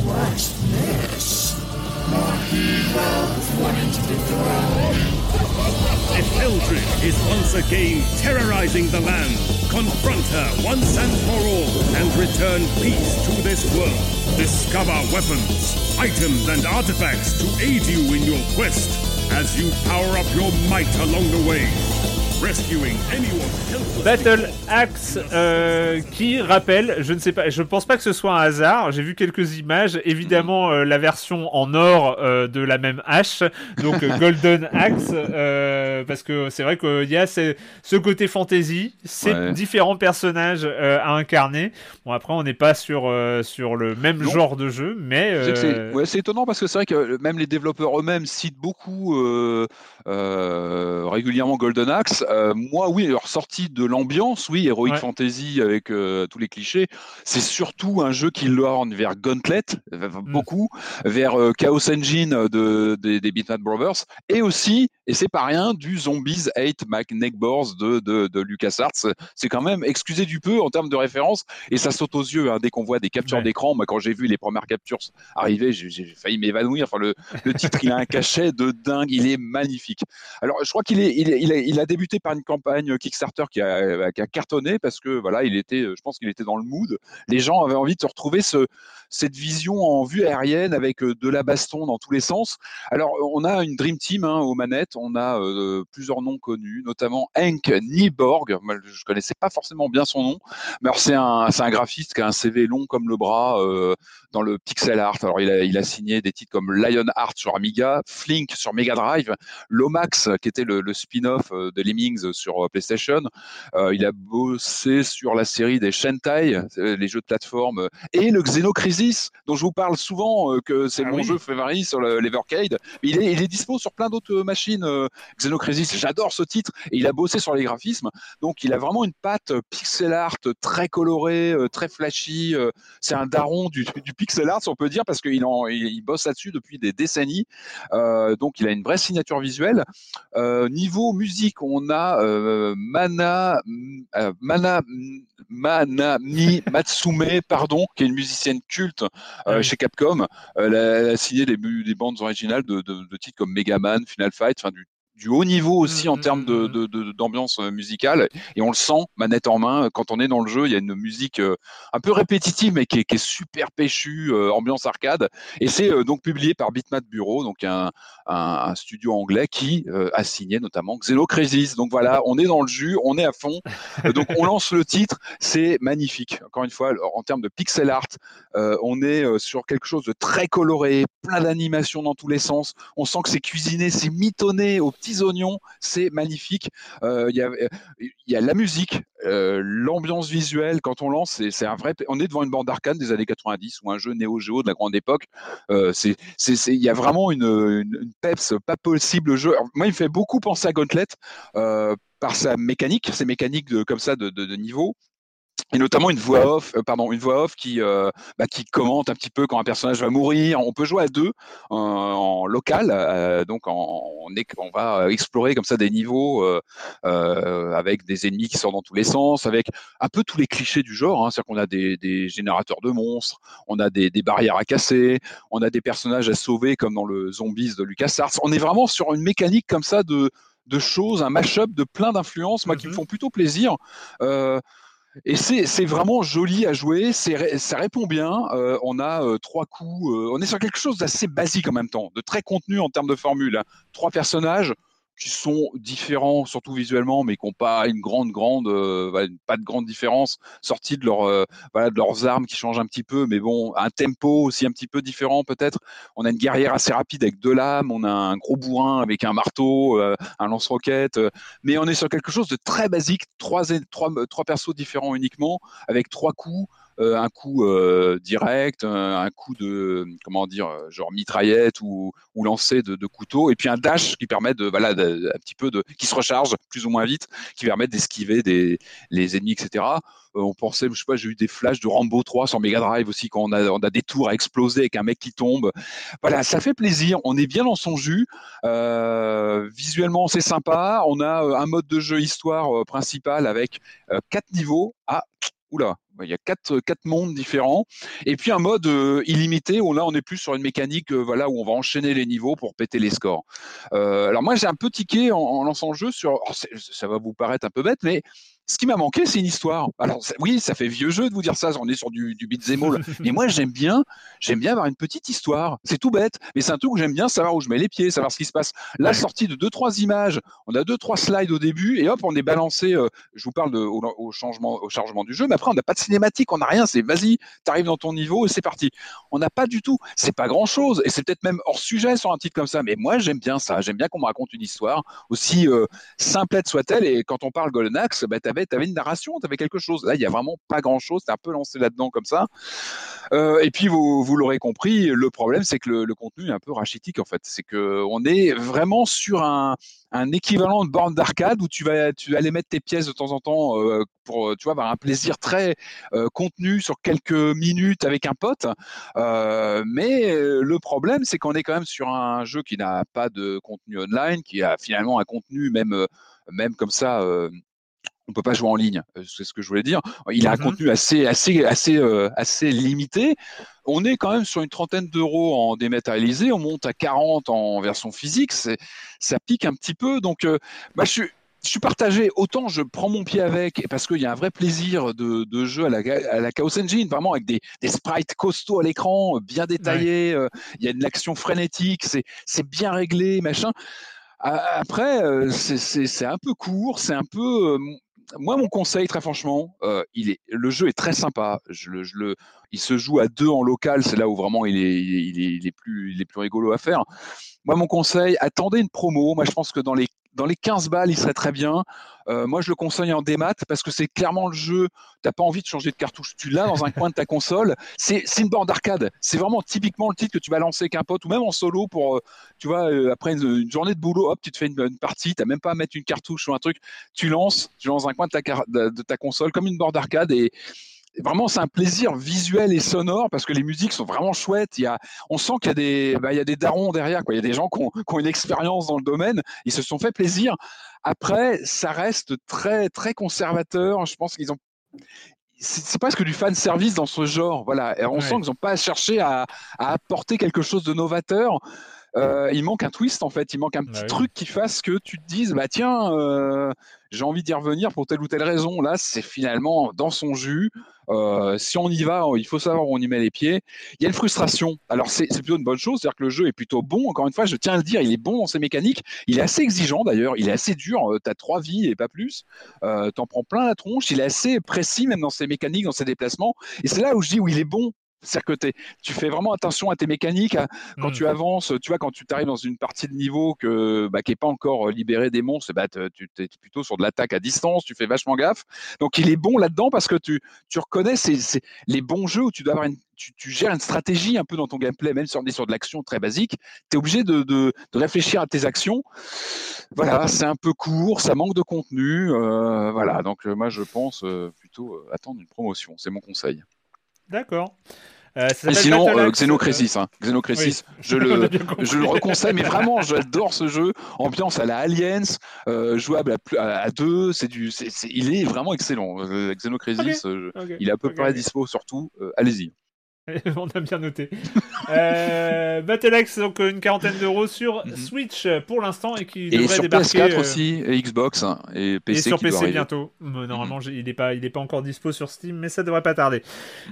What's this? If Eldritch is once again terrorizing the land, confront her once and for all and return peace to this world. Discover weapons, items, and artifacts to aid you in your quest as you power up your might along the way. Rescuing anyone helpless. Battle Axe, euh, qui rappelle, je ne sais pas, je pense pas que ce soit un hasard. J'ai vu quelques images, évidemment euh, la version en or euh, de la même hache, donc Golden Axe, euh, parce que c'est vrai qu'il y a ce, ce côté fantasy, ces Ouais. différents personnages euh, à incarner. Bon après, on n'est pas sur euh, sur le même Non. genre de jeu, mais C'est ouais, étonnant parce que c'est vrai que même les développeurs eux-mêmes citent beaucoup régulièrement Golden Axe. Euh, moi, oui, alors sorti de l'ambiance, oui, Heroic Ouais. Fantasy avec euh, tous les clichés, c'est surtout un jeu qui lorne vers Gauntlet, euh, Mm. beaucoup, vers euh, Chaos Engine de, des, des Brothers, et aussi, et c'est pas rien, du Zombies 8 McNeckbors de, de, de LucasArts. C'est quand même, excusez du peu en termes de référence, et ça saute aux yeux hein, dès qu'on voit des captures Ouais. d'écran. Moi, quand j'ai vu les premières captures arriver, j'ai j'ai failli m'évanouir. Enfin, le, le titre, il a un cachet de dingue, il est magnifique. Alors, je crois qu'il a, débuté par une campagne Kickstarter qui a, a cartonné parce que voilà, il était, je pense qu'il était dans le mood. Les gens avaient envie de se retrouver ce, cette vision en vue aérienne avec euh, de la baston dans tous les sens. Alors, on a une Dream Team hein, aux manettes, on a euh, plusieurs noms connus, notamment Hank Nieborg. Je connaissais pas forcément bien son nom, mais c'est un, graphiste qui a un CV long comme le bras euh, dans le pixel art. Alors, il a, il a signé des titres comme Lionheart sur Amiga, Flink sur Mega Drive, Lomax, qui était le, le spin-off euh, de Lemmings sur euh, PlayStation. Euh, il a bossé sur la série des Shentai, les jeux de plateforme, et le Xenocrisis, dont je vous parle souvent, que c'est Ah mon oui. jeu favori sur le- l'Evercade. Il est, il est dispo sur plein d'autres machines. Xenocrisis, j'adore ce titre, et il a bossé sur les graphismes. Donc, il a vraiment une patte pixel art très colorée, très flashy. c'est un daron du, du pixel art, on peut dire, parce qu'il en- il, il bosse là-dessus depuis des décennies. Euh, donc, il a une vraie signature visuelle. Euh, niveau musique, on a euh, Mana, euh, Mana, Manami Matsume, pardon, qui est une musicienne culte oui. chez Capcom. Elle, a, elle a signé des, bandes originales de, de- de titres comme Mega Man, Final Fight, enfin du, du haut niveau aussi en Mhm, termes de- mhm. de- de- d'ambiance euh, musicale. Et on le sent, manette en main, quand on est dans le jeu, il y a une musique euh, un peu répétitive, mais qui est, qui est super péchue, euh, ambiance arcade. Et c'est euh, donc publié par Bitmap Bureau, donc un, un- un studio anglais qui euh, a signé notamment Xenocrisis. Donc voilà, on est dans le jus, on est à fond. Euh, donc on lance le titre, c'est magnifique. Encore une fois, en termes de pixel art, euh, on est euh, sur quelque chose de très coloré, plein d'animations dans tous les sens. On sent que c'est cuisiné, c'est mitonné aux petits oignons, c'est magnifique. Euh, Il y, a, la musique, euh, l'ambiance visuelle. Quand on lance, c'est un vrai. On est devant une bande d'arcade des années 90 ou un jeu Neo Geo de la grande époque. Euh, c'est, il y a vraiment une, peps pas possible jeu. Moi, il me fait beaucoup penser à Gauntlet euh, par sa mécanique, ses mécaniques de, comme ça de niveau. Et notamment une voix off, euh, pardon, une voix off qui, euh, bah, qui commente un petit peu quand un personnage va mourir. On peut jouer à deux en, en local, euh, donc en, on, est, on va explorer comme ça des niveaux euh, euh, avec des ennemis qui sortent dans tous les sens, avec un peu tous les clichés du genre. Hein, C'est-à-dire qu'on a des, des, générateurs de monstres, on a des, des, barrières à casser, on a des personnages à sauver comme dans le Zombies de LucasArts. On est vraiment sur une mécanique comme ça de de choses, un mash-up de plein d'influences, moi, qui me font plutôt plaisir. Euh, et c'est vraiment joli à jouer, ça répond bien. Euh, on a euh, trois coups, euh, on est sur quelque chose d'assez basique en même temps, de très contenu en termes de formule. Hein. Trois personnages, qui sont différents, surtout visuellement, mais qui n'ont pas une grande, grande, euh, pas de grande différence, sortis de, leur, euh, de leurs armes qui changent un petit peu, mais bon, un tempo aussi un petit peu différent peut-être. On a une guerrière assez rapide avec deux lames, on a un gros bourrin avec un marteau, euh, un lance-roquette, mais on est sur quelque chose de très basique, trois, trois, trois persos différents uniquement, avec trois coups. Euh, un coup euh, direct, un, coup de comment dire, euh, genre mitraillette ou, lancer de, de, couteau, et puis un dash qui permet de, voilà, un petit peu de, qui se recharge plus ou moins vite, qui permet d'esquiver des les ennemis, etc. on pensait, je sais pas, j'ai eu des flashs de Rambo 3 sur Mega Drive aussi quand on a, des tours à exploser avec un mec qui tombe. Voilà, ça fait plaisir. On est bien dans son jus. Euh, visuellement, c'est sympa. On a un mode de jeu histoire principal avec euh, quatre niveaux. Ah, oula, il y a quatre, quatre mondes différents. Et puis un mode euh, illimité où là, on est plus sur une mécanique euh, voilà, où on va enchaîner les niveaux pour péter les scores. Euh, alors moi, j'ai un peu tiqué en, en lançant le jeu sur... Oh, ça va vous paraître un peu bête, mais ce qui m'a manqué, c'est une histoire. Alors oui, ça fait vieux jeu de vous dire ça. On est sur du, du beat'em all. *laughs* mais moi, j'aime bien, j'aime bien avoir une petite histoire. C'est tout bête, mais c'est un truc où j'aime bien savoir où je mets les pieds, savoir ce qui se passe. La sortie de deux trois images, on a deux trois slides au début et hop, on est balancé. Euh, je vous parle de, au, au, changement, au chargement du jeu, mais après on n'a pas de cinématique, on n'a rien. C'est vas-y, t'arrives dans ton niveau et c'est parti. On n'a pas du tout. C'est pas grand chose et c'est peut-être même hors sujet sur un titre comme ça. Mais moi, j'aime bien ça. J'aime bien qu'on me raconte une histoire aussi euh, simplette soit-elle. Et quand on parle Golden Axe, bah, t'avais avais une narration, tu avais quelque chose. Là, il y a vraiment pas grand-chose. Tu un peu lancé là-dedans comme ça. Euh, et puis, vous, vous l'aurez compris, le problème, c'est que le, contenu est un peu rachitique, en fait. C'est qu'on est vraiment sur un, équivalent de borne d'arcade où tu vas, aller mettre tes pièces de temps en temps euh, pour tu vois, avoir un plaisir très euh, contenu sur quelques minutes avec un pote. Mais le problème, c'est qu'on est quand même sur un jeu qui n'a pas de contenu online, qui a finalement un contenu même comme ça on peut pas jouer en ligne, c'est ce que je voulais dire. Il a un mmh contenu assez, assez, assez, euh, assez limité. On est quand même sur une trentaine d'euros en dématérialisé. On monte à 40 en version physique. Ça pique un petit peu. Donc, euh, bah, je suis, je suis partagé. Autant je prends mon pied avec parce qu'il y a un vrai plaisir de, de jeu à la, à la, Chaos Engine, vraiment avec des, des sprites costauds à l'écran, bien détaillés. Ouais. Euh, il y a de l'action frénétique, c'est bien réglé, machin. Après, euh, c'est un peu court, c'est un peu moi, mon conseil, très franchement, euh, il est, le jeu est très sympa. Je le, je le, il se joue à deux en local, c'est là où vraiment il est, il est, il est plus, il est plus rigolo à faire. Moi, mon conseil, attendez une promo. Moi, je pense que dans les dans les 15 balles, il serait très bien. Euh, moi, je le conseille en démat parce que c'est clairement le jeu. T'as pas envie de changer de cartouche. Tu l'as dans un *laughs* coin de ta console. C'est une borne d'arcade. C'est vraiment typiquement le titre que tu vas lancer avec un pote ou même en solo pour, euh, tu vois, euh, après une, journée de boulot, hop, tu te fais une, partie. T'as même pas à mettre une cartouche ou un truc. Tu lances, tu lances un coin de ta, de ta console comme une borne d'arcade et vraiment c'est un plaisir visuel et sonore parce que les musiques sont vraiment chouettes. Il y a, on sent qu'il y a des, bah, il y a des darons derrière, quoi. Il y a des gens qui ont, qui ont, une expérience dans le domaine. Ils se sont fait plaisir. Après, ça reste très très conservateur. Je pense qu'ils ont c'est presque du fan service dans ce genre. Voilà, et on ouais. sent qu'ils n'ont pas cherché à, à, apporter quelque chose de novateur. Euh, il manque un twist en fait, il manque un petit ouais. truc qui fasse que tu te dises bah tiens, euh, j'ai envie d'y revenir pour telle ou telle raison. Là, c'est finalement dans son jus. Euh, si on y va, il faut savoir où on y met les pieds. Il y a une frustration. Alors c'est plutôt une bonne chose, c'est-à-dire que le jeu est plutôt bon. Encore une fois, je tiens à le dire, il est bon dans ses mécaniques. Il est assez exigeant d'ailleurs. Il est assez dur. Euh, tu as trois vies et pas plus. T'en prends plein la tronche. Il est assez précis même dans ses mécaniques, dans ses déplacements. Et c'est là où je dis où il est bon c'est-à-dire que tu fais vraiment attention à tes mécaniques à, quand mmh. tu avances. Tu vois, quand tu arrives dans une partie de niveau que, bah, qui n'est pas encore libérée des monstres, bah, tu es plutôt sur de l'attaque à distance. Tu fais vachement gaffe. Donc, il est bon là-dedans parce que tu, tu reconnais ces, ces, les bons jeux où tu dois avoir une, tu, tu gères une stratégie un peu dans ton gameplay, même si on est sur de l'action très basique, tu es obligé de, de, de réfléchir à tes actions. Voilà, c'est un peu court, ça manque de contenu. euh, voilà, donc euh, moi je pense euh, plutôt euh, attendre une promotion, c'est mon conseil. D'accord. Euh, ça Et sinon, euh, Xenocrasis, hein. Xenocrasis, Oui. je, *laughs* le, je le reconseille, mais vraiment, j'adore ce jeu. Ambiance à la Aliens, euh, jouable à, à, à deux, c'est du, c'est, c'est- il est vraiment excellent. Euh, Xenocrasis, euh, ok, il est à peu près ok. dispo surtout. allez-y. *laughs* On a bien noté. *laughs* Euh, Battle Axe, donc une quarantaine d'euros sur Mhm. Switch euh, pour l'instant et qui Et devrait sur débarquer PS4 euh, aussi, et Xbox hein, et PC et sur qui PC bientôt. Euh, Normalement, j'ai- il n'est pas, il est pas encore dispo sur Steam, mais ça devrait pas tarder.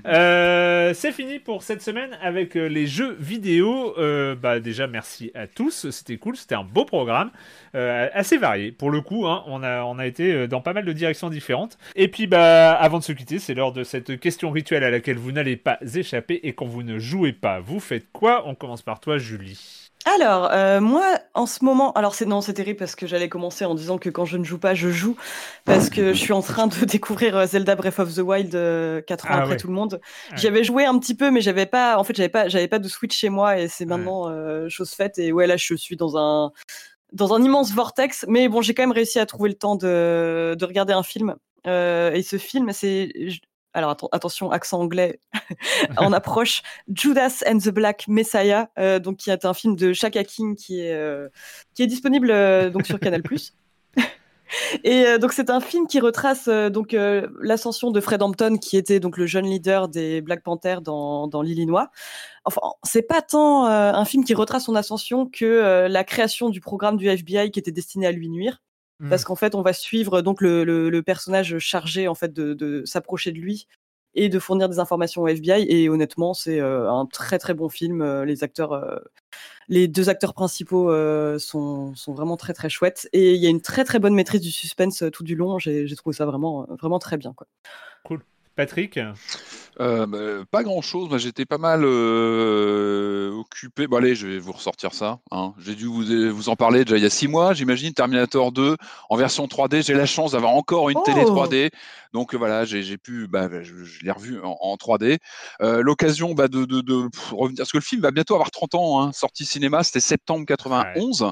Euh, c'est fini pour cette semaine avec euh, les jeux vidéo. Euh, bah déjà, merci à tous. C'était cool, c'était un beau programme, euh, assez varié. Pour le coup, hein, on a, on a été euh, dans pas mal de directions différentes. Et puis, bah, avant de se quitter, c'est l'heure de cette question rituelle à laquelle vous n'allez pas échapper. Et quand vous ne jouez pas, vous faites quoi? On commence par toi, Julie. Alors, euh, moi, en ce moment, alors c'est non, c'est terrible parce que j'allais commencer en disant que quand je ne joue pas, je joue parce que je suis en train de *laughs* découvrir euh, Zelda Breath of the Wild euh, quatre ans Ah après ouais. tout le monde. Ouais. J'avais joué un petit peu, mais j'avais pas, en fait, j'avais pas, j'avais pas de Switch chez moi et c'est maintenant euh, chose faite. Et ouais, là, je suis dans un dans un immense vortex, mais bon, j'ai quand même réussi à trouver le temps de de regarder un film. Et ce film, c'est alors atten- attention, accent anglais *laughs* en approche, Judas and the Black Messiah, euh, donc qui est un film de Shaka King qui est euh, qui disponible euh, sur Canal+. *laughs* Et donc c'est un film qui retrace donc l'ascension de Fred Hampton qui était donc le jeune leader des Black Panthers dans, dans l'Illinois. Enfin, c'est pas tant un film qui retrace son ascension que la création du programme du FBI qui était destiné à lui nuire. Mm. Parce qu'en fait, on va suivre donc le, le, le personnage chargé en fait de, de s'approcher de lui et de fournir des informations au FBI. Et honnêtement, c'est euh, un très très bon film. Euh, Les acteurs, euh, les deux acteurs principaux euh, sont, sont vraiment très très chouettes. Et il y a une très très bonne maîtrise du suspense tout du long. J'ai j'ai trouvé ça vraiment vraiment très bien. Quoi. Cool. Patrick Euh, bah, pas grand chose, moi j'étais pas mal euh, occupé. Bon allez, je vais vous ressortir ça. hein. J'ai dû vous, vous en parler déjà il y a six mois, j'imagine, Terminator 2 en version 3D. J'ai la chance d'avoir encore une télé Oh 3D, donc euh, voilà, j'ai pu, bah, bah, je, je l'ai revu en, en 3D. Euh, L'occasion bah, de, de, de pff, revenir, parce que le film va bientôt avoir 30 ans, hein. sorti cinéma, c'était septembre 91,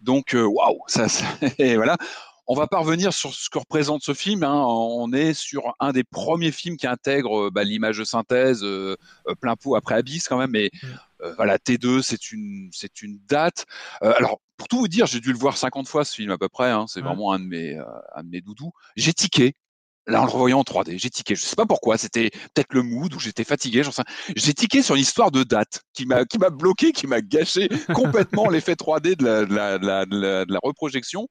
donc waouh, ça, ça *laughs* et voilà. On va pas revenir sur ce que représente ce film. hein. On est sur un des premiers films qui intègre euh, bah, l'image de synthèse euh, euh, plein pot après Abyss quand même. Mais euh, voilà, T2, c'est une, c'est une date. Euh, alors, pour tout vous dire, j'ai dû le voir 50 fois ce film à peu près. hein. C'est Ouais. vraiment un de mes, euh, un de mes doudous. J'ai tiqué. Là, en le revoyant en 3D, j'ai tiqué. Je sais pas pourquoi. C'était peut-être le mood ou j'étais fatigué. j'en sais rien. J'ai tiqué sur une histoire de date qui m'a, qui m'a bloqué, qui m'a gâché *laughs* complètement l'effet 3D de la, de la, de la, de la- de la reprojection.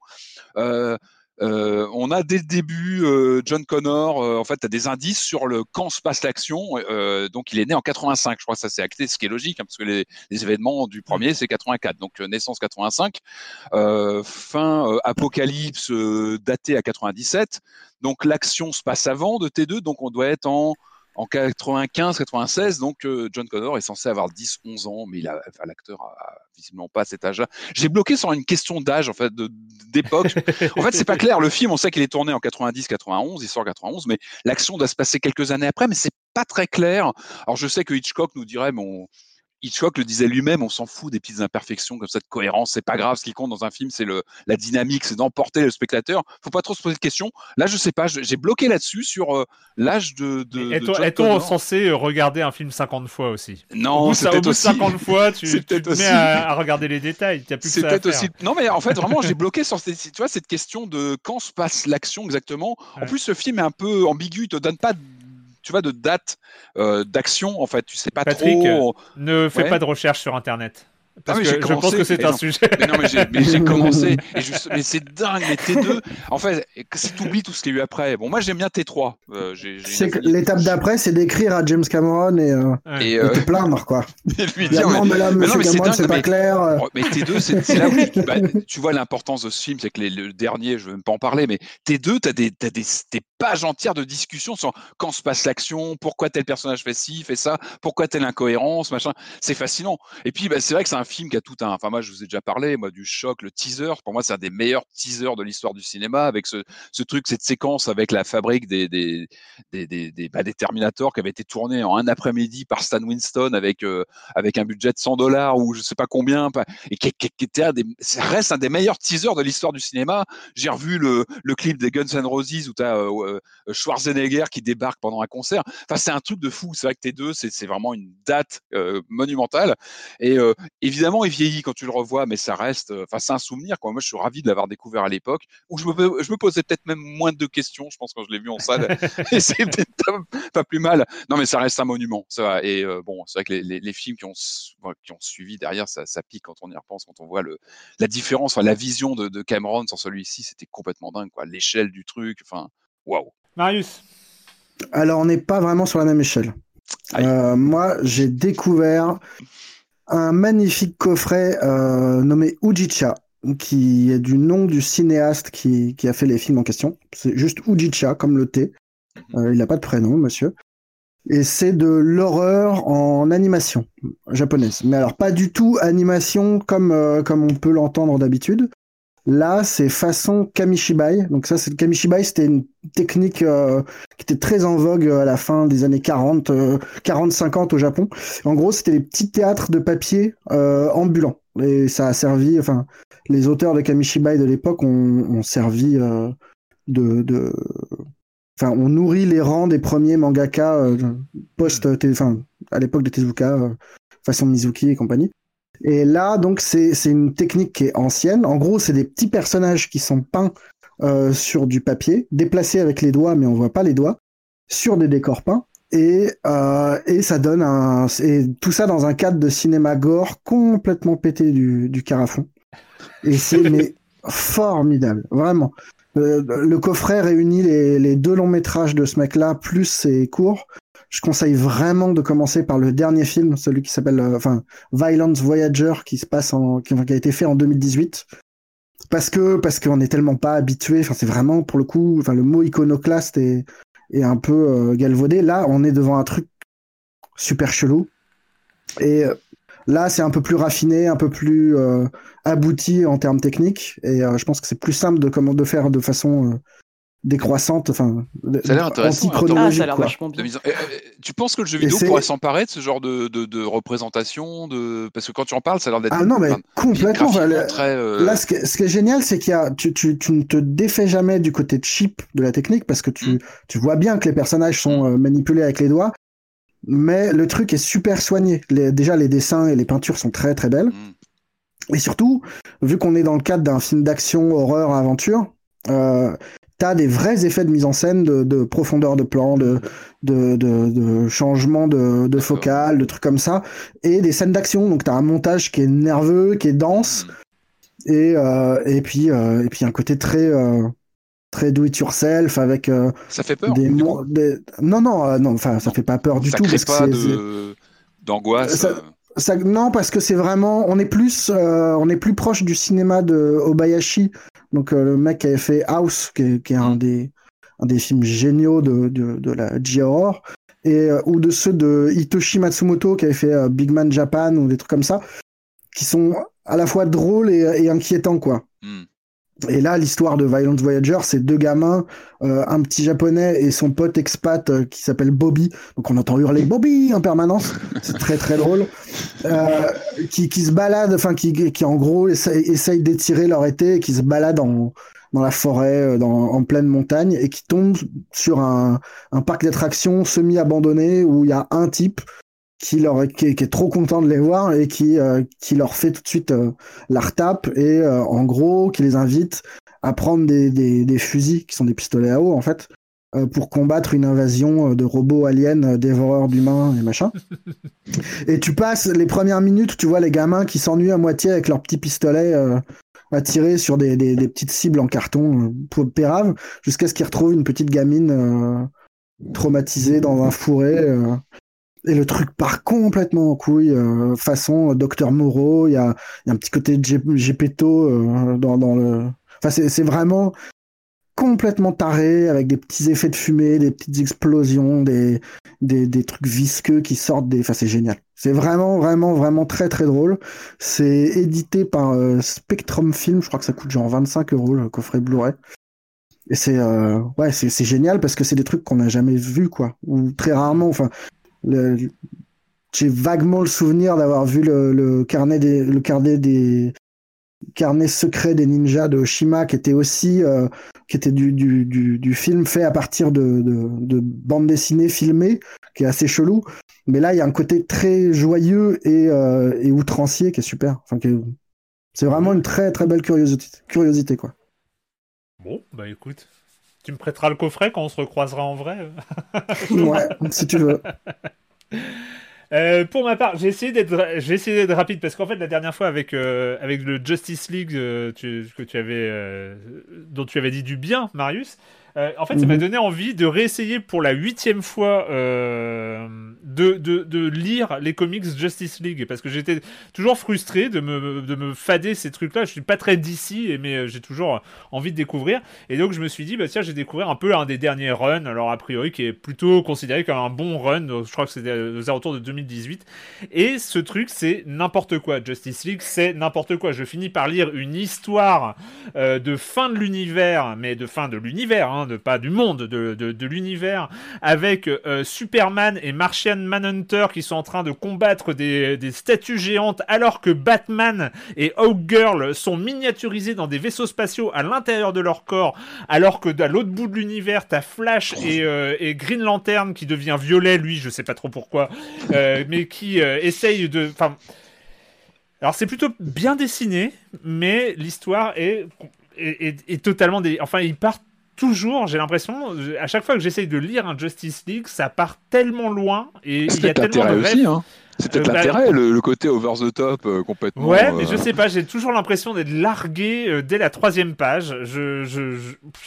Euh, euh, on a dès le début euh, John Connor. euh, en fait, tu as des indices sur le quand se passe l'action. euh, donc, il est né en 85. Je crois que ça s'est acté, ce qui est logique, hein, parce que les, les événements du premier, c'est 84. Donc, euh, naissance 85. Euh, fin euh, apocalypse euh, daté à 97. Donc, l'action se passe avant de T2. Donc, on doit être en en 95, 96, donc euh, John Connor est censé avoir 10, 11 ans, mais l'acteur a, a visiblement pas cet âge-là. J'ai bloqué sur une question d'âge, en fait, d'époque. en fait, c'est pas clair. Le film, on sait qu'il est tourné en 90, 91, il sort en 91, mais l'action doit se passer quelques années après, mais c'est pas très clair. Alors, je sais que Hitchcock nous dirait, bon, Hitchcock le disait lui-même, on s'en fout des petites imperfections comme ça de cohérence, c'est pas grave. Ce qui compte dans un film, c'est le la dynamique, c'est d'emporter le spectateur. Faut pas trop se poser de questions. Là, je sais pas, j'ai bloqué là-dessus sur euh, l'âge de. Est-on censé euh, regarder un film 50 fois aussi? Non, c'est peut-être aussi- 50 fois, *laughs* tu, tu te mets aussi- à, à regarder les détails. T'as plus que C'est ça à peut-être faire. aussi. Non, mais en fait, vraiment, j'ai bloqué sur cette, tu vois, cette question de quand se passe l'action exactement. En Ouais. plus, ce film est un peu ambigu, il te donne pas, de- tu vois, de date euh, d'action. En fait, tu sais pas Patrick, trop. ne fais Ouais. pas de recherche sur Internet. Parce Ah que je pense que c'est mais un non. sujet. Mais non, mais j'ai, mais *laughs* commencé. Et mais c'est dingue, mais T2. En fait, si tu oublies tout ce qu'il y a eu après. Bon, moi, j'aime bien T3. Euh, l'étape d'après, c'est d'écrire à James Cameron et, euh, Ouais. Et, et euh, te plaindre, quoi. *laughs* et lui dire, non, mais là, mais monsieur non, mais c'est Cameron, dingue, c'est pas mais- clair. euh. Ouais, Mais T2, c'est là où tu, bah, tu vois l'importance de ce film, c'est que les- le dernier, je ne veux même pas en parler, mais T2, tu as, des, t'as des, des pages entières de discussions sur quand se passe l'action, pourquoi tel personnage fait ci, fait ça, pourquoi telle incohérence, machin. C'est fascinant. Et puis, bah, c'est vrai que c'est un, film qui a tout un. Enfin, moi, je vous ai déjà parlé, moi, du choc, le teaser. Pour moi, c'est un des meilleurs teasers de l'histoire du cinéma, avec ce, ce, truc, cette séquence avec la fabrique des, des, des, des, des, bah, Terminators qui avait été tournée en un après-midi par Stan Winston avec, euh, avec un budget de 100 dollars ou je sais pas combien, et qui, était un des, ça reste un des meilleurs teasers de l'histoire du cinéma. J'ai revu le, le clip des Guns N' Roses où tu as euh, Schwarzenegger qui débarque pendant un concert. Enfin, c'est un truc de fou. C'est vrai que tes deux, c'est vraiment une date euh, monumentale. Et euh, évidemment, il vieillit quand tu le revois, mais ça reste, enfin, c'est un souvenir. Quoi. Moi, je suis ravi de l'avoir découvert à l'époque où je me, je me posais peut-être même moins de questions, je pense, quand je l'ai vu en salle. *laughs* *laughs* et c'est peut-être pas, pas, plus mal. Non, mais ça reste un monument. Ça va. Et euh, bon, c'est vrai que les, les, les, films qui ont, qui ont suivi derrière, ça, ça, pique quand on y repense, quand on voit le, la différence, enfin, la vision de, de Cameron sur celui-ci, c'était complètement dingue. L'échelle du truc, enfin, waouh. Marius Alors, on n'est pas vraiment sur la même échelle. Euh, moi, j'ai découvert un magnifique coffret euh, nommé Ujicha, qui est du nom du cinéaste qui, qui a fait les films en question. C'est juste Ujicha, comme le thé. Euh, il n'a pas de prénom, monsieur. Et c'est de l'horreur en animation japonaise. Mais alors, pas du tout animation comme, euh, comme on peut l'entendre d'habitude. Là, c'est façon Kamishibai. Donc ça, c'est le Kamishibai, c'était une technique euh, qui était très en vogue à la fin des années 40, euh, 40-50 au Japon. En gros, c'était les petits théâtres de papier euh, ambulants. Et ça a servi, enfin, les auteurs de Kamishibai de l'époque ont, ont, servi euh, de, de, enfin, on nourrit les rangs des premiers mangaka euh, post, enfin, à l'époque de Tezuka, façon Mizuki et compagnie. Et là, donc, c'est une technique qui est ancienne. En gros, c'est des petits personnages qui sont peints euh, sur du papier, déplacés avec les doigts, mais on voit pas les doigts, sur des décors peints. Et, euh, et ça donne un. Et tout ça dans un cadre de cinéma gore complètement pété du, du carafon. Et c'est *laughs* mais formidable, vraiment. Le, le coffret réunit les, les, deux longs métrages de ce mec-là, plus ses cours. Je conseille vraiment de commencer par le dernier film, celui qui s'appelle euh, enfin Violence Voyager, qui se passe en, qui, a été fait en 2018. Parce que parce qu'on n'est tellement pas habitué. Enfin, c'est vraiment pour le coup, enfin le mot iconoclaste est, est un peu euh, galvaudé. Là, on est devant un truc super chelou. Et euh, là, c'est un peu plus raffiné, un peu plus abouti en termes techniques. Et je pense que c'est plus simple de comment de faire de façon décroissante, enfin, ça a l'air intéressant. Ah, ça a l'air vachement bien. Tu penses que le jeu vidéo pourrait s'emparer de ce genre de, de, de, représentation de... Parce que quand tu en parles, ça a l'air d'être. Ah non, mais complètement. Très, euh... Là, ce qui, ce qui, est génial, c'est qu'il y a, tu, tu, tu, ne te défais jamais du côté cheap de la technique parce que tu, mm. tu vois bien que les personnages sont euh, manipulés avec les doigts. Mais le truc est super soigné. Les, déjà, les dessins et les peintures sont très très belles. Mm. Et surtout, vu qu'on est dans le cadre d'un film d'action, horreur, aventure, euh, t'as des vrais effets de mise en scène, de, de profondeur de plan, de, de, de, de changement de, de focal, de trucs comme ça, et des scènes d'action. Donc t'as un montage qui est nerveux, qui est dense, et, euh, et, puis, euh, et puis un côté très, euh, très do it yourself avec euh, ça fait peur des, des... non non non enfin ça fait pas peur du ça tout crée parce pas de d'angoisse ça... Ça, non, parce que c'est vraiment, on est plus, euh, on est plus proche du cinéma de Obayashi, donc euh, le mec qui avait fait House, qui est, qui est un des, un des films géniaux de, de, de la J-horror, et euh, ou de ceux de Hitoshi Matsumoto qui avait fait Big Man Japan ou des trucs comme ça, qui sont à la fois drôles et, et inquiétants quoi. Mm. Et là, l'histoire de Violent Voyager, c'est deux gamins, euh, un petit japonais et son pote expat euh, qui s'appelle Bobby. Donc on entend hurler Bobby en permanence. C'est très très drôle. Euh, qui, qui se baladent, enfin qui, qui en gros essayent d'étirer leur été, et qui se baladent en, dans la forêt, dans, en pleine montagne, et qui tombent sur un, un parc d'attractions semi-abandonné où il y a un type qui leur qui, qui, est trop content de les voir et qui euh, qui leur fait tout de suite euh, la retape et euh, en gros qui les invite à prendre des, des, des, fusils qui sont des pistolets à eau en fait pour combattre une invasion de robots aliens dévoreurs d'humains et machin. *laughs* et tu passes les premières minutes, tu vois les gamins qui s'ennuient à moitié avec leurs petits pistolets à tirer sur des, des, des, petites cibles en carton pour pérave jusqu'à ce qu'ils retrouvent une petite gamine traumatisée dans un fourré et le truc part complètement en couille, euh, façon Docteur Moreau, il y a, y a, un petit côté Gepetto euh, dans, dans le... Enfin, c'est vraiment... complètement taré avec des petits effets de fumée, des petites explosions, des, des, des trucs visqueux qui sortent des. Enfin, c'est génial. C'est vraiment, vraiment, vraiment très, très drôle. C'est édité par euh, Spectrum Film. Je crois que ça coûte genre 25 euros le coffret Blu-ray. Et c'est euh, ouais, c'est génial parce que c'est des trucs qu'on n'a jamais vus quoi, ou très rarement. Enfin, j'ai vaguement le souvenir d'avoir vu le, carnet des le carnet des carnet secret des ninjas de Oshima qui était aussi euh, qui était du, du, du, film fait à partir de, de, de bande dessinée filmée qui est assez chelou. Mais là il y a un côté très joyeux et, euh, et outrancier qui est super. Enfin c'est vraiment une très très belle curiosité curiosité quoi. Bon, bah écoute, tu me prêteras le coffret quand on se recroisera en vrai. *laughs* ouais si tu veux *laughs* Euh, pour ma part, j'ai essayé d'être, rapide parce qu'en fait la dernière fois avec euh, avec le Justice League euh, tu- que tu avais, dont tu avais dit du bien, Marius. Euh, en fait, ça m'a Mhm. donné envie de réessayer pour la huitième fois euh, de, de, de lire les comics Justice League parce que j'étais toujours frustré de me, de me fader ces trucs-là. Je suis pas très d'ici, mais euh, j'ai toujours envie de découvrir. Et donc je me suis dit, bah tiens, je vais découvrir un peu un des derniers runs, alors a priori qui est plutôt considéré comme un bon run, je crois que c'est aux alentours de 2018. Et ce truc, c'est n'importe quoi. Justice League, c'est n'importe quoi. Je finis par lire une histoire euh, de fin de l'univers, mais de fin de l'univers, hein, de pas du monde, de, de, l'univers, avec euh, Superman et Martian Manhunter qui sont en train de combattre des, des statues géantes alors que Batman et Hawkgirl sont miniaturisés dans des vaisseaux spatiaux à l'intérieur de leur corps, alors que à l'autre bout de l'univers, t'as Flash et, euh, et Green Lantern qui devient violet, lui, je sais pas trop pourquoi, euh, mais qui essaye de... Alors c'est plutôt bien dessiné, mais l'histoire est, est, est- totalement... Dé... Enfin, il part toujours, j'ai l'impression, à chaque fois que j'essaye de lire un Justice League, ça part tellement loin et C'est il y a peut-être tellement de rêves. hein. C'est peut-être Euh, bah, l'intérêt, le, le côté over the top euh, complètement. Ouais, mais euh, je sais pas, j'ai toujours l'impression d'être largué euh, dès la troisième page. Je, je,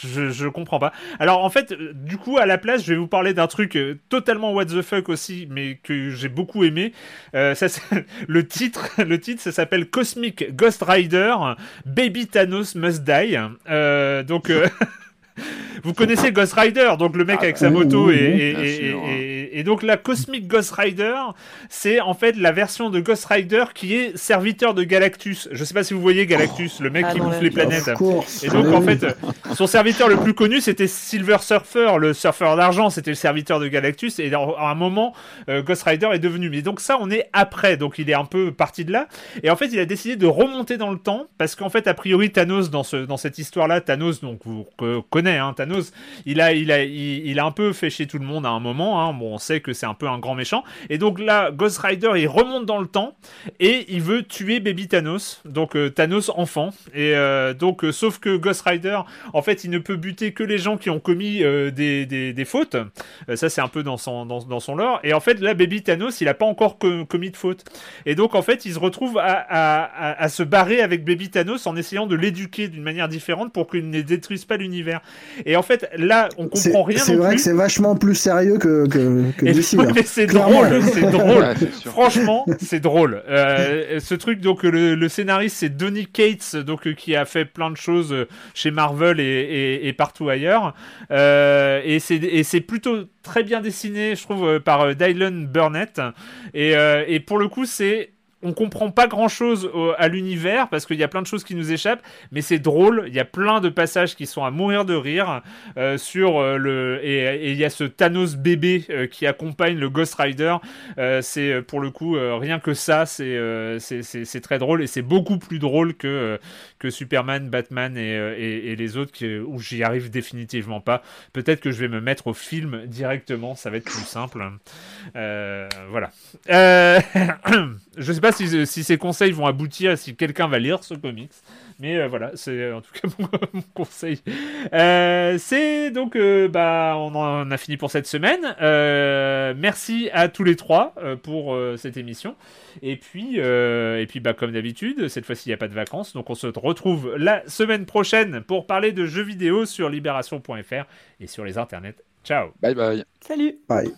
je, je, comprends pas. Alors en fait, du coup, à la place, je vais vous parler d'un truc totalement what the fuck aussi, mais que j'ai beaucoup aimé. Ça, *laughs* le titre, le titre, ça s'appelle Cosmic Ghost Rider, Baby Thanos Must Die. Donc. *laughs* Vous connaissez Ghost Rider, donc le mec avec sa oui, moto oui, et, oui, et- bien et- sûr. et- et donc la Cosmic Ghost Rider, c'est en fait la version de Ghost Rider qui est serviteur de Galactus. Je sais pas si vous voyez Galactus, le mec Ah qui non, bouffe là, les planètes. Course. Et donc Oui, en fait, son serviteur le plus connu c'était Silver Surfer, le surfeur d'argent, c'était le serviteur de Galactus. Et à un moment, euh, Ghost Rider est devenu. Mais donc ça, on est après, donc il est un peu parti de là. Et en fait, il a décidé de remonter dans le temps parce qu'en fait, a priori, Thanos dans ce dans cette histoire-là, Thanos, donc vous co- hein, Thanos, il a il a il, a un peu fait chier tout le monde à un moment. Hein. Bon, on sait que c'est un peu un grand méchant. Et donc là, Ghost Rider, il remonte dans le temps et il veut tuer Baby Thanos, donc euh, Thanos enfant. Et euh, donc, euh, sauf que Ghost Rider, en fait, il ne peut buter que les gens qui ont commis des, des, des fautes. Ça, c'est un peu dans son, dans, son lore. Et en fait, là, Baby Thanos, il a pas encore co- commis de faute. Et donc, en fait, il se retrouve à, à, à, à se barrer avec Baby Thanos en essayant de l'éduquer d'une manière différente pour qu'il ne détruise pas l'univers. Et en fait, là, on comprend rien c'est vrai plus. que c'est vachement plus sérieux que, que, DC. c'est drôle, c'est *laughs* drôle. Ouais. Franchement, *laughs* c'est drôle. Euh, ce truc, donc le, le scénariste, c'est Donny Cates, donc euh, qui a fait plein de choses euh, chez Marvel et, et- et partout ailleurs. Euh, et c'est plutôt très bien dessiné, je trouve, par Dylan Burnett. Et, euh, et pour le coup, c'est on comprend pas grand chose à l'univers parce qu'il y a plein de choses qui nous échappent, mais c'est drôle. Il y a plein de passages qui sont à mourir de rire euh, sur euh, le et il y a ce Thanos bébé euh, qui accompagne le Ghost Rider. C'est pour le coup rien que ça, c'est c'est- très drôle et c'est beaucoup plus drôle que que Superman, Batman et, et, les autres où j'y arrive définitivement pas. Peut-être que je vais me mettre au film directement, ça va être plus simple. Voilà. *coughs* Je sais pas si, si ces conseils vont aboutir, si quelqu'un va lire ce comics. Mais euh, voilà, c'est euh, en tout cas *laughs* mon, mon conseil. Euh, c'est donc, euh, bah, on en a fini pour cette semaine. Euh, merci à tous les trois euh, pour euh, cette émission. Et puis, euh, et puis bah, comme d'habitude, cette fois-ci, il n'y a pas de vacances. Donc, on se retrouve la semaine prochaine pour parler de jeux vidéo sur libération.fr et sur les internets. Ciao Bye bye. Salut Bye.